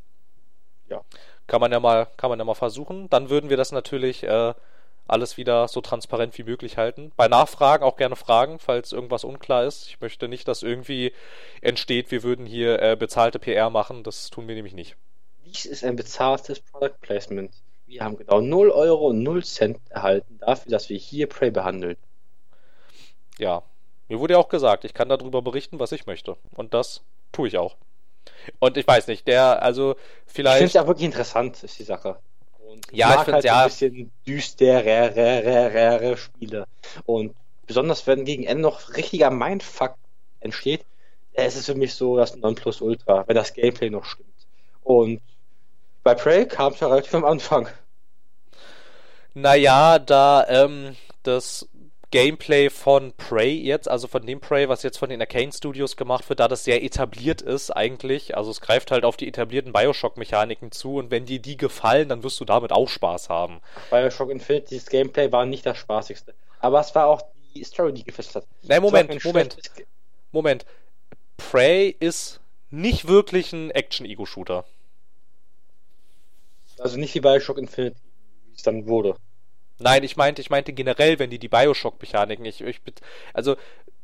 Ja. Kann man ja mal, kann man ja mal versuchen. Dann würden wir das natürlich äh, alles wieder so transparent wie möglich halten. Bei Nachfragen auch gerne fragen, falls irgendwas unklar ist. Ich möchte nicht, dass irgendwie entsteht, wir würden hier äh, bezahlte PR machen. Das tun wir nämlich nicht. Dies ist ein bezahltes Product Placement. Wir haben genau 0 Euro und 0 Cent erhalten dafür, dass wir hier Prey behandeln. Ja, mir wurde ja auch gesagt, ich kann darüber berichten, was ich möchte. Und das tue ich auch. Und ich weiß nicht, der, also vielleicht. Ich finde es ja wirklich interessant, ist die Sache. Und ja, ich, mag ich halt ja. ein bisschen düsterere Spiele. Und besonders wenn gegen Ende noch richtiger Mindfuck entsteht, es ist für mich so das Nonplusultra, wenn das Gameplay noch stimmt. Und bei Prey kam es ja relativ am Anfang. Naja, da ähm, das Gameplay von Prey jetzt, also von dem Prey, was jetzt von den Arcane Studios gemacht wird, da das sehr etabliert ist eigentlich. Also es greift halt auf die etablierten Bioshock-Mechaniken zu und wenn dir die gefallen, dann wirst du damit auch Spaß haben. Bioshock Infinity, das Gameplay war nicht das spaßigste. Aber es war auch die Story, die gefesselt hat. Nein, Moment, Moment. Moment. Prey ist nicht wirklich ein Action-Ego-Shooter. Also nicht wie Bioshock Infinity, wie es dann wurde. Nein, ich meinte, ich meinte generell, wenn die die Bioshock-Mechaniken, ich, ich, also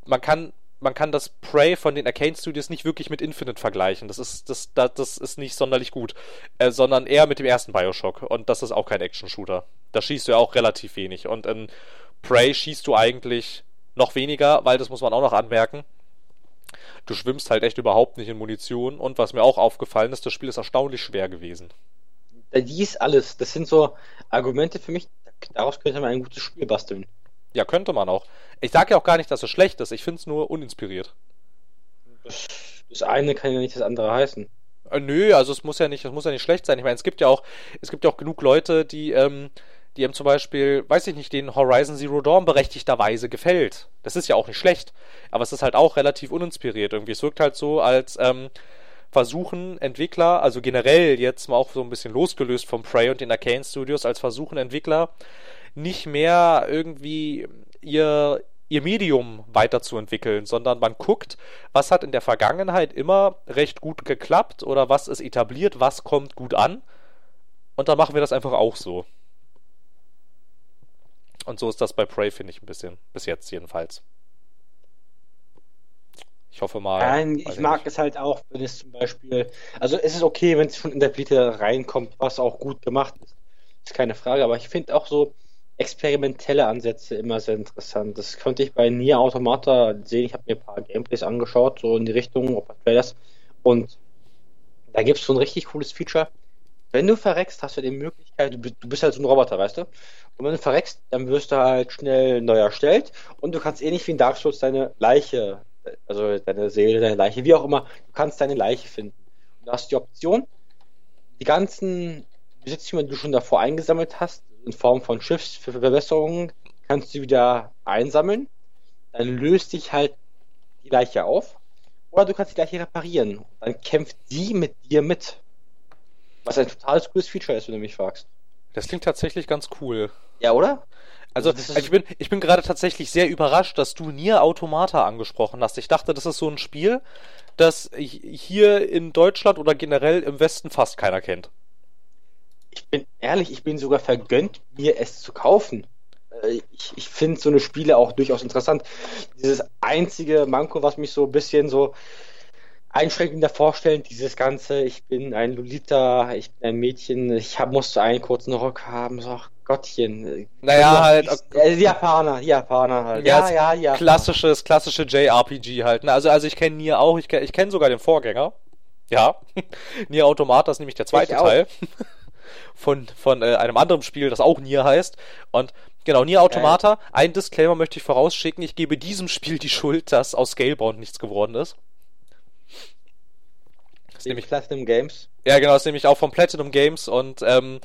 man kann, man kann das Prey von den Arcane Studios nicht wirklich mit Infinite vergleichen. Das ist, das, das, das ist nicht sonderlich gut, äh, sondern eher mit dem ersten Bioshock. Und das ist auch kein Action-Shooter. Da schießt du ja auch relativ wenig. Und in Prey schießt du eigentlich noch weniger, weil das muss man auch noch anmerken. Du schwimmst halt echt überhaupt nicht in Munition. Und was mir auch aufgefallen ist, das Spiel ist erstaunlich schwer gewesen. Dies alles, das sind so Argumente für mich, daraus könnte man ein gutes Spiel basteln. Ja, könnte man auch. Ich sage ja auch gar nicht, dass es schlecht ist. Ich finde es nur uninspiriert. Das, das, eine kann ja nicht das andere heißen. Äh, nö, also es muss ja nicht, es muss ja nicht schlecht sein. Ich meine, es gibt ja auch, es gibt ja auch genug Leute, die, ähm, die eben zum Beispiel, weiß ich nicht, den Horizon Zero Dawn berechtigterweise gefällt. Das ist ja auch nicht schlecht. Aber es ist halt auch relativ uninspiriert irgendwie. Es wirkt halt so, als ähm, versuchen Entwickler, also generell jetzt mal auch so ein bisschen losgelöst vom Prey und den Arcane Studios, als versuchen Entwickler nicht mehr irgendwie ihr, ihr Medium weiterzuentwickeln, sondern man guckt, was hat in der Vergangenheit immer recht gut geklappt oder was ist etabliert, was kommt gut an und dann machen wir das einfach auch so. Und so ist das bei Prey, finde ich, ein bisschen. Bis jetzt jedenfalls. Ich hoffe mal. Nein, ich mag nicht. es halt auch, wenn es zum Beispiel, also es ist okay, wenn es schon in der Blite reinkommt, was auch gut gemacht ist. Ist keine Frage, aber ich finde auch so experimentelle Ansätze immer sehr interessant. Das konnte ich bei Nier Automata sehen. Ich habe mir ein paar Gameplays angeschaut, so in die Richtung, ob das Und da gibt es so ein richtig cooles Feature. Wenn du verreckst, hast du die Möglichkeit, du bist halt so ein Roboter, weißt du? Und wenn du verreckst, dann wirst du halt schnell neu erstellt und du kannst ähnlich wie in Dark Souls deine Leiche, also deine Seele, deine Leiche, wie auch immer, du kannst deine Leiche finden. Und du hast die Option, die ganzen Besitztümer, die du schon davor eingesammelt hast, in Form von Schiffsverbesserungen, kannst du wieder einsammeln. Dann löst dich halt die Leiche auf. Oder du kannst die Leiche reparieren. Dann kämpft sie mit dir mit. Was ein totales cooles Feature ist, wenn du mich fragst. Das klingt tatsächlich ganz cool. Ja, oder? Also, also ich bin, ich bin gerade tatsächlich sehr überrascht, dass du Nier Automata angesprochen hast. Ich dachte, das ist so ein Spiel, das hier in Deutschland oder generell im Westen fast keiner kennt. Ich bin ehrlich, ich bin sogar vergönnt, mir es zu kaufen. Äh, ich, ich finde so eine Spiele auch durchaus interessant. Dieses einzige Manko, was mich so ein bisschen so einschränkender vorstellen, dieses Ganze, ich bin ein Lolita, ich bin ein Mädchen, ich hab, musste einen kurzen Rock haben, so, ach Gottchen. Naja, halt. Äh, die Japaner, die Japaner halt. Ja, ja, ja. Klassisches, klassische JRPG halt. Ne? Also, also ich kenne Nier auch, ich kenne kenn sogar den Vorgänger. Ja. (laughs) Nier Automata ist nämlich der zweite Teil. (laughs) von, von äh, einem anderen Spiel, das auch Nier heißt. Und genau, Nier Automata, ein Disclaimer möchte ich vorausschicken, ich gebe diesem Spiel die Schuld, dass aus Scalebound nichts geworden ist ist nämlich Platinum Games. Ja, genau, ist nämlich auch von Platinum Games und ähm,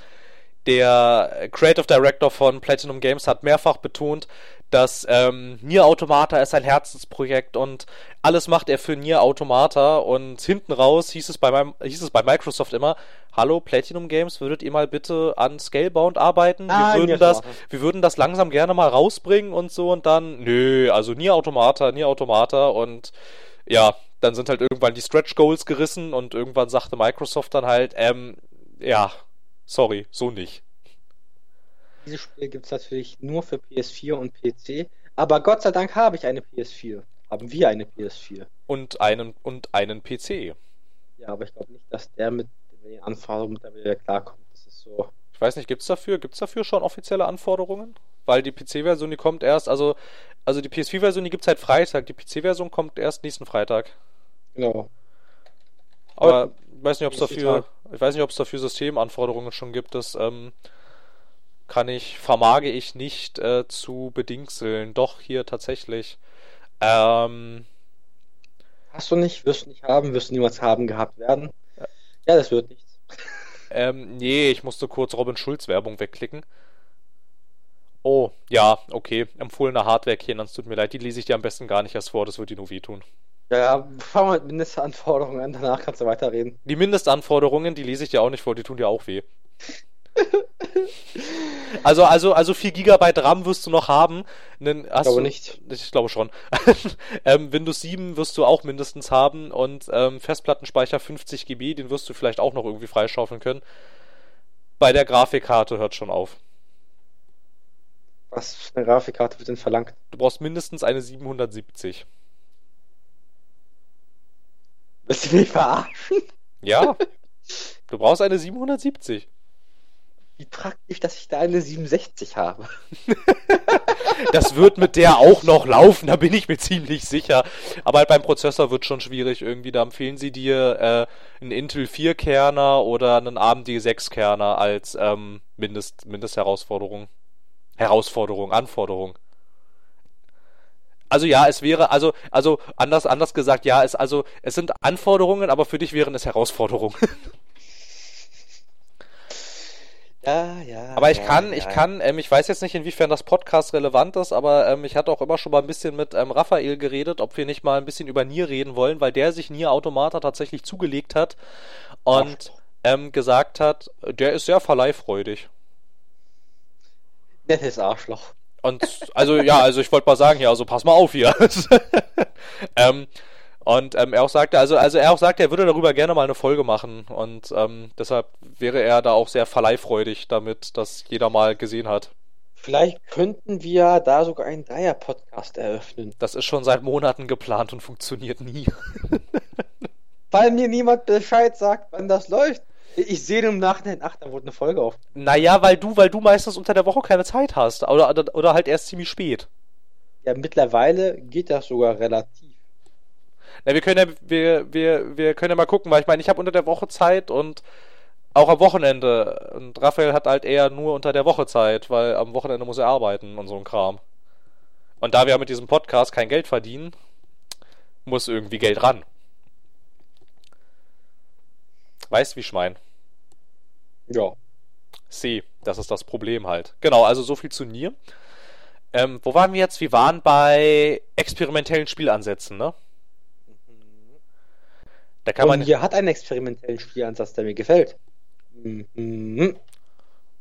der Creative Director von Platinum Games hat mehrfach betont, dass ähm, Nier Automata ist ein Herzensprojekt und alles macht er für Nier Automata und hinten raus hieß es bei meinem, hieß es bei Microsoft immer, hallo Platinum Games, würdet ihr mal bitte an Scalebound arbeiten? Ah, wir würden das, wir würden das langsam gerne mal rausbringen und so. Und dann, nö, also Nier Automata, Nier Automata. Und ja, dann sind halt irgendwann die Stretch Goals gerissen und irgendwann sagte Microsoft dann halt, ähm, ja, sorry, so nicht. Dieses Spiel gibt es natürlich nur für PS4 und PC, aber Gott sei Dank habe ich eine PS4. Haben wir eine PS4. Und einen, und einen PC. Ja, aber ich glaube nicht, dass der mit den Anforderungen mittlerweile klarkommt. Das ist so. Ich weiß nicht, gibt es dafür, gibt's dafür schon offizielle Anforderungen? Weil die PC-Version, die kommt erst, also, also die PS4-Version, die gibt es seit Freitag, die PC-Version kommt erst nächsten Freitag. Genau. Aber ich weiß nicht, ob es dafür, ich weiß nicht, ob es dafür Systemanforderungen schon gibt. Das ähm, kann ich, vermage ich nicht äh, zu bedingseln. Doch hier tatsächlich. Ähm, Hast du nicht, wirst du nicht haben, wirst du niemals haben gehabt werden. Ja, ja das wird nichts. (laughs) Ähm, nee, ich musste kurz Robin Schulz Werbung wegklicken. Oh, ja, okay. Empfohlene Hardware, Kenan, es tut mir leid, die lese ich dir am besten gar nicht erst vor, das wird dir nur wehtun. Ja, ja, fangen wir mit Mindestanforderungen an, danach kannst du weiterreden. Die Mindestanforderungen, die lese ich dir auch nicht vor, die tun dir auch weh. (laughs) also, also, also 4 GB RAM wirst du noch haben. Einen, ich glaube du, nicht. Ich glaube schon. (laughs) ähm, Windows 7 wirst du auch mindestens haben und ähm, Festplattenspeicher 50 GB, den wirst du vielleicht auch noch irgendwie freischaufeln können. Bei der Grafikkarte hört schon auf. Was für eine Grafikkarte wird denn verlangt? Du brauchst mindestens eine 770. Willst du mich verarschen? Ja. Du brauchst eine 770. Wie praktisch, dass ich da eine 67 habe. (laughs) das wird mit der auch noch laufen, da bin ich mir ziemlich sicher. Aber halt beim Prozessor wird schon schwierig irgendwie. Da empfehlen sie dir äh, einen Intel 4-Kerner oder einen AMD 6-Kerner als ähm, Mindest, Mindestherausforderung. Herausforderung, Anforderung. Also ja, es wäre, also, also anders, anders gesagt, ja, es, also, es sind Anforderungen, aber für dich wären es Herausforderungen. (laughs) Ja, ja. Aber ich ja, kann, ja. ich kann, ähm, ich weiß jetzt nicht, inwiefern das Podcast relevant ist, aber ähm, ich hatte auch immer schon mal ein bisschen mit ähm, Raphael geredet, ob wir nicht mal ein bisschen über Nier reden wollen, weil der sich Nier Automata tatsächlich zugelegt hat und ähm, gesagt hat, der ist sehr verleihfreudig. Nettes Arschloch. Und also ja, also ich wollte mal sagen, ja, also pass mal auf hier. (laughs) ähm, und ähm, er auch sagte, also, also er auch sagte, er würde darüber gerne mal eine Folge machen. Und ähm, deshalb wäre er da auch sehr verleihfreudig damit, dass jeder mal gesehen hat. Vielleicht könnten wir da sogar einen Dreier-Podcast eröffnen. Das ist schon seit Monaten geplant und funktioniert nie. (laughs) Weil mir niemand Bescheid sagt, wann das läuft. Ich sehe im Nachhinein, ach, da wurde eine Folge auf. Naja, weil du, weil du meistens unter der Woche keine Zeit hast. Oder, oder, oder halt erst ziemlich spät. Ja, mittlerweile geht das sogar relativ. Na, wir können ja, wir, wir, wir können ja mal gucken, weil ich meine, ich habe unter der Woche Zeit und auch am Wochenende. Und Raphael hat halt eher nur unter der Woche Zeit, weil am Wochenende muss er arbeiten und so ein Kram. Und da wir mit diesem Podcast kein Geld verdienen, muss irgendwie Geld ran. Weißt wie ich mein? Ja. C, das ist das Problem halt. Genau, also so viel zu Nier. Ähm, wo waren wir jetzt? Wir waren bei experimentellen Spielansätzen, ne? Da kann man. hier hat einen experimentellen Spielansatz, der mir gefällt. Mhm.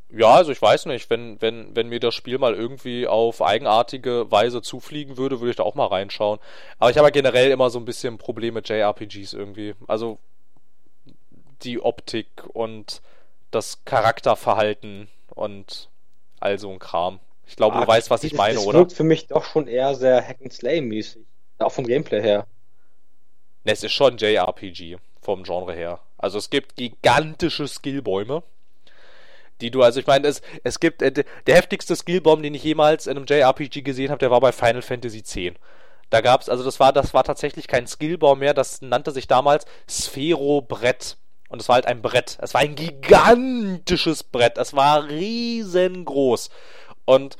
Ja, also ich weiß nicht, wenn, wenn, wenn mir das Spiel mal irgendwie auf eigenartige Weise zufliegen würde, würde ich da auch mal reinschauen. Aber ich habe ja generell immer so ein bisschen Probleme mit JRPGs irgendwie. Also die Optik und das Charakterverhalten und all so ein Kram. Ich glaube, ah, du weißt, was ich meine, das oder? Das wirkt für mich doch schon eher sehr Hack-and-Slay-mäßig. Auch vom Gameplay her. Ne, es ist schon JRPG vom Genre her. Also es gibt gigantische Skillbäume, die du, also ich meine, es, es gibt, äh, der heftigste Skillbaum, den ich jemals in einem JRPG gesehen habe, der war bei Final Fantasy X. Da gab's, also das war, das war tatsächlich kein Skillbaum mehr, das nannte sich damals Sphero-Brett. Und es war halt ein Brett. Es war ein gigantisches Brett. Es war riesengroß. Und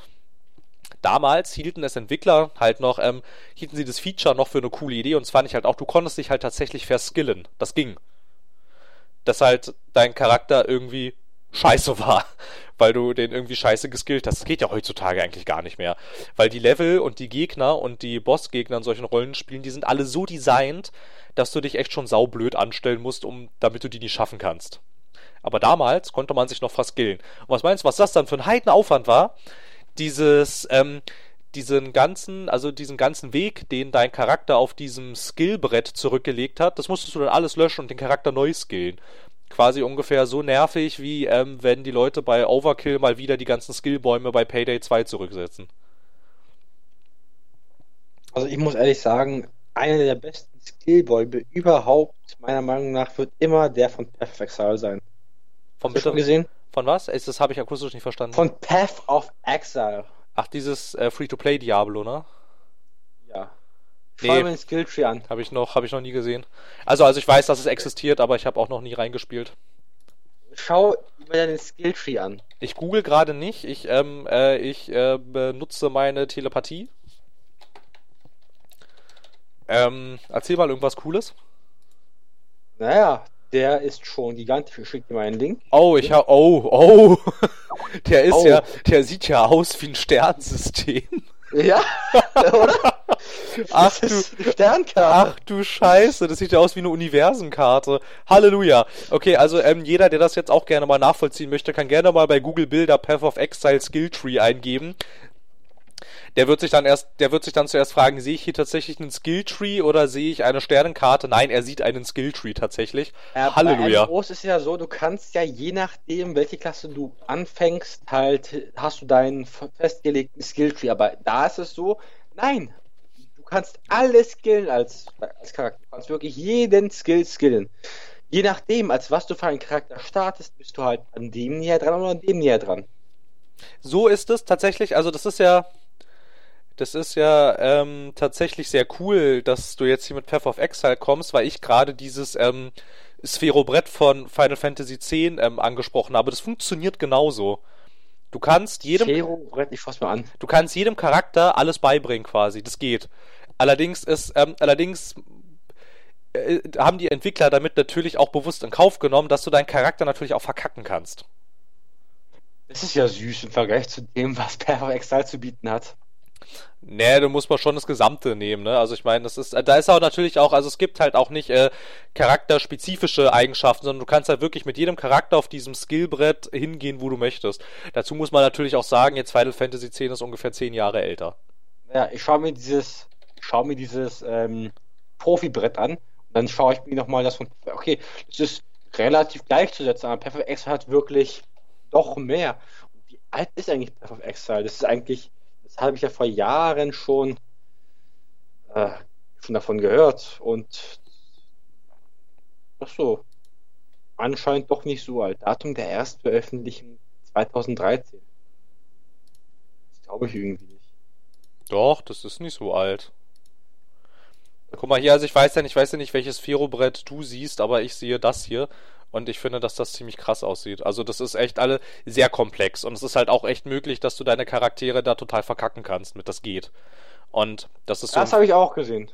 damals hielten es Entwickler halt noch, ähm, hielten sie das Feature noch für eine coole Idee. Und zwar nicht halt auch, du konntest dich halt tatsächlich verskillen. Das ging. Dass halt dein Charakter irgendwie scheiße war, (laughs) weil du den irgendwie scheiße geskillt hast. Das geht ja heutzutage eigentlich gar nicht mehr. Weil die Level und die Gegner und die Bossgegner in solchen Rollenspielen, die sind alle so designt, dass du dich echt schon saublöd anstellen musst, um, damit du die nicht schaffen kannst. Aber damals konnte man sich noch verskillen. Und was meinst du, was das dann für ein Heidenaufwand war? Dieses, ähm, diesen ganzen, also diesen ganzen Weg, den dein Charakter auf diesem Skillbrett zurückgelegt hat, das musstest du dann alles löschen und den Charakter neu skillen. Quasi ungefähr so nervig, wie ähm, wenn die Leute bei Overkill mal wieder die ganzen Skillbäume bei Payday 2 zurücksetzen. Also ich muss ehrlich sagen, einer der besten Skillbäume überhaupt, meiner Meinung nach, wird immer der von Path of Exile sein. Von bitte? gesehen? Von was? Das habe ich akustisch nicht verstanden. Von Path of Exile. Ach, dieses äh, Free-to-Play Diablo, ne? Ja. Schau nee, mir den Skilltree an. Habe ich noch, habe ich noch nie gesehen. Also, also ich weiß, dass es existiert, aber ich habe auch noch nie reingespielt. Schau mir den Skilltree an. Ich google gerade nicht. Ich, ähm, äh, ich äh, benutze meine Telepathie ähm, erzähl mal irgendwas Cooles. Naja, der ist schon gigantisch. Ich schicke dir mal einen Link. Oh, ich hab. Oh, oh. (laughs) Der ist oh. ja. Der sieht ja aus wie ein Sternsystem. Ja, (laughs) oder? Ach du, Sternkarte. Ach du Scheiße, das sieht ja aus wie eine Universenkarte. Halleluja. Okay, also ähm, jeder, der das jetzt auch gerne mal nachvollziehen möchte, kann gerne mal bei Google Bilder Path of Exile Skill Tree eingeben der wird sich dann erst, der wird sich dann zuerst fragen, sehe ich hier tatsächlich einen Skilltree oder sehe ich eine Sternenkarte? Nein, er sieht einen Skilltree tatsächlich. Ja, Halleluja. Bei MMOs ist ja so, du kannst ja je nachdem, welche Klasse du anfängst, halt hast du deinen festgelegten Skilltree. Aber da ist es so, nein, du kannst alles skillen als, als Charakter. Du kannst wirklich jeden Skill skillen. Je nachdem, als was du für einen Charakter startest, bist du halt an dem näher dran oder an dem näher dran. So ist es tatsächlich, also das ist ja, das ist ja ähm, tatsächlich sehr cool, dass du jetzt hier mit Path of Exile kommst, weil ich gerade dieses ähm, Sphero-Brett von Final Fantasy X ähm, angesprochen habe. Das funktioniert genauso. Du kannst jedem. Sphero-Brett, ich fass mal an. Du kannst jedem Charakter alles beibringen quasi. Das geht. Allerdings ist, ähm, allerdings äh, haben die Entwickler damit natürlich auch bewusst in Kauf genommen, dass du deinen Charakter natürlich auch verkacken kannst. Das ist ja süß im Vergleich zu dem, was Path of Exile zu bieten hat. Nee, du musst mal schon das Gesamte nehmen, ne? Also ich meine, das ist, da ist auch natürlich auch, also es gibt halt auch nicht äh, charakterspezifische Eigenschaften, sondern du kannst halt wirklich mit jedem Charakter auf diesem Skillbrett hingehen, wo du möchtest. Dazu muss man natürlich auch sagen, jetzt Final Fantasy X ist ungefähr zehn Jahre älter. Ja, ich schaue mir dieses, schaue mir dieses ähm, Profibrett an und dann schaue ich mir nochmal das von, okay, das ist relativ gleichzusetzen, aber Perfect X hat wirklich doch mehr alt ist eigentlich Path of Exile? Das ist eigentlich, das habe ich ja vor Jahren schon, äh, schon davon gehört und ach so, anscheinend doch nicht so alt. Datum der Erstveröffentlichung 2013. Das glaube ich irgendwie nicht. Doch, das ist nicht so alt. Guck mal hier, also ich weiß ja nicht, ich weiß ja nicht, welches Ferobrett du siehst, aber ich sehe das hier und ich finde, dass das ziemlich krass aussieht. Also das ist echt alle sehr komplex und es ist halt auch echt möglich, dass du deine Charaktere da total verkacken kannst, mit das geht. Und das ist so. Das habe ich auch gesehen.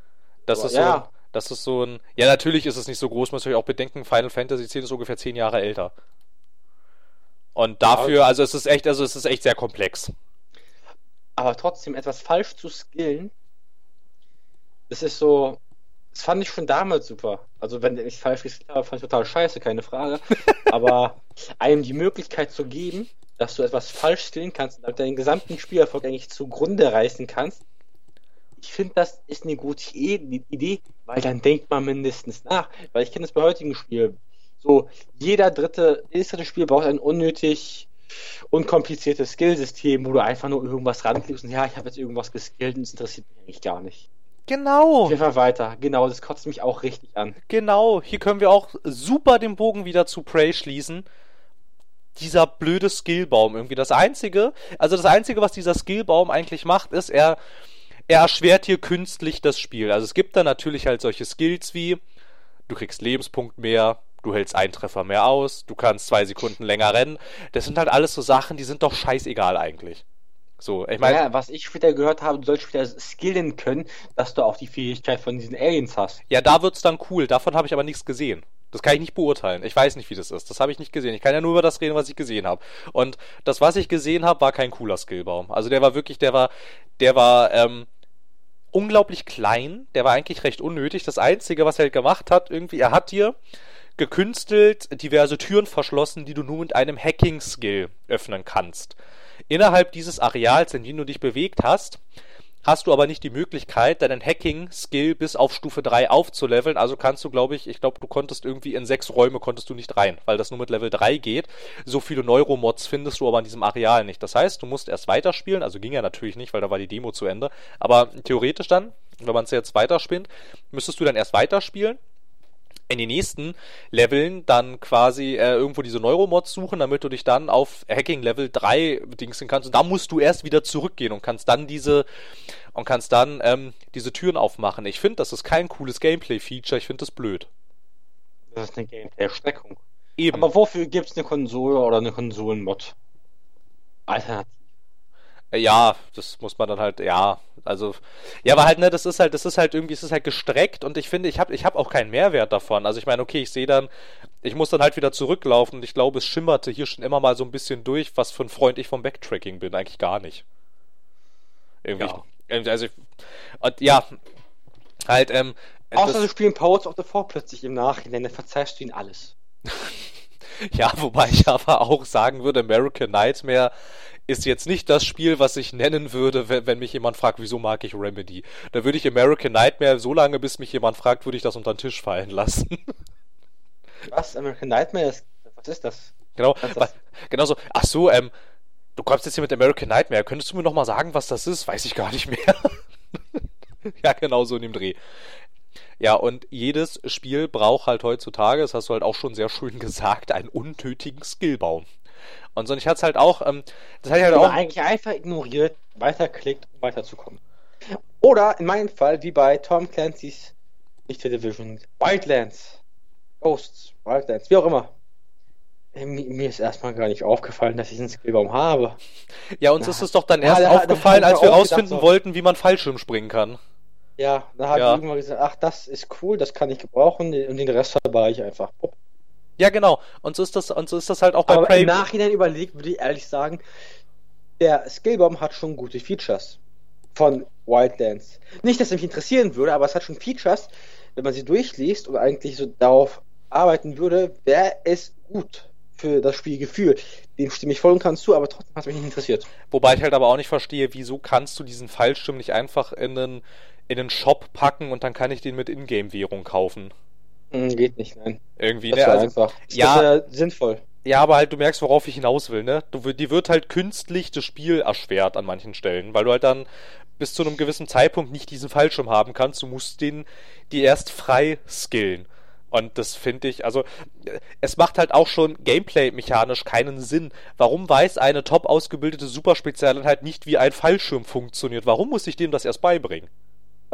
Das aber, ist ja. so. Das ist so ein. Ja, natürlich ist es nicht so groß, muss ich auch bedenken, Final Fantasy X ist ungefähr zehn Jahre älter. Und dafür, also es ist echt, also es ist echt sehr komplex. Aber trotzdem etwas falsch zu skillen, das ist so, das fand ich schon damals super. Also wenn ich falsch gespielt habe, fand ich total scheiße, keine Frage. (laughs) Aber einem die Möglichkeit zu geben, dass du etwas falsch skillen kannst und deinen gesamten Spielerfolg eigentlich zugrunde reißen kannst, ich finde, das ist eine gute Idee, weil dann denkt man mindestens nach. Weil ich kenne das bei heutigen Spielen. So, jeder dritte, jedes dritte Spiel braucht ein unnötig unkompliziertes Skillsystem, wo du einfach nur irgendwas ranklickst und ja, ich habe jetzt irgendwas geskillt und es interessiert mich eigentlich gar nicht. Genau. Einfach weiter. Genau, das kotzt mich auch richtig an. Genau, hier können wir auch super den Bogen wieder zu Prey schließen. Dieser blöde Skillbaum irgendwie. Das einzige, also das einzige, was dieser Skillbaum eigentlich macht, ist, er, er erschwert hier künstlich das Spiel. Also es gibt da natürlich halt solche Skills wie, du kriegst Lebenspunkt mehr, du hältst einen Treffer mehr aus, du kannst zwei Sekunden länger rennen. Das sind halt alles so Sachen, die sind doch scheißegal eigentlich. So, ich meine. Ja, was ich später gehört habe, du sollst später skillen können, dass du auch die Fähigkeit von diesen Aliens hast. Ja, da wird's dann cool. Davon habe ich aber nichts gesehen. Das kann ich nicht beurteilen. Ich weiß nicht, wie das ist. Das habe ich nicht gesehen. Ich kann ja nur über das reden, was ich gesehen habe. Und das, was ich gesehen habe, war kein cooler Skillbaum. Also der war wirklich, der war, der war ähm, unglaublich klein. Der war eigentlich recht unnötig. Das Einzige, was er gemacht hat, irgendwie, er hat dir gekünstelt diverse Türen verschlossen, die du nur mit einem Hacking-Skill öffnen kannst. Innerhalb dieses Areals, in dem du dich bewegt hast, hast du aber nicht die Möglichkeit, deinen Hacking-Skill bis auf Stufe 3 aufzuleveln. Also kannst du, glaube ich, ich glaube, du konntest irgendwie in sechs Räume konntest du nicht rein, weil das nur mit Level 3 geht. So viele Neuromods findest du aber in diesem Areal nicht. Das heißt, du musst erst weiterspielen. Also ging ja natürlich nicht, weil da war die Demo zu Ende. Aber theoretisch dann, wenn man es jetzt weiterspinnt, müsstest du dann erst weiterspielen in den nächsten Leveln dann quasi äh, irgendwo diese Neuromods suchen, damit du dich dann auf Hacking Level 3 dingsen kannst. Und da musst du erst wieder zurückgehen und kannst dann diese und kannst dann ähm, diese Türen aufmachen. Ich finde, das ist kein cooles Gameplay-Feature. Ich finde das blöd. Das ist eine Gameplay-Erschreckung. Eben. Aber wofür gibt es eine Konsole oder eine Konsolenmod? Alternativ. Äh, ja, das muss man dann halt, ja, also, ja, aber halt, ne, das ist halt, das ist halt irgendwie, es ist halt gestreckt und ich finde, ich habe ich hab auch keinen Mehrwert davon. Also ich meine, okay, ich sehe dann, ich muss dann halt wieder zurücklaufen und ich glaube, es schimmerte hier schon immer mal so ein bisschen durch, was für ein Freund ich vom Backtracking bin. Eigentlich gar nicht. Irgendwie. Ja. Also, ich, und ja, halt, ähm. Außer du spielen Powers of the Four plötzlich im Nachhinein, dann verzeihst du ihn alles. (laughs) ja, wobei ich aber auch sagen würde, American Nightmare ist jetzt nicht das Spiel, was ich nennen würde, wenn, wenn mich jemand fragt, wieso mag ich Remedy. Da würde ich American Nightmare so lange, bis mich jemand fragt, würde ich das unter den Tisch fallen lassen. (laughs) Was? American Nightmare? Ist, was ist das? Genau, das? genau so. Ach so, ähm, du kommst jetzt hier mit American Nightmare. Könntest du mir nochmal sagen, was das ist? Weiß ich gar nicht mehr. (laughs) ja, genau so in dem Dreh. Ja, und jedes Spiel braucht halt heutzutage, das hast du halt auch schon sehr schön gesagt, einen unnötigen Skillbaum. Und so, und ich hatte es halt auch, ähm, das hatte ich halt auch. eigentlich einfach ignoriert, weiterklickt, um weiterzukommen. Oder in meinem Fall, wie bei Tom Clancy's, nicht für Division, Wildlands, Ghosts, Wildlands, wie auch immer. Äh, mir ist erstmal gar nicht aufgefallen, dass ich einen Skillbaum habe. Ja, uns Na, ist es doch dann erst ja, aufgefallen, als wir rausfinden so. wollten, wie man Fallschirm springen kann. Ja, da habe ja. ich irgendwann gesagt, ach, das ist cool, das kann ich gebrauchen und den Rest verbare ich einfach. Pop. Ja, genau. Und so ist das, und so ist das halt auch bei Aber Prey. Im Nachhinein überlegt, würde ich ehrlich sagen, der Skillbomb hat schon gute Features von Wildlands. Nicht, dass es mich interessieren würde, aber es hat schon Features, wenn man sie durchliest und eigentlich so darauf arbeiten würde, wäre es gut für das Spielgefühl. Dem stimme ich voll und ganz zu, aber trotzdem hat es mich nicht interessiert. Wobei ich halt aber auch nicht verstehe, wieso kannst du diesen Fallschirm nicht einfach in einen, in einen Shop packen und dann kann ich den mit Ingame-Währung kaufen. Hm, geht nicht, nein. Irgendwie, das ne? Also, einfach. Das ja, sinnvoll. Ja, aber halt, du merkst, worauf ich hinaus will, ne? Du, die wird halt künstlich das Spiel erschwert an manchen Stellen, weil du halt dann bis zu einem gewissen Zeitpunkt nicht diesen Fallschirm haben kannst. Du musst den, die erst frei skillen. Und das finde ich, also es macht halt auch schon gameplay-mechanisch keinen Sinn. Warum weiß eine top ausgebildete Superspezialeinheit nicht, wie ein Fallschirm funktioniert? Warum muss ich dem das erst beibringen?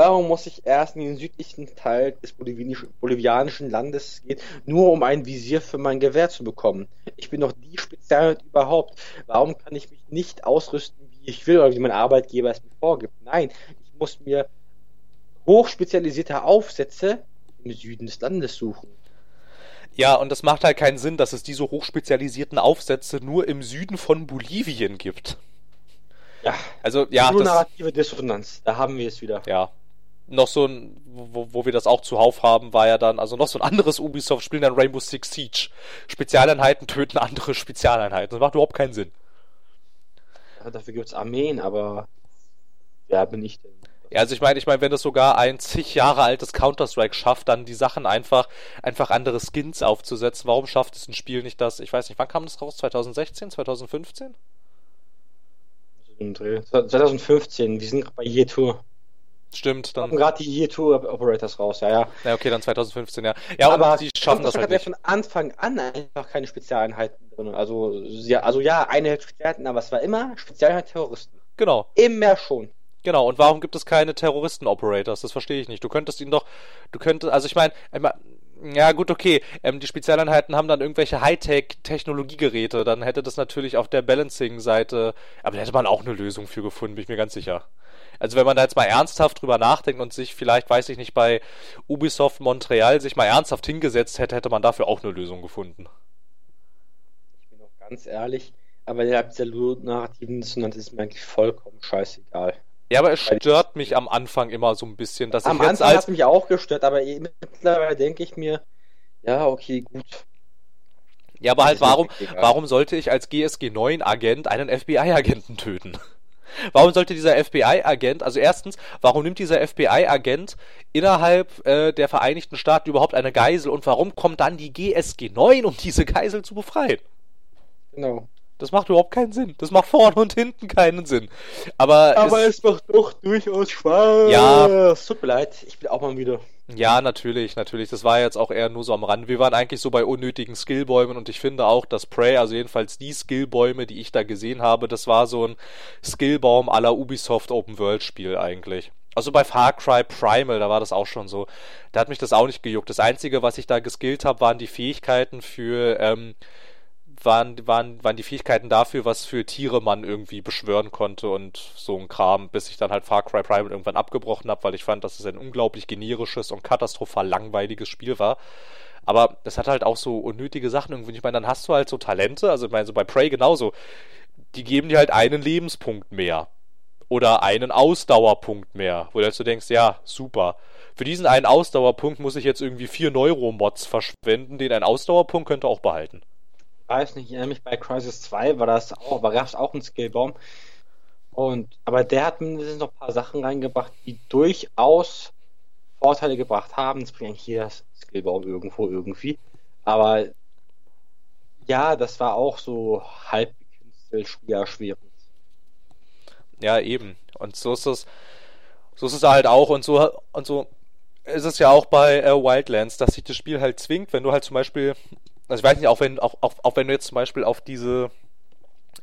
Warum muss ich erst in den südlichen Teil des bolivianischen Landes gehen, nur um ein Visier für mein Gewehr zu bekommen? Ich bin doch die Spezialeinheit überhaupt. Warum kann ich mich nicht ausrüsten, wie ich will oder wie mein Arbeitgeber es mir vorgibt? Nein, ich muss mir hochspezialisierte Aufsätze im Süden des Landes suchen. Ja, und es macht halt keinen Sinn, dass es diese hochspezialisierten Aufsätze nur im Süden von Bolivien gibt. Ja, also ja, nur narrative Dissonanz, da haben wir es wieder. Ja. Noch so ein, wo, wo wir das auch zuhauf haben, war ja dann, also noch so ein anderes Ubisoft-Spiel, dann Rainbow Six Siege. Spezialeinheiten töten andere Spezialeinheiten. Das macht überhaupt keinen Sinn. Ja, dafür gibt es Armeen, aber wer bin ich denn? Ja, also ich meine, ich meine, wenn es sogar ein zig Jahre altes Counter-Strike schafft, dann die Sachen einfach, einfach andere Skins aufzusetzen. Warum schafft es ein Spiel nicht das? Ich weiß nicht, wann kam das raus? 2016, 2015? 2015, wir sind gerade bei Year Tour. Stimmt, dann. gerade die Year Tour Operators raus, ja, ja. Ja, okay, dann 2015, ja. Ja, aber die schaffen das halt ja von Anfang an einfach keine Spezialeinheiten drin. Also ja, also ja, eine Spezialeinheit, aber es war immer Spezialeinheit Terroristen. Genau. Immer schon. Genau, und warum gibt es keine Terroristen-Operators? Das verstehe ich nicht. Du könntest ihn doch, du könntest, also ich meine, ja gut, okay, ähm, die Spezialeinheiten haben dann irgendwelche Hightech-Technologiegeräte, dann hätte das natürlich auf der Balancing-Seite, aber da hätte man auch eine Lösung für gefunden, bin ich mir ganz sicher. Also wenn man da jetzt mal ernsthaft drüber nachdenkt und sich vielleicht, weiß ich nicht, bei Ubisoft Montreal sich mal ernsthaft hingesetzt hätte, hätte man dafür auch eine Lösung gefunden. Ich bin auch ganz ehrlich, aber der absolut-narrativen Dissonanz ist mir eigentlich vollkommen scheißegal. Ja, aber es stört mich am Anfang immer so ein bisschen, dass am ich Anfang als... hat mich auch gestört, aber mittlerweile denke ich mir, ja, okay, gut. Ja, aber halt warum, warum sollte ich als GSG 9 Agent einen FBI-Agenten töten? Warum sollte dieser FBI-Agent, also erstens, warum nimmt dieser FBI-Agent innerhalb äh, der Vereinigten Staaten überhaupt eine Geisel und warum kommt dann die GSG 9, um diese Geisel zu befreien? Genau. Das macht überhaupt keinen Sinn. Das macht vorne und hinten keinen Sinn. Aber, Aber es, es macht doch durchaus Spaß. Ja. Es tut mir leid, ich bin auch mal wieder. Ja, natürlich, natürlich. Das war jetzt auch eher nur so am Rand. Wir waren eigentlich so bei unnötigen Skillbäumen und ich finde auch, dass Prey, also jedenfalls die Skillbäume, die ich da gesehen habe, das war so ein Skillbaum aller Ubisoft Open World Spiel eigentlich. Also bei Far Cry Primal, da war das auch schon so. Da hat mich das auch nicht gejuckt. Das Einzige, was ich da geskillt habe, waren die Fähigkeiten für ähm, waren, waren, waren die Fähigkeiten dafür, was für Tiere man irgendwie beschwören konnte und so ein Kram, bis ich dann halt Far Cry Primal irgendwann abgebrochen habe, weil ich fand, dass es ein unglaublich generisches und katastrophal langweiliges Spiel war. Aber das hat halt auch so unnötige Sachen irgendwie. Ich meine, dann hast du halt so Talente, also ich meine, so bei Prey genauso. Die geben dir halt einen Lebenspunkt mehr. Oder einen Ausdauerpunkt mehr. Wo du halt so denkst, ja, super. Für diesen einen Ausdauerpunkt muss ich jetzt irgendwie vier Neuromods verschwenden. Den einen Ausdauerpunkt könnte auch behalten weiß nicht, ich erinnere mich bei Crisis 2 war das auch, war gab es auch einen Skillbaum. Und, aber der hat mindestens noch ein paar Sachen reingebracht, die durchaus Vorteile gebracht haben. Das bringt eigentlich jeder Skillbaum irgendwo irgendwie. Aber ja, das war auch so halb gekünstelt, schwer, Ja, eben. Und so ist es, so ist es halt auch und so, und so ist es ja auch bei äh, Wildlands, dass sich das Spiel halt zwingt, wenn du halt zum Beispiel also ich weiß nicht, auch wenn, auch, auch, auch wenn du jetzt zum Beispiel auf diese,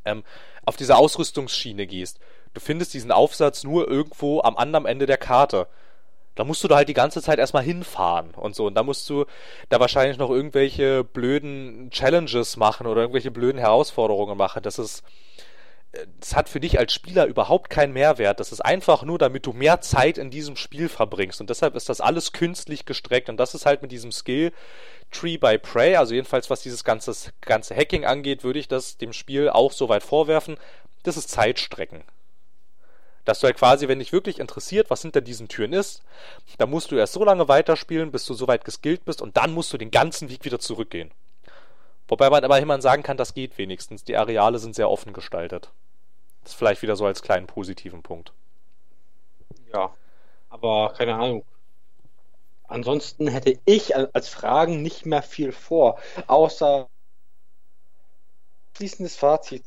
ähm, auf diese Ausrüstungsschiene gehst, du findest diesen Aufsatz nur irgendwo am anderen Ende der Karte. Da musst du da halt die ganze Zeit erstmal hinfahren und so. Und da musst du da wahrscheinlich noch irgendwelche blöden Challenges machen oder irgendwelche blöden Herausforderungen machen. Das ist, das hat für dich als Spieler überhaupt keinen Mehrwert. Das ist einfach nur, damit du mehr Zeit in diesem Spiel verbringst. Und deshalb ist das alles künstlich gestreckt. Und das ist halt mit diesem Skill Tree by Prey, also jedenfalls was dieses ganze, ganze Hacking angeht, würde ich das dem Spiel auch so weit vorwerfen. Das ist Zeitstrecken. Dass du halt quasi, wenn dich wirklich interessiert, was hinter diesen Türen ist, dann musst du erst so lange weiterspielen, bis du so weit geskillt bist und dann musst du den ganzen Weg wieder zurückgehen. Wobei man aber immerhin sagen kann, das geht wenigstens. Die Areale sind sehr offen gestaltet. Das ist vielleicht wieder so als kleinen positiven Punkt. Ja, aber keine Ahnung. Ansonsten hätte ich als Fragen nicht mehr viel vor, außer abschließendes Fazit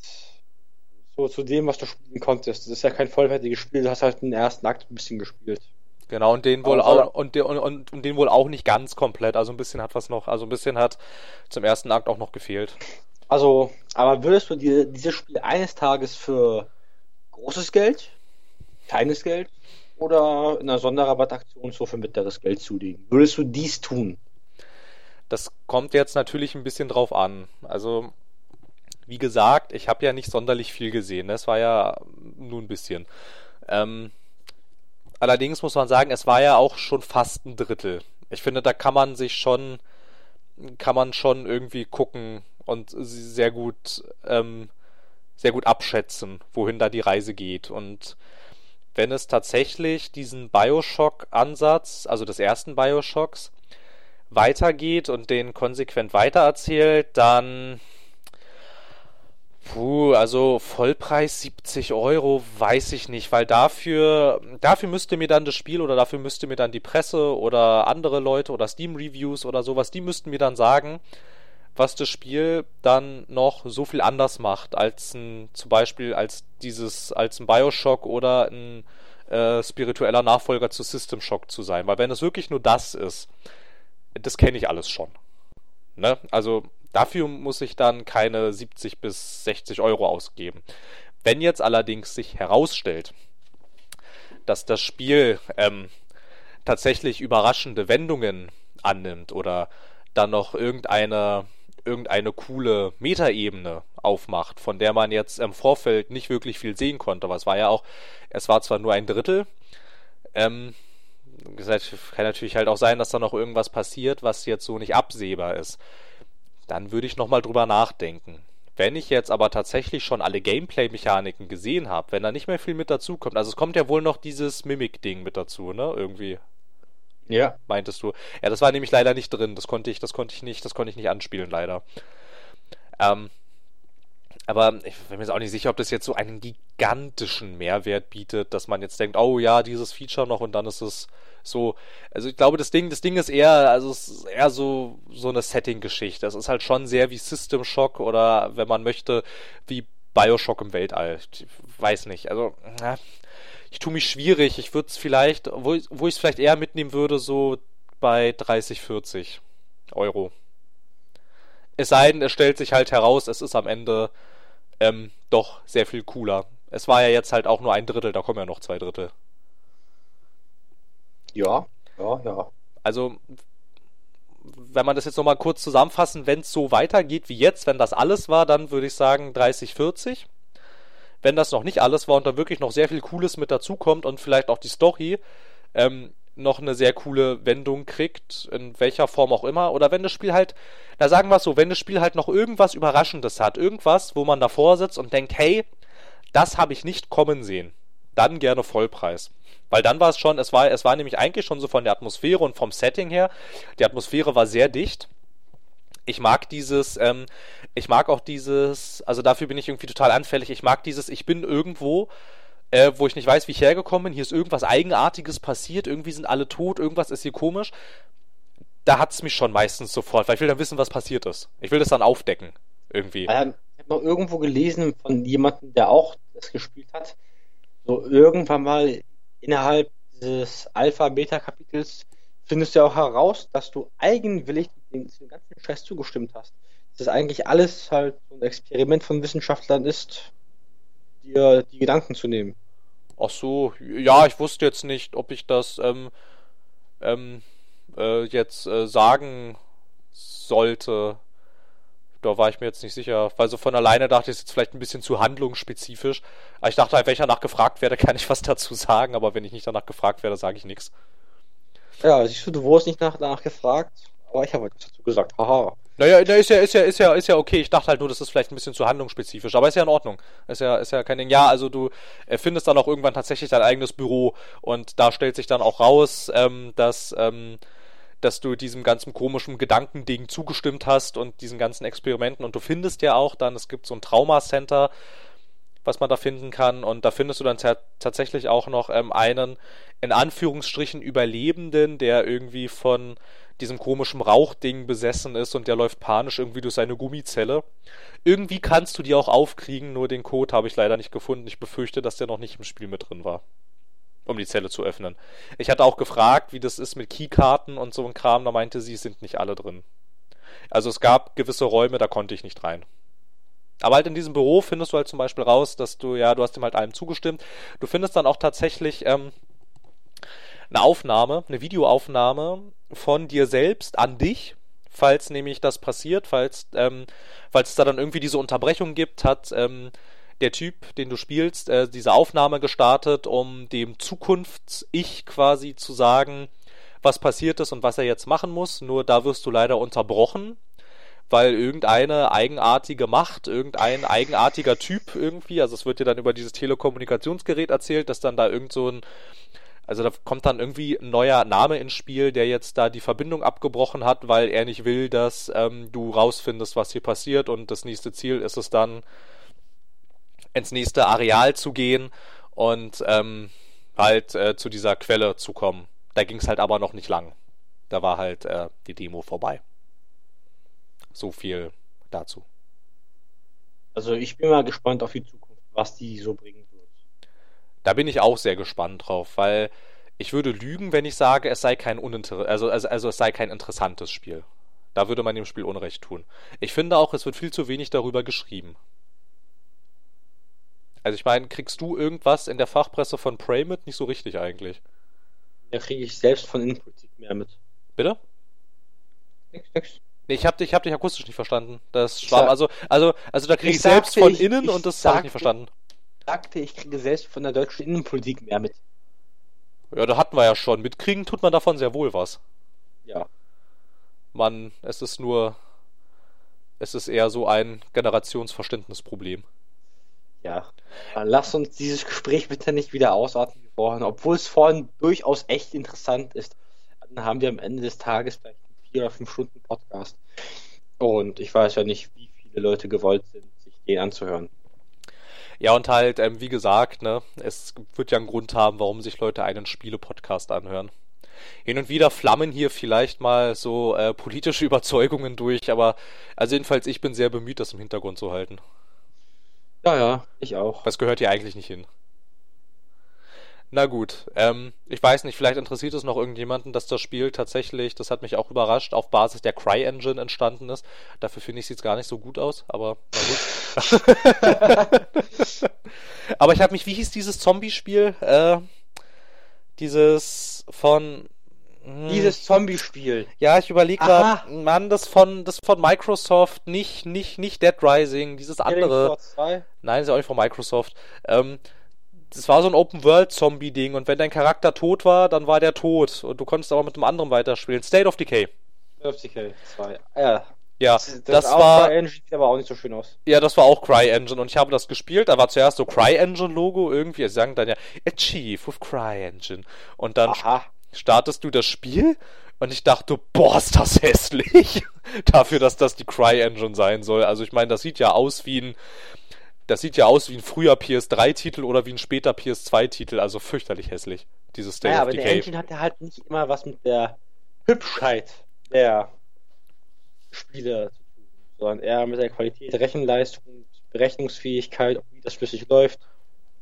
so zu dem, was du spielen konntest. Das ist ja kein vollwertiges Spiel, du hast halt den ersten Akt ein bisschen gespielt. Genau, und den wohl auch und, und, und, und den wohl auch nicht ganz komplett. Also ein bisschen hat was noch, also ein bisschen hat zum ersten Akt auch noch gefehlt. Also, aber würdest du dir dieses Spiel eines Tages für großes Geld, kleines Geld oder in einer Sonderrabattaktion so für mittleres Geld zulegen? Würdest du dies tun? Das kommt jetzt natürlich ein bisschen drauf an. Also, wie gesagt, ich habe ja nicht sonderlich viel gesehen. Das war ja nur ein bisschen. Ähm, allerdings muss man sagen, es war ja auch schon fast ein Drittel. Ich finde, da kann man sich schon, kann man schon irgendwie gucken und sehr gut, ähm, sehr gut abschätzen, wohin da die Reise geht. Und wenn es tatsächlich diesen Bioshock-Ansatz, also des ersten Bioshocks, weitergeht und den konsequent weitererzählt, dann Puh, also Vollpreis 70 Euro, weiß ich nicht, weil dafür, dafür müsste mir dann das Spiel oder dafür müsste mir dann die Presse oder andere Leute oder Steam Reviews oder sowas, die müssten mir dann sagen, was das Spiel dann noch so viel anders macht als ein, zum Beispiel als dieses, als ein Bioshock oder ein äh, spiritueller Nachfolger zu System Shock zu sein. Weil wenn es wirklich nur das ist, das kenne ich alles schon. Ne? Also Dafür muss ich dann keine 70 bis 60 Euro ausgeben. Wenn jetzt allerdings sich herausstellt, dass das Spiel ähm, tatsächlich überraschende Wendungen annimmt oder dann noch irgendeine irgendeine coole Metaebene aufmacht, von der man jetzt im Vorfeld nicht wirklich viel sehen konnte. Was war ja auch, es war zwar nur ein Drittel, ähm, kann natürlich halt auch sein, dass da noch irgendwas passiert, was jetzt so nicht absehbar ist dann würde ich nochmal drüber nachdenken. Wenn ich jetzt aber tatsächlich schon alle Gameplay-Mechaniken gesehen habe, wenn da nicht mehr viel mit dazu kommt, also es kommt ja wohl noch dieses Mimic-Ding mit dazu, ne? Irgendwie. Ja. Meintest du. Ja, das war nämlich leider nicht drin. Das konnte ich, das konnte ich nicht, das konnte ich nicht anspielen, leider. Ähm, aber ich bin mir jetzt auch nicht sicher, ob das jetzt so einen gigantischen Mehrwert bietet, dass man jetzt denkt, oh ja, dieses Feature noch und dann ist es so. Also ich glaube, das Ding, das Ding ist eher, also es ist eher so, so eine Setting-Geschichte. Es ist halt schon sehr wie System Shock oder wenn man möchte, wie Bioshock im Weltall. Ich weiß nicht. Also, na, ich tue mich schwierig. Ich würde es vielleicht, wo, wo ich es vielleicht eher mitnehmen würde, so bei 30, 40 Euro. Es sei denn, es stellt sich halt heraus, es ist am Ende ähm, doch sehr viel cooler. Es war ja jetzt halt auch nur ein Drittel, da kommen ja noch zwei Drittel. Ja, ja, ja. Also, wenn man das jetzt nochmal kurz zusammenfassen, wenn es so weitergeht wie jetzt, wenn das alles war, dann würde ich sagen 30, 40. Wenn das noch nicht alles war und da wirklich noch sehr viel Cooles mit dazukommt und vielleicht auch die Story ähm, noch eine sehr coole Wendung kriegt, in welcher Form auch immer, oder wenn das Spiel halt, da sagen wir es so, wenn das Spiel halt noch irgendwas Überraschendes hat, irgendwas, wo man davor sitzt und denkt, hey, das habe ich nicht kommen sehen, dann gerne Vollpreis. Weil dann war es schon, es war, es war nämlich eigentlich schon so von der Atmosphäre und vom Setting her, die Atmosphäre war sehr dicht. Ich mag dieses, ähm, ich mag auch dieses, also dafür bin ich irgendwie total anfällig, ich mag dieses, ich bin irgendwo, äh, wo ich nicht weiß, wie ich hergekommen bin. Hier ist irgendwas Eigenartiges passiert, irgendwie sind alle tot, irgendwas ist hier komisch. Da hat es mich schon meistens sofort, weil ich will dann wissen, was passiert ist. Ich will das dann aufdecken, irgendwie. ich habe noch irgendwo gelesen von jemandem, der auch das gespielt hat. So irgendwann mal innerhalb des Alpha-Beta-Kapitels findest du ja auch heraus, dass du eigenwillig dem, dem ganzen Scheiß zugestimmt hast. Dass das eigentlich alles halt so ein Experiment von Wissenschaftlern ist, dir die Gedanken zu nehmen. Ach so, ja, ich wusste jetzt nicht, ob ich das ähm, ähm, äh, jetzt äh, sagen sollte. Da war ich mir jetzt nicht sicher, weil so von alleine dachte ich, es jetzt vielleicht ein bisschen zu handlungsspezifisch. Aber ich dachte, wenn ich danach gefragt werde, (laughs) kann ich was dazu sagen, aber wenn ich nicht danach gefragt werde, sage ich nichts. Ja, siehst du, du wurdest nicht nach, danach gefragt, aber ich habe was dazu gesagt. Haha. Naja, ist ja, ist ja, ist ja, ist ja okay. Ich dachte halt nur, das ist vielleicht ein bisschen zu handlungsspezifisch, aber ist ja in Ordnung. Ist ja, ist ja kein Ding. Ja, also du findest dann auch irgendwann tatsächlich dein eigenes Büro und da stellt sich dann auch raus, ähm, dass, ähm, dass du diesem ganzen komischen Gedankending zugestimmt hast und diesen ganzen Experimenten und du findest ja auch dann, es gibt so ein Trauma-Center, was man da finden kann. Und da findest du dann tatsächlich auch noch ähm, einen, in Anführungsstrichen, Überlebenden, der irgendwie von diesem komischen Rauchding besessen ist und der läuft panisch irgendwie durch seine Gummizelle. Irgendwie kannst du die auch aufkriegen, nur den Code habe ich leider nicht gefunden. Ich befürchte, dass der noch nicht im Spiel mit drin war. Um die Zelle zu öffnen. Ich hatte auch gefragt, wie das ist mit Keykarten und so ein Kram. Da meinte sie, sind nicht alle drin. Also es gab gewisse Räume, da konnte ich nicht rein. Aber halt in diesem Büro findest du halt zum Beispiel raus, dass du, ja, du hast ihm halt allem zugestimmt. Du findest dann auch tatsächlich ähm, eine Aufnahme, eine Videoaufnahme von dir selbst an dich, falls nämlich das passiert, falls, ähm, falls es da dann irgendwie diese Unterbrechung gibt, hat ähm, der Typ, den du spielst, äh, diese Aufnahme gestartet, um dem Zukunfts-Ich quasi zu sagen, was passiert ist und was er jetzt machen muss. Nur da wirst du leider unterbrochen, weil irgendeine eigenartige Macht, irgendein eigenartiger Typ irgendwie, also es wird dir dann über dieses Telekommunikationsgerät erzählt, dass dann da irgend so ein also da kommt dann irgendwie ein neuer Name ins Spiel, der jetzt da die Verbindung abgebrochen hat, weil er nicht will, dass ähm, du rausfindest, was hier passiert. Und das nächste Ziel ist es dann, ins nächste Areal zu gehen und ähm, halt äh, zu dieser Quelle zu kommen. Da ging es halt aber noch nicht lang. Da war halt äh, die Demo vorbei. So viel dazu. Also ich bin mal gespannt auf die Zukunft, was die so bringen wird. Da bin ich auch sehr gespannt drauf, weil ich würde lügen, wenn ich sage, es sei kein uninter also, also, also es sei kein interessantes Spiel. Da würde man dem Spiel Unrecht tun. Ich finde auch, es wird viel zu wenig darüber geschrieben. Also ich meine, kriegst du irgendwas in der Fachpresse von Prey mit? Nicht so richtig eigentlich. Da kriege ich selbst von Innenpolitik mehr mit. Bitte? Nix, nix. Nee, ich hab, dich, ich hab dich akustisch nicht verstanden. Das schwamm, also, also, also da kriege ich, ich selbst von ich, innen ich und das habe ich nicht verstanden. Ich sagte, ich kriege selbst von der deutschen Innenpolitik mehr mit. Ja, da hatten wir ja schon. Mitkriegen tut man davon sehr wohl was. Ja. Man, es ist nur, es ist eher so ein Generationsverständnisproblem. Ja. Lass uns dieses Gespräch bitte nicht wieder ausarten wie vorhin, obwohl es vorhin durchaus echt interessant ist. Dann haben wir am Ende des Tages vielleicht 4 oder 5 Stunden Podcast. Und ich weiß ja nicht, wie viele Leute gewollt sind, sich den anzuhören. Ja, und halt, ähm, wie gesagt, ne, es wird ja einen Grund haben, warum sich Leute einen Spiele-Podcast anhören. Hin und wieder flammen hier vielleicht mal so äh, politische (laughs) Überzeugungen durch, aber also jedenfalls ich bin sehr bemüht, das im Hintergrund zu halten. Ja, ja, ich auch. Das gehört hier eigentlich nicht hin. Na gut, ähm, ich weiß nicht, vielleicht interessiert es noch irgendjemanden, dass das Spiel tatsächlich, das hat mich auch überrascht, auf Basis der CryEngine entstanden ist. Dafür finde ich, sieht es gar nicht so gut aus, aber na gut. (laughs) aber ich habe mich, wie hieß dieses Zombie-Spiel? Äh, dieses von. Dieses Zombie-Spiel. Ja, ich überlege gerade, Mann, das von, das von Microsoft, nicht, nicht, nicht Dead Rising, dieses andere. Nein, ist ja auch nicht von Microsoft. Ähm, das war so ein Open-World-Zombie-Ding und wenn dein Charakter tot war, dann war der tot und du konntest aber mit einem anderen weiterspielen. State of Decay. State of Decay 2. Ja. Ja, das, das, das war. CryEngine sieht aber auch nicht so schön aus. Ja, das war auch CryEngine und ich habe das gespielt. Da war zuerst so CryEngine-Logo irgendwie. Sie sagen dann ja Achieve with CryEngine. Und dann Aha startest du das Spiel und ich dachte, boah, ist das hässlich. (laughs) Dafür, dass das die Cry-Engine sein soll. Also ich meine, das sieht ja aus wie ein. Das sieht ja aus wie ein früher PS3-Titel oder wie ein später PS2-Titel, also fürchterlich hässlich, dieses State ja, of aber Decay. der Engine hat ja halt nicht immer was mit der Hübschheit der Spiele zu tun, sondern eher mit der Qualität, Rechenleistung, Berechnungsfähigkeit, wie das flüssig läuft.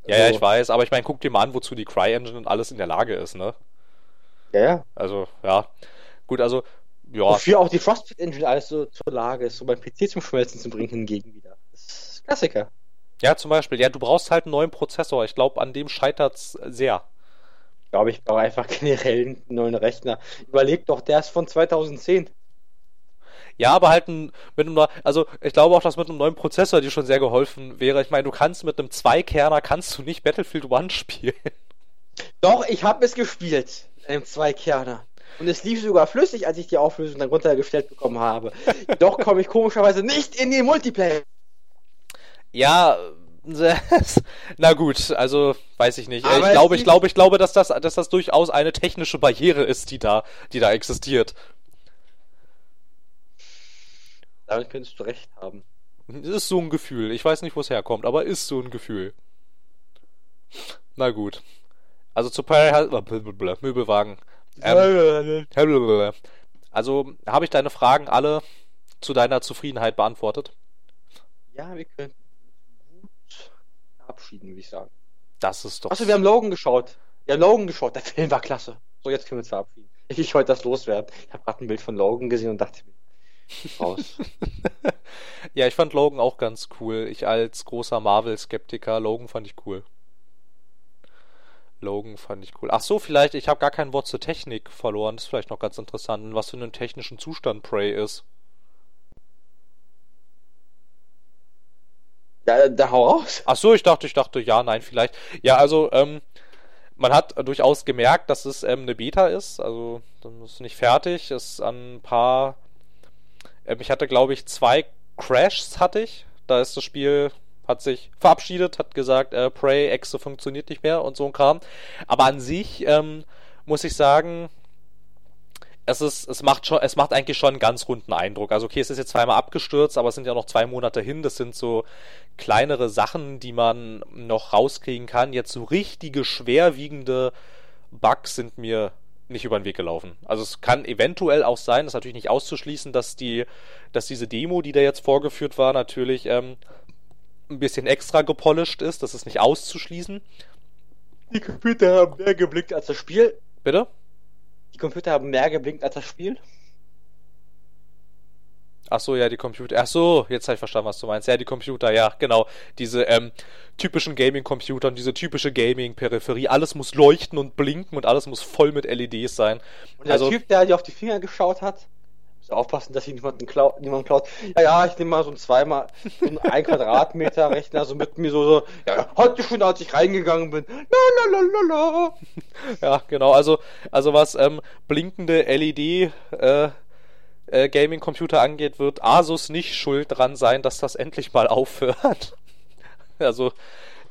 Ja, also, ja, ich weiß, aber ich meine, guck dir mal an, wozu die Cry-Engine und alles in der Lage ist, ne? Ja, ja. Also, ja. Gut, also, ja. Wofür auch die Frostbite Engine alles so zur Lage ist, so beim PC zum Schmelzen zu bringen hingegen wieder. Das ist Klassiker. Ja, zum Beispiel. Ja, du brauchst halt einen neuen Prozessor. Ich glaube, an dem scheitert es sehr. Ich glaube, ich brauche einfach generell einen neuen Rechner. Überleg doch, der ist von 2010. Ja, aber halt ein, mit einem, also ich glaube auch, dass mit einem neuen Prozessor dir schon sehr geholfen wäre. Ich meine, du kannst mit einem Zweikerner kannst du nicht Battlefield One (laughs) spielen. Doch, ich habe es gespielt einem Zweikerner. Und es lief sogar flüssig, als ich die Auflösung dann runtergestellt bekommen habe. (laughs) Doch komme ich komischerweise nicht in den Multiplayer. Ja, (laughs) na gut, also weiß ich nicht. Aber ich glaube, ich glaube, ich glaube, dass das, dass das durchaus eine technische Barriere ist, die da, die da existiert. Damit könntest du recht haben. Ist so ein Gefühl. Ich weiß nicht, wo es herkommt, aber ist so ein Gefühl. Na gut. Also zu Prey Möbelwagen. Ähm, also habe ich deine Fragen alle zu deiner Zufriedenheit beantwortet? Ja, wir können gut verabschieden, würde ich sagen. Das ist doch. Achso, wir haben Logan geschaut. Wir haben Logan geschaut. Der Film war klasse. So, jetzt können wir uns verabschieden. Ich wollte das loswerden. Ich habe gerade ein Bild von Logan gesehen und dachte mir, (laughs) raus. ja, ich fand Logan auch ganz cool. Ich als großer Marvel-Skeptiker, Logan fand ich cool. Logan fand ich cool. Ach so, vielleicht, ich habe gar kein Wort zur Technik verloren. Das ist vielleicht noch ganz interessant, was für einen technischen Zustand Prey ist. Ja, da hau raus. Ach so, ich dachte, ich dachte, ja, nein, vielleicht. Ja, also, ähm, man hat durchaus gemerkt, dass es ähm, eine Beta ist. Also, das ist nicht fertig. Ist an ein paar. Ähm, ich hatte, glaube ich, zwei Crashs hatte ich. Da ist das Spiel hat sich verabschiedet, hat gesagt, äh, Prey Exe funktioniert nicht mehr und so ein Kram. Aber an sich ähm, muss ich sagen, es ist, es macht schon, es macht eigentlich schon einen ganz runden Eindruck. Also okay, es ist jetzt zweimal abgestürzt, aber es sind ja noch zwei Monate hin. Das sind so kleinere Sachen, die man noch rauskriegen kann. Jetzt so richtige schwerwiegende Bugs sind mir nicht über den Weg gelaufen. Also es kann eventuell auch sein, das ist natürlich nicht auszuschließen, dass die, dass diese Demo, die da jetzt vorgeführt war, natürlich ähm, ein bisschen extra gepolished ist. Das ist nicht auszuschließen. Die Computer haben mehr geblickt als das Spiel. Bitte? Die Computer haben mehr geblinkt als das Spiel. Ach so, ja, die Computer. Ach so, jetzt habe ich verstanden, was du meinst. Ja, die Computer, ja, genau. Diese ähm, typischen Gaming-Computer und diese typische Gaming-Peripherie. Alles muss leuchten und blinken und alles muss voll mit LEDs sein. Und der also, Typ, der dir auf die Finger geschaut hat, aufpassen, dass sich niemand, klau niemand klaut. Ja, ja, ich nehme mal so ein zweimal, so ein, ein Quadratmeter (laughs) Rechner, so mit mir so, so, ja, heute schon, als ich reingegangen bin. La, la, la, la, (laughs) Ja, genau, also, also was ähm, blinkende LED, äh, äh, Gaming-Computer angeht, wird Asus nicht schuld dran sein, dass das endlich mal aufhört. (laughs) also,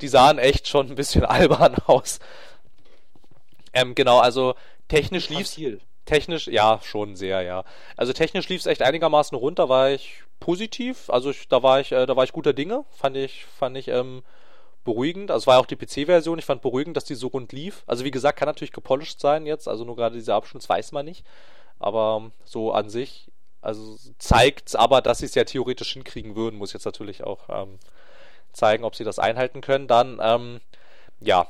die sahen echt schon ein bisschen albern aus. Ähm, genau, also technisch lief's. Viel. Technisch, ja, schon sehr, ja. Also technisch lief es echt einigermaßen runter, war ich positiv. Also ich, da war ich, äh, da war ich guter Dinge, fand ich, fand ich ähm, beruhigend. Also es war ja auch die PC-Version. Ich fand beruhigend, dass die so rund lief. Also wie gesagt, kann natürlich gepolished sein jetzt. Also nur gerade dieser Abschnitt weiß man nicht. Aber ähm, so an sich, also zeigt aber, dass sie es ja theoretisch hinkriegen würden. Muss jetzt natürlich auch ähm, zeigen, ob sie das einhalten können. Dann, ähm, ja,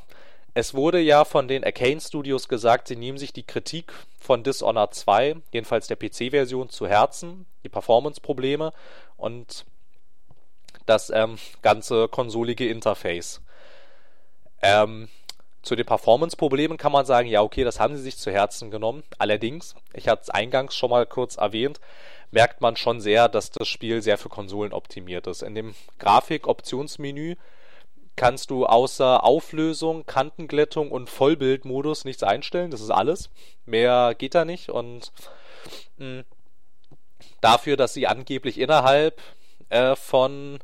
es wurde ja von den Arcane Studios gesagt, sie nehmen sich die Kritik von Dishonored 2, jedenfalls der PC-Version, zu Herzen, die Performance-Probleme und das ähm, ganze konsolige Interface. Ähm, zu den Performance-Problemen kann man sagen, ja, okay, das haben sie sich zu Herzen genommen. Allerdings, ich hatte es eingangs schon mal kurz erwähnt, merkt man schon sehr, dass das Spiel sehr für Konsolen optimiert ist. In dem Grafik-Optionsmenü kannst du außer Auflösung, Kantenglättung und Vollbildmodus nichts einstellen. Das ist alles. Mehr geht da nicht. Und mh, hm, dafür, dass sie angeblich innerhalb äh, von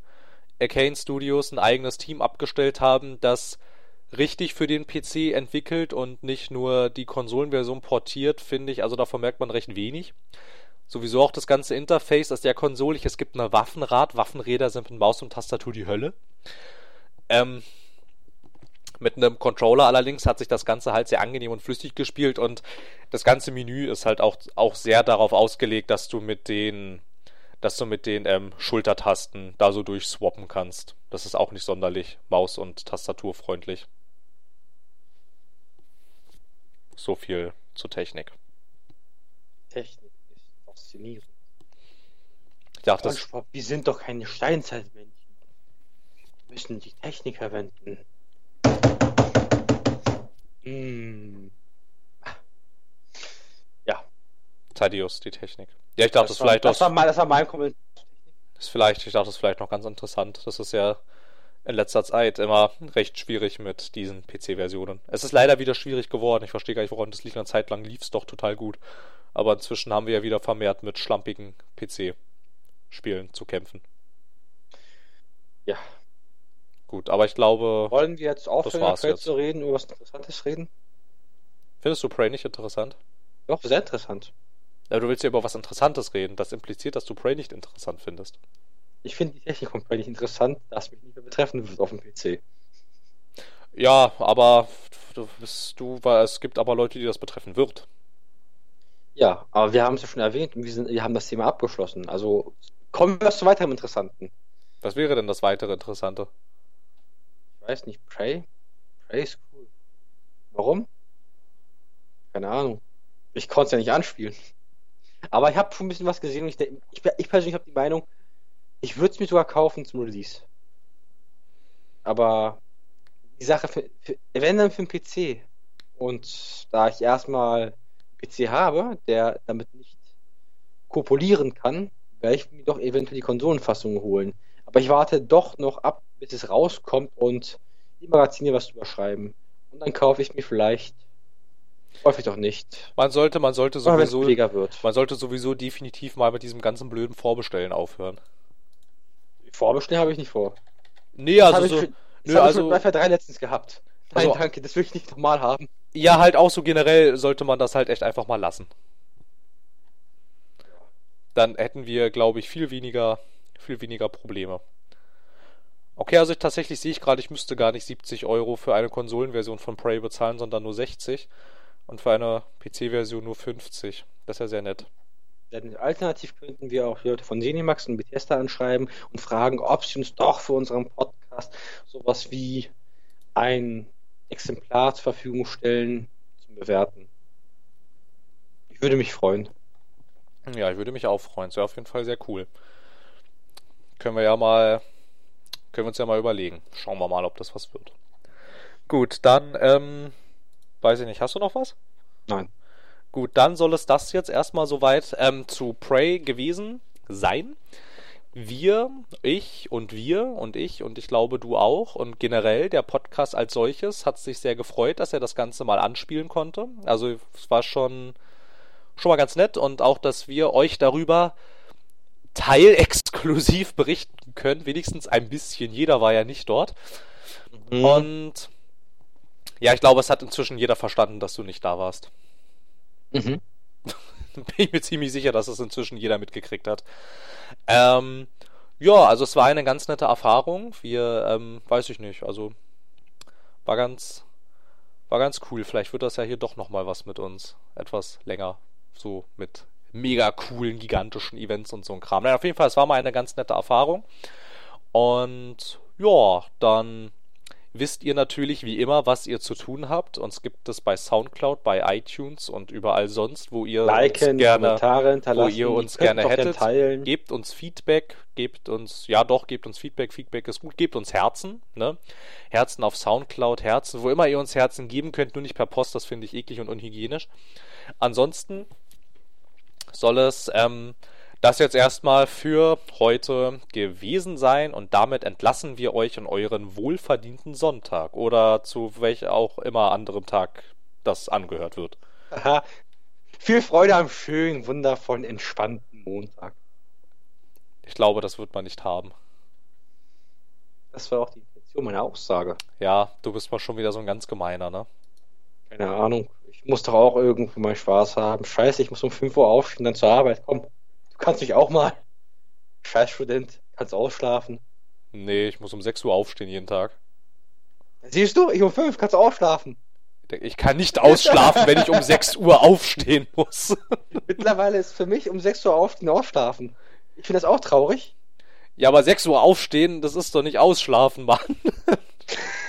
Arcane Studios ein eigenes Team abgestellt haben, das richtig für den PC entwickelt und nicht nur die Konsolenversion portiert, finde ich, also davon merkt man recht wenig. Sowieso auch das ganze Interface ist der Konsole. Es gibt eine Waffenrad. Waffenräder sind mit Maus und Tastatur die Hölle. Ähm, mit einem Controller allerdings hat sich das Ganze halt sehr angenehm und flüssig gespielt und das ganze Menü ist halt auch, auch sehr darauf ausgelegt, dass du mit den, dass du mit den ähm, Schultertasten da so durchswappen kannst. Das ist auch nicht sonderlich Maus- und Tastaturfreundlich. So viel zur Technik. Technik ist faszinierend. Ja, das... Wir sind doch keine Steinzeitmenschen müssen die Technik verwenden. Hm. Ja. Thaddeus, die Technik. Ja, ich dachte, das, das vielleicht das war, mal, das war mein Kommentar. Das ist vielleicht, ich dachte, das ist vielleicht noch ganz interessant. Das ist ja in letzter Zeit immer recht schwierig mit diesen PC-Versionen. Es ist leider wieder schwierig geworden. Ich verstehe gar nicht, woran das liegt. Eine Zeit lang lief es doch total gut. Aber inzwischen haben wir ja wieder vermehrt mit schlampigen PC-Spielen zu kämpfen. Ja, Gut, aber ich glaube. Wollen wir jetzt aufhören, Prey zu reden, über was Interessantes reden? Findest du Prey nicht interessant? Doch, sehr interessant. Ja, du willst ja über was Interessantes reden. Das impliziert, dass du Prey nicht interessant findest. Ich finde die Technik komplett nicht interessant, dass mich nicht mehr betreffen wird auf dem PC. Ja, aber du bist du, weil es gibt aber Leute, die das betreffen wird. Ja, aber wir haben es ja schon erwähnt und wir, sind, wir haben das Thema abgeschlossen. Also kommen wir zu weiterem Interessanten. Was wäre denn das weitere Interessante? Weiß nicht, Prey? Prey ist cool. Warum? Keine Ahnung. Ich konnte es ja nicht anspielen. Aber ich habe schon ein bisschen was gesehen und ich, ich, ich persönlich habe die Meinung, ich würde es mir sogar kaufen zum Release. Aber die Sache, für, für, wenn dann für den PC. Und da ich erstmal einen PC habe, der damit nicht kopulieren kann, werde ich mir doch eventuell die Konsolenfassung holen. Aber ich warte doch noch ab, bis es rauskommt und die Magazine was drüber schreiben. Und dann kaufe ich mir vielleicht, häufig doch nicht, Man sollte, man sollte sowieso, man sollte sowieso definitiv mal mit diesem ganzen blöden Vorbestellen aufhören. Vorbestellen habe ich nicht vor. Nee, Das also ich, so, das nö, habe ich also- mit 3 letztens gehabt. Nein, Also- danke, das will ich nicht nochmal haben. ja, halt auch so generell sollte man das halt echt einfach mal lassen. Dann hätten wir, glaube ich, viel weniger, viel weniger Probleme. Okay, also ich, tatsächlich sehe ich gerade, ich müsste gar nicht 70 Euro für eine Konsolenversion von Prey bezahlen, sondern nur 60. Und für eine PC-Version nur 50. Das ist ja sehr nett. Denn alternativ könnten wir auch Leute von Cinemax und Bethesda anschreiben und fragen, ob sie uns doch für unseren Podcast sowas wie ein Exemplar zur Verfügung stellen zum Bewerten. Ich würde mich freuen. Ja, ich würde mich auch freuen. Das wäre auf jeden Fall sehr cool. Können wir ja mal, können wir uns ja mal überlegen. Schauen wir mal, ob das was wird. Gut, dann, ähm, weiß ich nicht, hast du noch was? Nein. Gut, dann soll es das jetzt erstmal soweit ähm, zu Prey gewesen sein. Wir, ich und wir und ich und ich glaube du auch und generell der Podcast als solches hat sich sehr gefreut, dass er das Ganze mal anspielen konnte. Also es war schon schon mal ganz nett und auch, dass wir euch darüber teilexklusiv berichten können, wenigstens ein bisschen. Jeder war ja nicht dort. Mhm. Und ja, ich glaube, es hat inzwischen jeder verstanden, dass du nicht da warst. Mhm. (laughs) Bin ich mir ziemlich sicher, dass es inzwischen jeder mitgekriegt hat. Ähm, ja, also es war eine ganz nette Erfahrung. Wir, ähm, weiß ich nicht, also war ganz, war ganz cool. Vielleicht wird das ja hier doch nochmal was mit uns. Etwas länger. So mit mega coolen, gigantischen Events und so ein Kram. Nein, auf jeden Fall, es war mal eine ganz nette Erfahrung. Und ja, dann wisst ihr natürlich wie immer, was ihr zu tun habt. Uns gibt es bei Soundcloud, bei iTunes und überall sonst, wo ihr Liken, uns gerne, Kommentare hinterlassen, wo ihr uns gerne hättet. teilen. Gebt uns Feedback, gebt uns, ja doch, gebt uns Feedback, Feedback ist gut, gebt uns Herzen, ne? Herzen auf Soundcloud, Herzen, wo immer ihr uns Herzen geben könnt, nur nicht per Post, das finde ich eklig und unhygienisch. Ansonsten soll es ähm, das jetzt erstmal für heute gewesen sein und damit entlassen wir euch in euren wohlverdienten Sonntag oder zu welch auch immer anderem Tag das angehört wird. Aha. Viel Freude am schönen, wundervollen, entspannten Montag. Ich glaube, das wird man nicht haben. Das war auch die Intention meiner Aussage. Ja, du bist mal schon wieder so ein ganz gemeiner, ne? Keine Ahnung. Ich muss doch auch irgendwo mal Spaß haben. Scheiße, ich muss um 5 Uhr aufstehen, dann zur Arbeit. Komm, du kannst mich auch mal. Scheiß Student, kannst ausschlafen. Nee, ich muss um 6 Uhr aufstehen jeden Tag. Siehst du, ich um 5 kannst ausschlafen. Ich kann nicht ausschlafen, wenn ich um (laughs) 6 Uhr aufstehen muss. Mittlerweile ist für mich um 6 Uhr aufstehen ausschlafen. Ich finde das auch traurig. Ja, aber 6 Uhr aufstehen, das ist doch nicht ausschlafen, Mann. (laughs)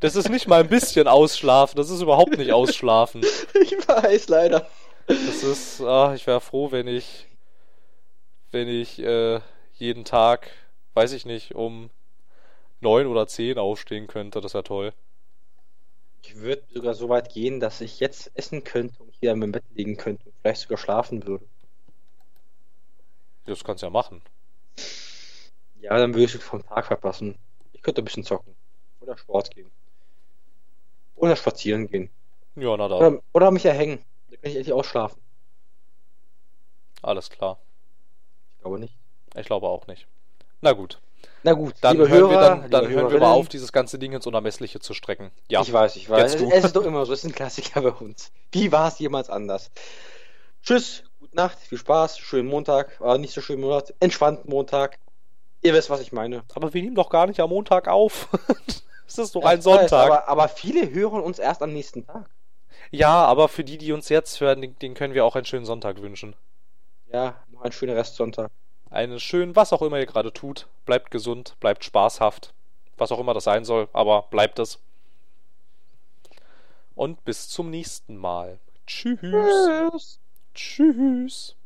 Das ist nicht mal ein bisschen ausschlafen, das ist überhaupt nicht ausschlafen. (laughs) Ich weiß leider. Das ist, ah, ich wäre froh, wenn ich, wenn ich äh, jeden Tag, weiß ich nicht, um 9 oder 10 aufstehen könnte, das wäre toll. Ich würde sogar so weit gehen, dass ich jetzt essen könnte und hier meinem Bett liegen könnte und vielleicht sogar schlafen würde. Das kannst du ja machen. Ja, dann würde ich vom Tag verpassen. Ich könnte ein bisschen zocken. Oder Sport gehen. Oder spazieren gehen. Ja, na dann, Oder, oder mich erhängen. Da kann ich endlich ausschlafen. alles klar. Ich glaube nicht. Ich glaube auch nicht. Na gut, Na gut, dann hören Hörer, wir, dann, dann hören wir mal auf, dieses ganze Ding ins Unermessliche zu strecken. Ja, Ich weiß, ich weiß. Es, es ist doch immer so. Es ist ein Klassiker bei uns. Wie war es jemals anders? Tschüss, gute Nacht, viel Spaß, schönen Montag, aber nicht so schönen Monat, entspannten Montag. Ihr wisst, was ich meine. Aber wir nehmen doch gar nicht am Montag auf. (laughs) es ist doch ein weiß, Sonntag. Aber, aber viele hören uns erst am nächsten Tag. Ja, aber für die, die uns jetzt hören, den, können wir auch einen schönen Sonntag wünschen. Ja, noch ein schöner Restsonntag. Einen schönen, was auch immer ihr gerade tut. Bleibt gesund, bleibt spaßhaft. Was auch immer das sein soll, aber bleibt es. Und bis zum nächsten Mal. Tschüss. Tschüss. Tschüss.